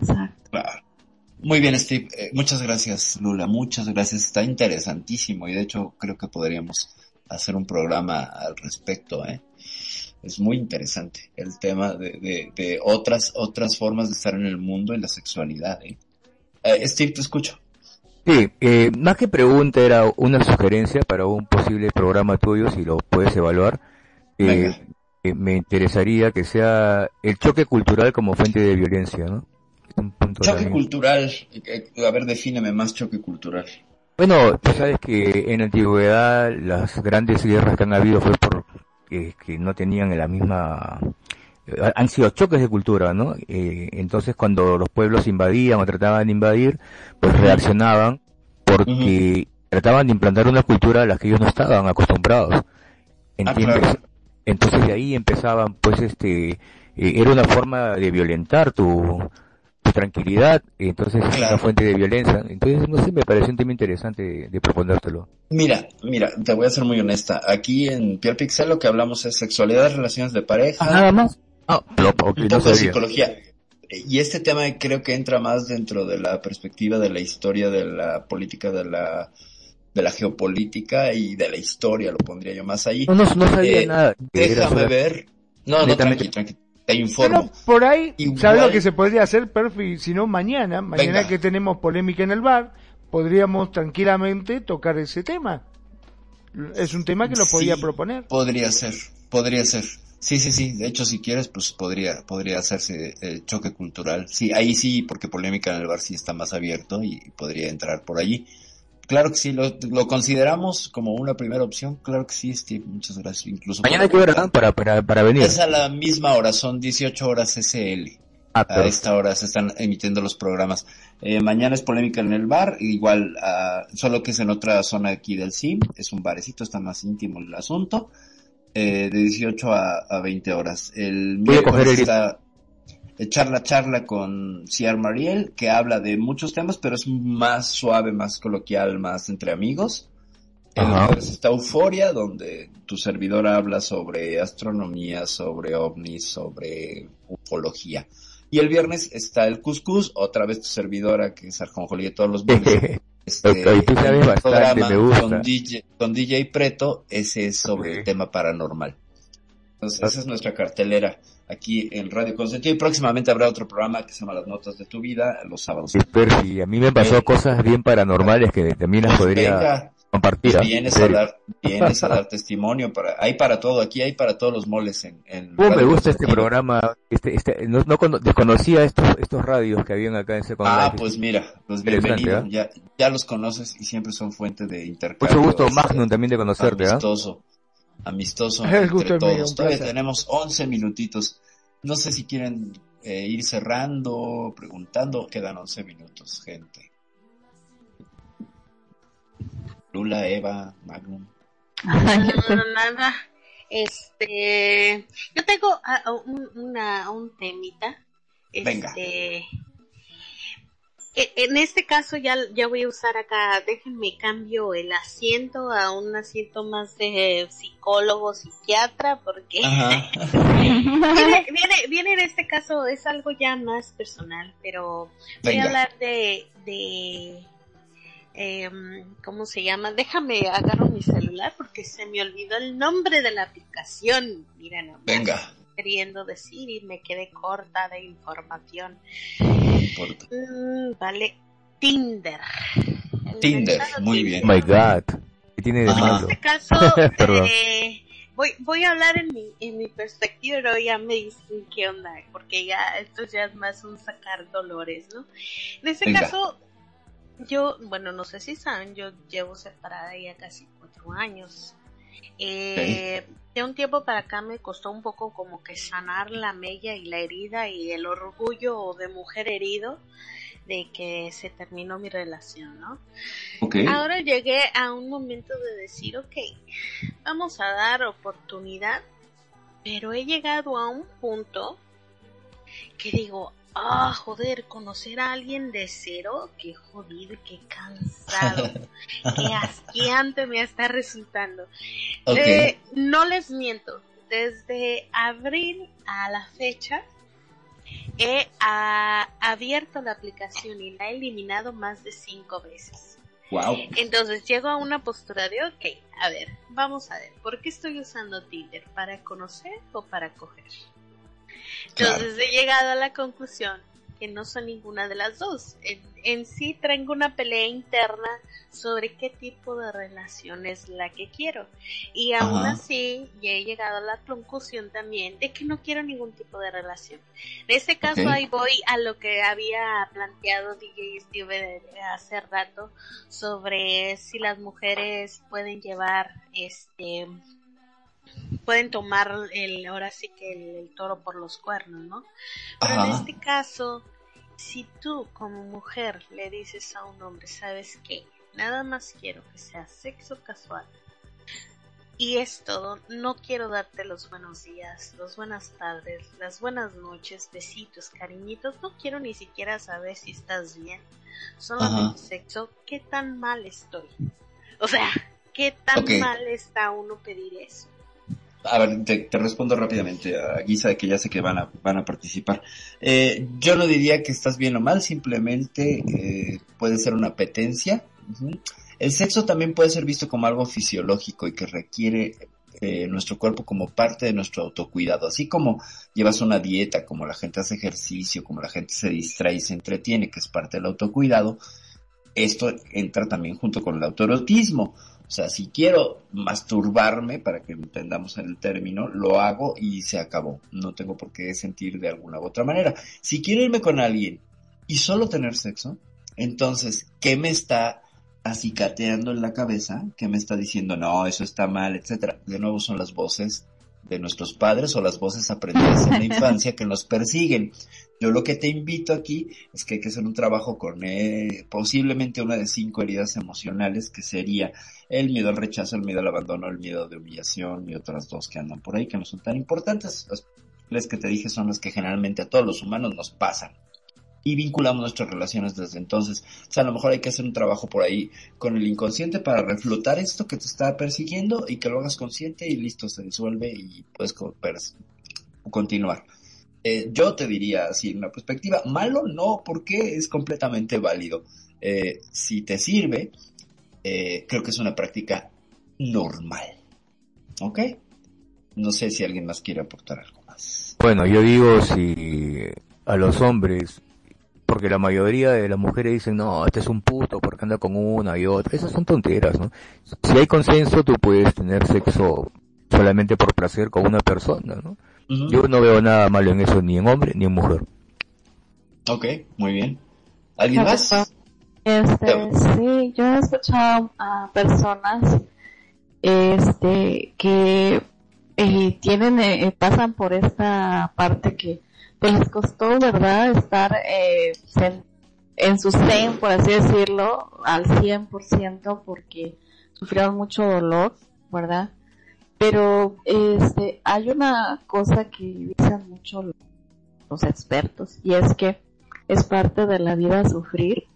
Exacto. Claro. Muy bien, Steve. Eh, muchas gracias, Lula. Muchas gracias. Está interesantísimo y de hecho creo que podríamos hacer un programa al respecto. ¿eh? Es muy interesante el tema de, de, de otras otras formas de estar en el mundo y la sexualidad. ¿eh? Eh, Steve, te escucho. Sí, eh, más que pregunta era una sugerencia para un posible programa tuyo, si lo puedes evaluar. Eh, eh, me interesaría que sea el choque cultural como fuente de violencia, ¿no? Es un punto Choque también. cultural. Eh, A ver, defíneme más choque cultural. Bueno, tú sabes que en la antigüedad las grandes guerras que han habido fue por que, que no tenían la misma eh, han sido choques de cultura, ¿no? Eh, entonces cuando los pueblos invadían o trataban de invadir, pues reaccionaban porque trataban de implantar una cultura a la que ellos no estaban acostumbrados. ¿Entiendes? claro. Entonces de ahí empezaban, pues este, eh, era una forma de violentar tu, tranquilidad, entonces es Claro. una fuente de violencia. Entonces, no sé, me pareció un tema interesante de, de proponértelo. Mira, mira, te voy a ser muy honesta. Aquí en Pierre Pixel lo que hablamos es sexualidad, relaciones de pareja, nada más. Ah, lo- ok, un no poco de sabía. psicología. Y este tema creo que entra más dentro de la perspectiva de la historia de la política de la de la geopolítica y de la historia, lo pondría yo más ahí. No, no, no sabía Eh, nada. Déjame ver. No, no, tranqui, tranqui. Te informo. Pero por ahí, Igual- ¿sabes lo que se podría hacer, Perfi? Si no, mañana, mañana Venga. que tenemos polémica en el bar, podríamos tranquilamente tocar ese tema. Es un tema que lo podía Sí, proponer. Podría ser, podría ser. Sí, sí, sí. De hecho, si quieres, pues podría, podría hacerse eh, choque cultural. Sí, ahí sí, porque polémica en el bar sí está más abierto y podría entrar por allí. Claro que sí, lo, lo consideramos como una primera opción. Claro que sí, Steve. Muchas gracias. Incluso Mañana ver, ¿no? Para, para, para venir. Es a la misma hora, son 18 horas SL. Ah, A esta hora se están emitiendo los programas. Eh, mañana es polémica en el bar, igual, ah, solo que es en otra zona aquí del CIM, es un barecito, está más íntimo el asunto, eh, de 18 a, a 20 horas. El Voy a coger el- está charla charla con Ciar Mariel, que habla de muchos temas, pero es más suave, más coloquial, más entre amigos. Jueves está Euforia, donde tu servidor habla sobre astronomía, sobre ovnis, sobre ufología. Y el viernes está el Cuscus, otra vez tu servidora, que es Arjonjolí de todos los viernes. Este, Oye, tú sabes un bastante, programa me gusta. Con DJ, con DJ Preto, ese es sobre el tema paranormal. Entonces, esa es nuestra cartelera aquí en Radio Consentido. Y próximamente habrá otro programa que se llama Las Notas de tu Vida, los sábados. Sí, Percy, a mí me pasó Eh, cosas bien paranormales que también las Pues podría venga, compartir. pues ¿ah? vienes En a dar, vienes a dar testimonio para, hay para todo, aquí hay para todos los moles en, en ¿Cómo me gusta este programa? Este, este, no, no cono- desconocía estos, estos radios que habían acá en Second Ah, pues mira, pues bienvenido, ¿ah? ya, ya los conoces y siempre son fuente de intercambio. Mucho gusto, este, Magnum, también de conocerte, ¿ah? amistoso, amistoso El entre gusto es mío, todos. Todavía tenemos 11 minutitos. No sé si quieren eh, ir cerrando, preguntando. Quedan 11 minutos, gente. Lula, Eva, Magnum. No, nada. Este, yo tengo ah, un, una, un temita. Venga. Este, e- en este caso ya, ya voy a usar acá, déjenme cambio el asiento a un asiento más de psicólogo, psiquiatra, porque viene, viene, viene en este caso, es algo ya más personal, pero voy Venga. a hablar de, de em, ¿cómo se llama? Déjame agarro mi celular porque se me olvidó el nombre de la aplicación. Mira nomás, Venga. Queriendo decir y me quedé corta de información. No importa. Mm, vale, Tinder. Tinder, muy Tinder. Oh my god. ¿Qué tiene de Ajá. En malo? este caso, eh, voy, voy a hablar en mi, en mi perspectiva, pero ya me dicen qué onda, porque ya esto ya es más un sacar dolores, ¿no? En este Venga. caso, yo, bueno, no sé si saben, yo llevo separada ya casi cuatro años. Eh, de un tiempo para acá me costó un poco como que sanar la mella y la herida y el orgullo de mujer herido de que se terminó mi relación, ¿no? Ahora llegué a un momento de decir, ok, vamos a dar oportunidad, pero he llegado a un punto que digo, ah, joder, conocer a alguien de cero, qué jodido, qué cansado, qué asqueante me está resultando. Eh, no les miento, desde abril a la fecha he ah, abierto la aplicación y la he eliminado más de cinco veces. Wow. Entonces llego a una postura de, ok, a ver, vamos a ver, ¿por qué estoy usando Tinder? ¿Para conocer o para coger? Entonces he llegado a la conclusión que no son ninguna de las dos. En, en sí traigo una pelea interna sobre qué tipo de relación es la que quiero. Y aún Ajá. así ya he llegado a la conclusión también de que no quiero ningún tipo de relación. En este caso ahí voy a lo que había planteado DJ Steve hace rato sobre si las mujeres pueden llevar este pueden tomar el ahora sí que el, el toro por los cuernos, ¿no? Pero en este caso, si tú como mujer le dices a un hombre, ¿sabes qué? Nada más quiero que sea sexo casual. Y es todo, no quiero darte los buenos días, las buenas tardes, las buenas noches, besitos, cariñitos, no quiero ni siquiera saber si estás bien, solamente Ajá. sexo, ¿qué tan mal estoy? O sea, ¿qué tan mal está uno pedir eso? A ver, te, respondo rápidamente a guisa de que ya sé que van a, van a participar. Eh, yo no diría que estás bien o mal, simplemente eh, puede ser una apetencia. El sexo también puede ser visto como algo fisiológico y que requiere eh, nuestro cuerpo como parte de nuestro autocuidado. Así como llevas una dieta, como la gente hace ejercicio, como la gente se distrae y se entretiene, que es parte del autocuidado, esto entra también junto con el autoerotismo. O sea, si quiero masturbarme, para que entendamos el término, lo hago y se acabó. No tengo por qué sentir de alguna u otra manera. Si quiero irme con alguien y solo tener sexo, entonces, ¿qué me está acicateando en la cabeza? ¿Qué me está diciendo, no, eso está mal, etcétera? De nuevo son las voces de nuestros padres o las voces aprendidas en la infancia que nos persiguen. Yo lo que te invito aquí es que hay que hacer un trabajo con eh, posiblemente una de cinco heridas emocionales que sería el miedo al rechazo, el miedo al abandono, el miedo de humillación y otras dos que andan por ahí que no son tan importantes. Las, que te dije son las que generalmente a todos los humanos nos pasan y vinculamos nuestras relaciones desde entonces. O sea, a lo mejor hay que hacer un trabajo por ahí con el inconsciente para reflotar esto que te está persiguiendo y que lo hagas consciente y listo, se disuelve y puedes pers- continuar. Eh, yo te diría así, en una perspectiva, malo no, porque es completamente válido. Eh, si te sirve, eh, creo que es una práctica normal. ¿Ok? No sé si alguien más quiere aportar algo más. Bueno, yo digo si a los hombres, porque la mayoría de las mujeres dicen, no, este es un puto porque anda con una y otra. Esas son tonteras, ¿no? Si hay consenso, tú puedes tener sexo solamente por placer con una persona, ¿no? Yo no veo nada malo en eso, ni en hombre ni en mujer. Ok, muy bien. ¿Alguien más? Este, sí, yo he escuchado a personas este que eh, tienen eh, pasan por esta parte que pues les costó verdad estar eh, en, en su zen por así decirlo al 100% porque sufrieron mucho dolor verdad pero este hay una cosa que dicen mucho los expertos y es que es parte de la vida sufrir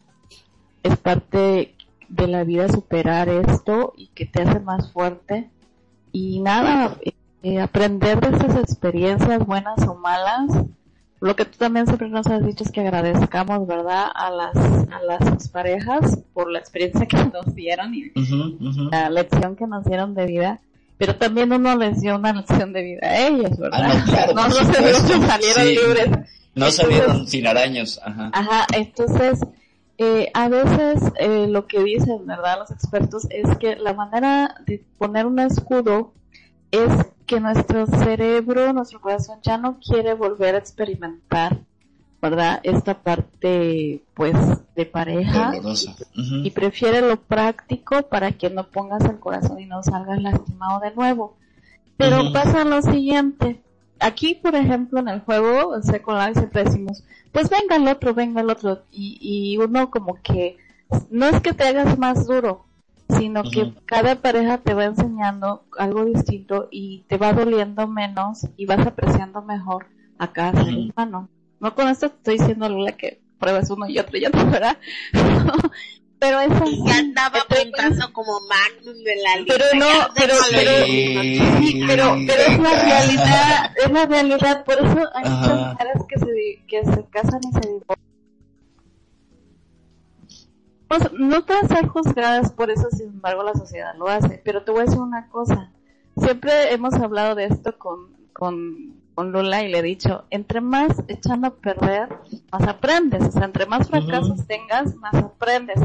es parte de la vida superar esto y que te hace más fuerte. Y nada eh, aprender de estas experiencias buenas o malas. Lo que tú también siempre nos has dicho es que agradezcamos verdad a las a las parejas por la experiencia que nos dieron y la lección que nos dieron de vida pero también uno les dio una lección de vida a ellas verdad Ah, no, claro, no, no se salieron Sí. libres No Entonces- salieron sin araños. Ajá. Ajá, entonces, eh, a veces eh, lo que dicen, ¿verdad? Los expertos es que la manera de poner un escudo es que nuestro cerebro, nuestro corazón ya no quiere volver a experimentar, ¿verdad? Esta parte, pues, de pareja y prefiere lo práctico para que no pongas el corazón y no salgas lastimado de nuevo. Pero pasa lo siguiente. Aquí, por ejemplo, en el juego, en Second Life siempre decimos, pues venga el otro, venga el otro. Y, y uno como que, no es que te hagas más duro, sino que cada pareja te va enseñando algo distinto y te va doliendo menos y vas apreciando mejor a cada ser humano. No con esto te estoy diciendo, Lula, que pruebas uno y otro y otro, ¿verdad? Pero eso Y ya andaba apuntando como Magnum de la lista. Pero no, pero- pero-. Sí, pero, pero es la realidad, es la realidad, por eso hay muchas mujeres que se, di- que se casan y se divorcian. Pues, no te vas a ser juzgadas por eso, sin embargo la sociedad lo hace, pero te voy a decir una cosa, siempre hemos hablado de esto con, con, con Lula y le he dicho, entre más echando a perder, más aprendes, o sea, entre más fracasos tengas, más aprendes.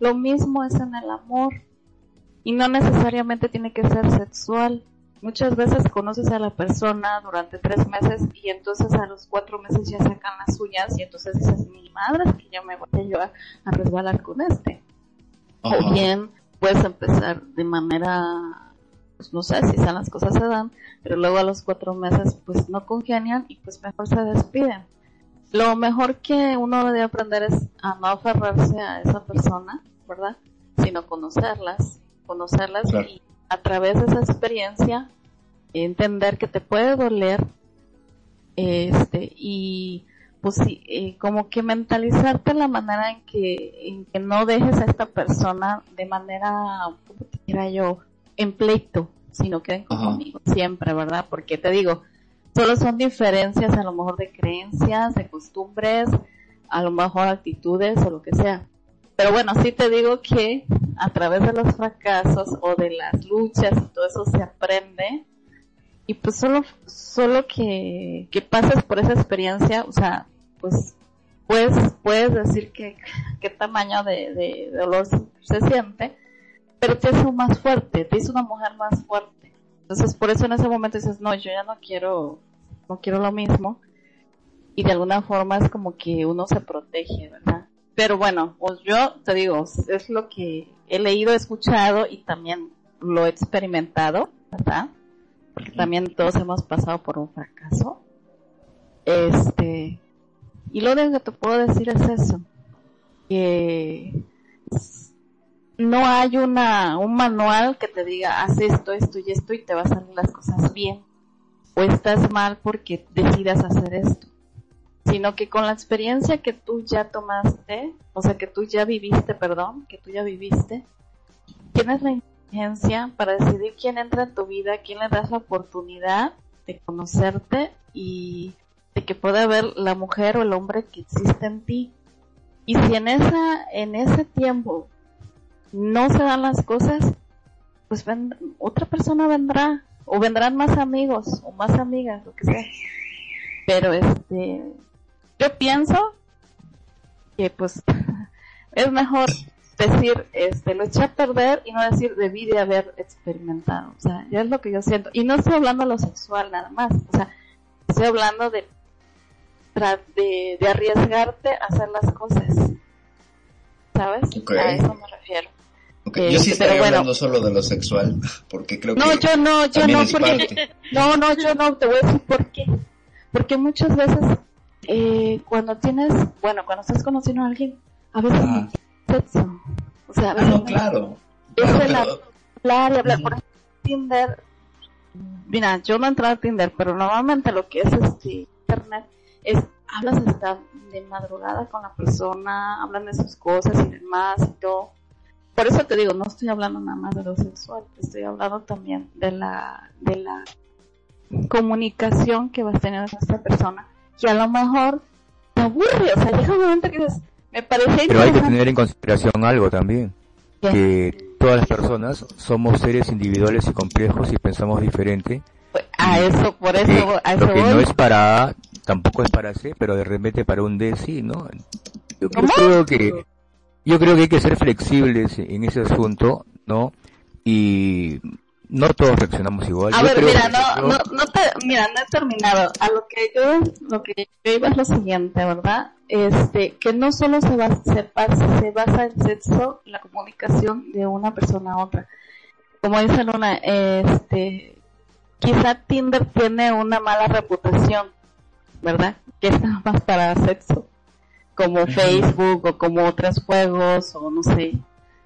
Lo mismo es en el amor y no necesariamente tiene que ser sexual. Muchas veces conoces a la persona durante tres meses y entonces a los cuatro meses ya sacan las uñas y entonces dices, mi madre, es que yo me voy a, yo a, resbalar con este. O bien puedes empezar de manera, pues no sé si esas las cosas se dan, pero luego a los cuatro meses pues no congenian y pues mejor se despiden. Lo mejor que uno debe aprender es a no aferrarse a esa persona, ¿verdad? Sino conocerlas, conocerlas Claro. y a través de esa experiencia entender que te puede doler este y pues sí, eh, como que mentalizarte la manera en que en que no dejes a esta persona de manera como te dijera yo en pleito sino que Ajá. conmigo siempre verdad porque te digo solo son diferencias a lo mejor de creencias de costumbres a lo mejor actitudes o lo que sea. Pero bueno sí te digo que a través de los fracasos o de las luchas y todo eso se aprende. Y pues solo solo que, que pases por esa experiencia o sea pues puedes puedes decir que qué tamaño de, de dolor se, se siente pero te hace más fuerte te hizo una mujer más fuerte. Entonces por eso en ese momento dices no yo ya no quiero no quiero lo mismo y de alguna forma es como que uno se protege verdad pero bueno pues yo te digo es lo que he leído he escuchado y también lo he experimentado verdad porque también todos hemos pasado por un fracaso. Este, y lo único que te puedo decir es eso, que no hay una, un manual que te diga, haz esto, esto y esto y te va a salir las cosas bien, o estás mal porque decidas hacer esto, sino que con la experiencia que tú ya tomaste, o sea, que tú ya viviste, perdón, que tú ya viviste, tienes la inteligencia para decidir quién entra en tu vida, quién le das la oportunidad de conocerte y de que pueda ver la mujer o el hombre que existe en ti. Y si en esa, en ese tiempo no se dan las cosas, pues ven- otra persona vendrá, o vendrán más amigos, o más amigas, lo que sea. Pero este, yo pienso que pues es mejor decir, este, lo eché a perder y no decir debí de haber experimentado. O sea, ya es lo que yo siento. Y no estoy hablando de lo sexual nada más. O sea, estoy hablando de, de, de arriesgarte a hacer las cosas. ¿Sabes? A eso me refiero. Eh, Yo sí pero estaría bueno. hablando solo de lo sexual, porque creo No, que yo no, yo no, es porque, parte. no, no, yo no, te voy a decir por qué. Porque muchas veces, eh, cuando tienes, bueno, cuando estás conociendo a alguien, a veces no es sexo. O sea, a Ah, veces no, no- claro. es Claro, el pero- hablar y hablar. Por ejemplo, Tinder, mira, yo no he entrado a Tinder, pero normalmente lo que es este internet es hablas hasta de madrugada con la persona, hablan de sus cosas y demás y todo. Por eso te digo, no estoy hablando nada más de lo sexual, estoy hablando también de la de la comunicación que vas teniendo con esta persona, que a lo mejor te aburre, o sea, llega un momento que dices, me parece Pero hay que tener en consideración algo también, ¿Qué? que todas las personas somos seres individuales y complejos y pensamos diferente. Pues, A eso, por eso, que a eso lo que voy. no es para A, tampoco es para C, pero de repente para un D sí, ¿no? Yo, creo que yo creo que hay que ser flexibles en ese asunto, ¿no? Y no todos reaccionamos igual. A Yo ver, mira, no, yo- no, no te, mira, no he terminado. A lo que yo, lo que yo iba es lo siguiente, ¿verdad? este, que no solo se basa, se, basa, se basa en sexo, la comunicación de una persona a otra. Como dice Luna, este, quizá Tinder tiene una mala reputación, ¿verdad? Que es nada más para sexo, como Facebook o como otros juegos o no sé.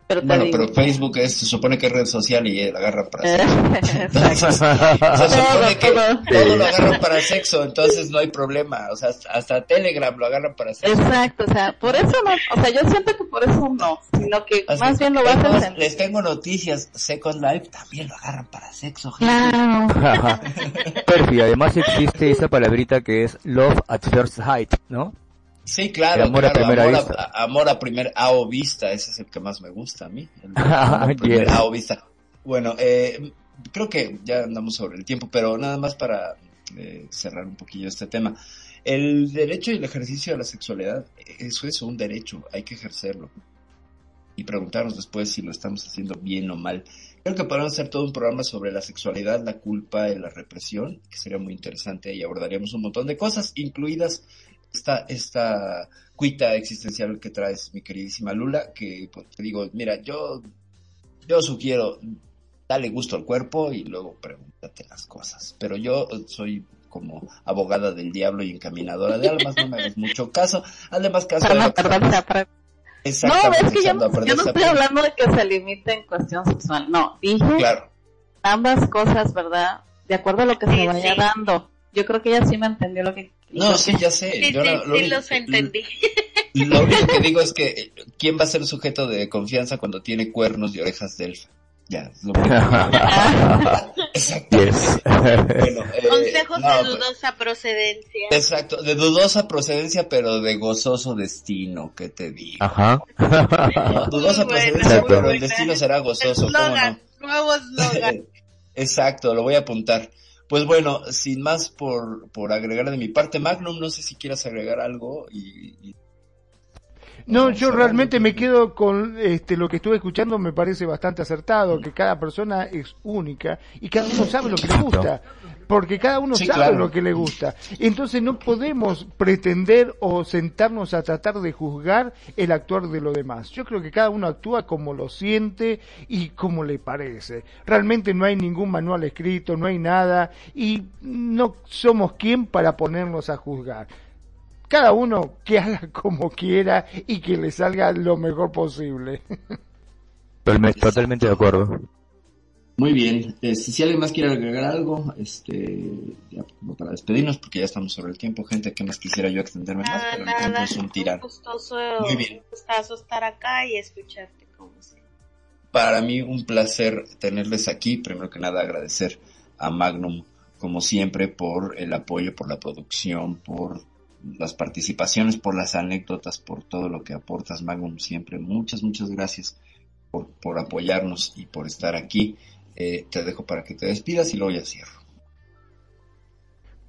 Pero Bueno, digo- pero Facebook es, se supone que es red social y la agarran para Eh, sexo. Entonces, Exacto. se supone que Todo, todo lo agarran para sexo, entonces no hay problema. O sea, hasta- Telegram lo agarran para sexo. Exacto, o sea, por eso no, o sea, yo siento que por eso no, sino que Así más bien lo basas más, en... Les tengo noticias. Second Life también lo agarran para sexo. gente. Claro, Perfi, además existe esa palabrita que es love at first sight, ¿no? Sí, claro. Amor a claro, primera amor vista. A, amor a primer a o vista, ese es el que más me gusta a mí. El Ah, amor a primer yes. a o vista. Bueno, eh, creo que ya andamos sobre el tiempo, pero nada más para eh, cerrar un poquillo este tema. El derecho y el ejercicio de la sexualidad, eso es un derecho, hay que ejercerlo. Y preguntarnos después si lo estamos haciendo bien o mal. Creo que podemos hacer todo un programa sobre la sexualidad, la culpa y la represión, que sería muy interesante y abordaríamos un montón de cosas, incluidas esta, esta cuita existencial que traes, mi queridísima Lula, que pues, te digo, mira, yo, yo sugiero, dale gusto al cuerpo y luego pregúntate las cosas. Pero yo soy como abogada del diablo y encaminadora de almas, no me hagas mucho caso. Además, caso para de a pre- No, es que yo no, yo no estoy hablando de que se limite en cuestión sexual, no, dije Claro, ambas cosas, ¿verdad? De acuerdo a lo que Sí, se vaya sí. dando. Yo creo que ella sí me entendió lo que... no, sí, ya sé. Sí, Yo sí, lo- lo sí único- los entendí. Lo único que digo es que quién va a ser sujeto de confianza cuando tiene cuernos y orejas de elfa. Ya, es lo único que digo. Exactamente. Yes. Bueno, eh, Consejos no, de pues, dudosa procedencia. Exacto, de dudosa procedencia, pero de gozoso destino, que te digo. Ajá. No, dudosa procedencia, pero el destino será gozoso, ¿cómo Eslogan, no? nuevo eslogan. Exacto, lo voy a apuntar. Pues bueno, sin más por, por agregar de mi parte, Magnum, no sé si quieras agregar algo y... y- No, yo realmente me quedo con este, lo que estuve escuchando, me parece bastante acertado, que cada persona es única y cada uno sabe lo que le gusta, porque cada uno Sí, sabe claro. lo que le gusta. Entonces no podemos pretender o sentarnos a tratar de juzgar el actuar de los demás. Yo creo que cada uno actúa como lo siente y como le parece. Realmente no hay ningún manual escrito, no hay nada y no somos quien para ponernos a juzgar cada uno que haga como quiera y que le salga lo mejor posible. Totalmente, totalmente de acuerdo. Muy bien, este, si alguien más quiere agregar algo, este, ya como para despedirnos, porque ya estamos sobre el tiempo, gente, que más quisiera yo extenderme más, Nada, pero el tiempo nada. es un tirano. gustoso, Muy bien. un gustazo estar acá y escucharte como siempre. Para mí un placer tenerles aquí. Primero que nada agradecer a Magnum, como siempre, por el apoyo, por la producción, por las participaciones, por las anécdotas, por todo lo que aportas, Magnum, siempre. Muchas, muchas gracias por, por apoyarnos y por estar aquí. Eh, te dejo para que te despidas y luego ya cierro.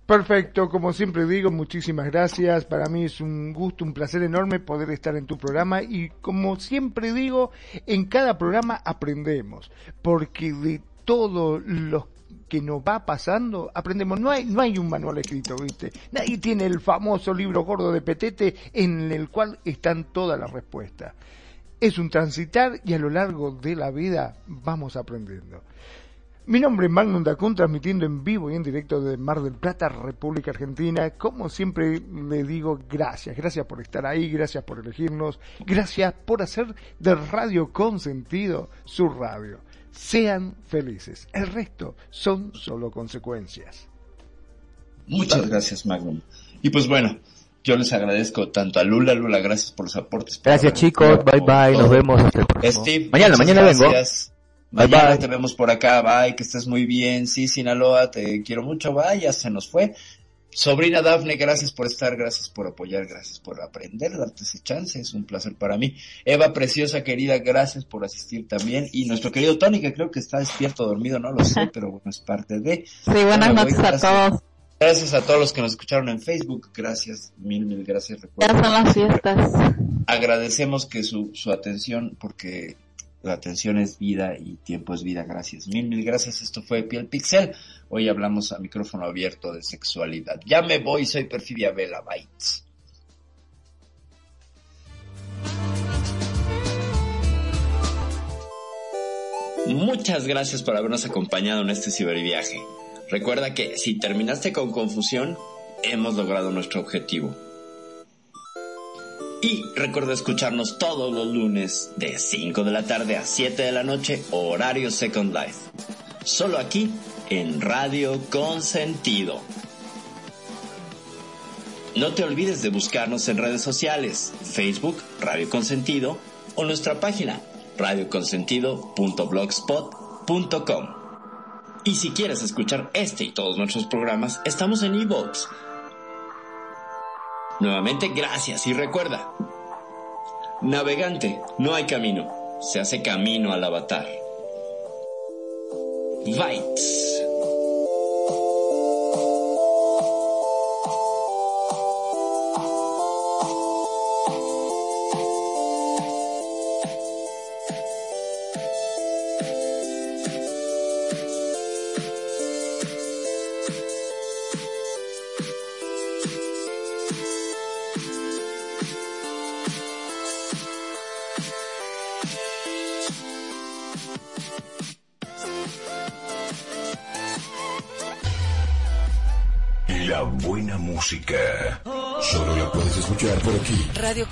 Perfecto, como siempre digo, muchísimas gracias. Para mí es un gusto, un placer enorme poder estar en tu programa y como siempre digo, en cada programa aprendemos, porque de todo lo que nos va pasando, aprendemos. No hay, no hay un manual escrito, ¿viste? Nadie tiene el famoso libro gordo de Petete en el cual están todas las respuestas. Es un transitar y a lo largo de la vida vamos aprendiendo. Mi nombre es Magnum Dacun, transmitiendo en vivo y en directo de Mar del Plata, República Argentina. Como siempre le digo, gracias, gracias por estar ahí, gracias por elegirnos, gracias por hacer de Radio Consentido su radio. Sean felices, el resto son solo consecuencias. Muchas gracias, Magnum. Y pues bueno, yo les agradezco tanto a Lula, Lula, gracias por los aportes. por Gracias chicos, bye bye, nos vemos hasta el próximo. Steve, mañana, mañana vengo. gracias. Bye, Mañana bye. te vemos por acá, bye, que estés muy bien. Sí, Sinaloa, te quiero mucho, bye, ya se nos fue. Sobrina Dafne, gracias por estar, gracias por apoyar, gracias por aprender, darte ese chance, es un placer para mí. Eva, preciosa, querida, gracias por asistir también. Y nuestro querido Tony, que creo que está despierto, dormido, no lo sé, pero bueno, es parte de. Sí, buenas noches a todos. Gracias a todos los que nos escucharon en Facebook. Gracias, mil, mil gracias. Recuerden, ya son las fiestas. Agradecemos que su, su atención, porque la atención es vida y tiempo es vida. Gracias. Mil, mil gracias. Esto fue Piel Pixel. Hoy hablamos a micrófono abierto de sexualidad. Ya me voy, soy Perfidia Vela Bites. Muchas gracias por habernos acompañado en este ciberviaje. Recuerda que si terminaste con confusión, hemos logrado nuestro objetivo. Y recuerda escucharnos todos los lunes de 5 de la tarde a 7 de la noche, horario Second Life. Solo aquí en Radio Consentido. No te olvides de buscarnos en redes sociales, Facebook, Radio Consentido, o nuestra página, radioconsentido.blogspot.com. Y si quieres escuchar este y todos nuestros programas, estamos en iVoox. Nuevamente, gracias y recuerda, navegante, no hay camino, se hace camino al avatar. Bytes.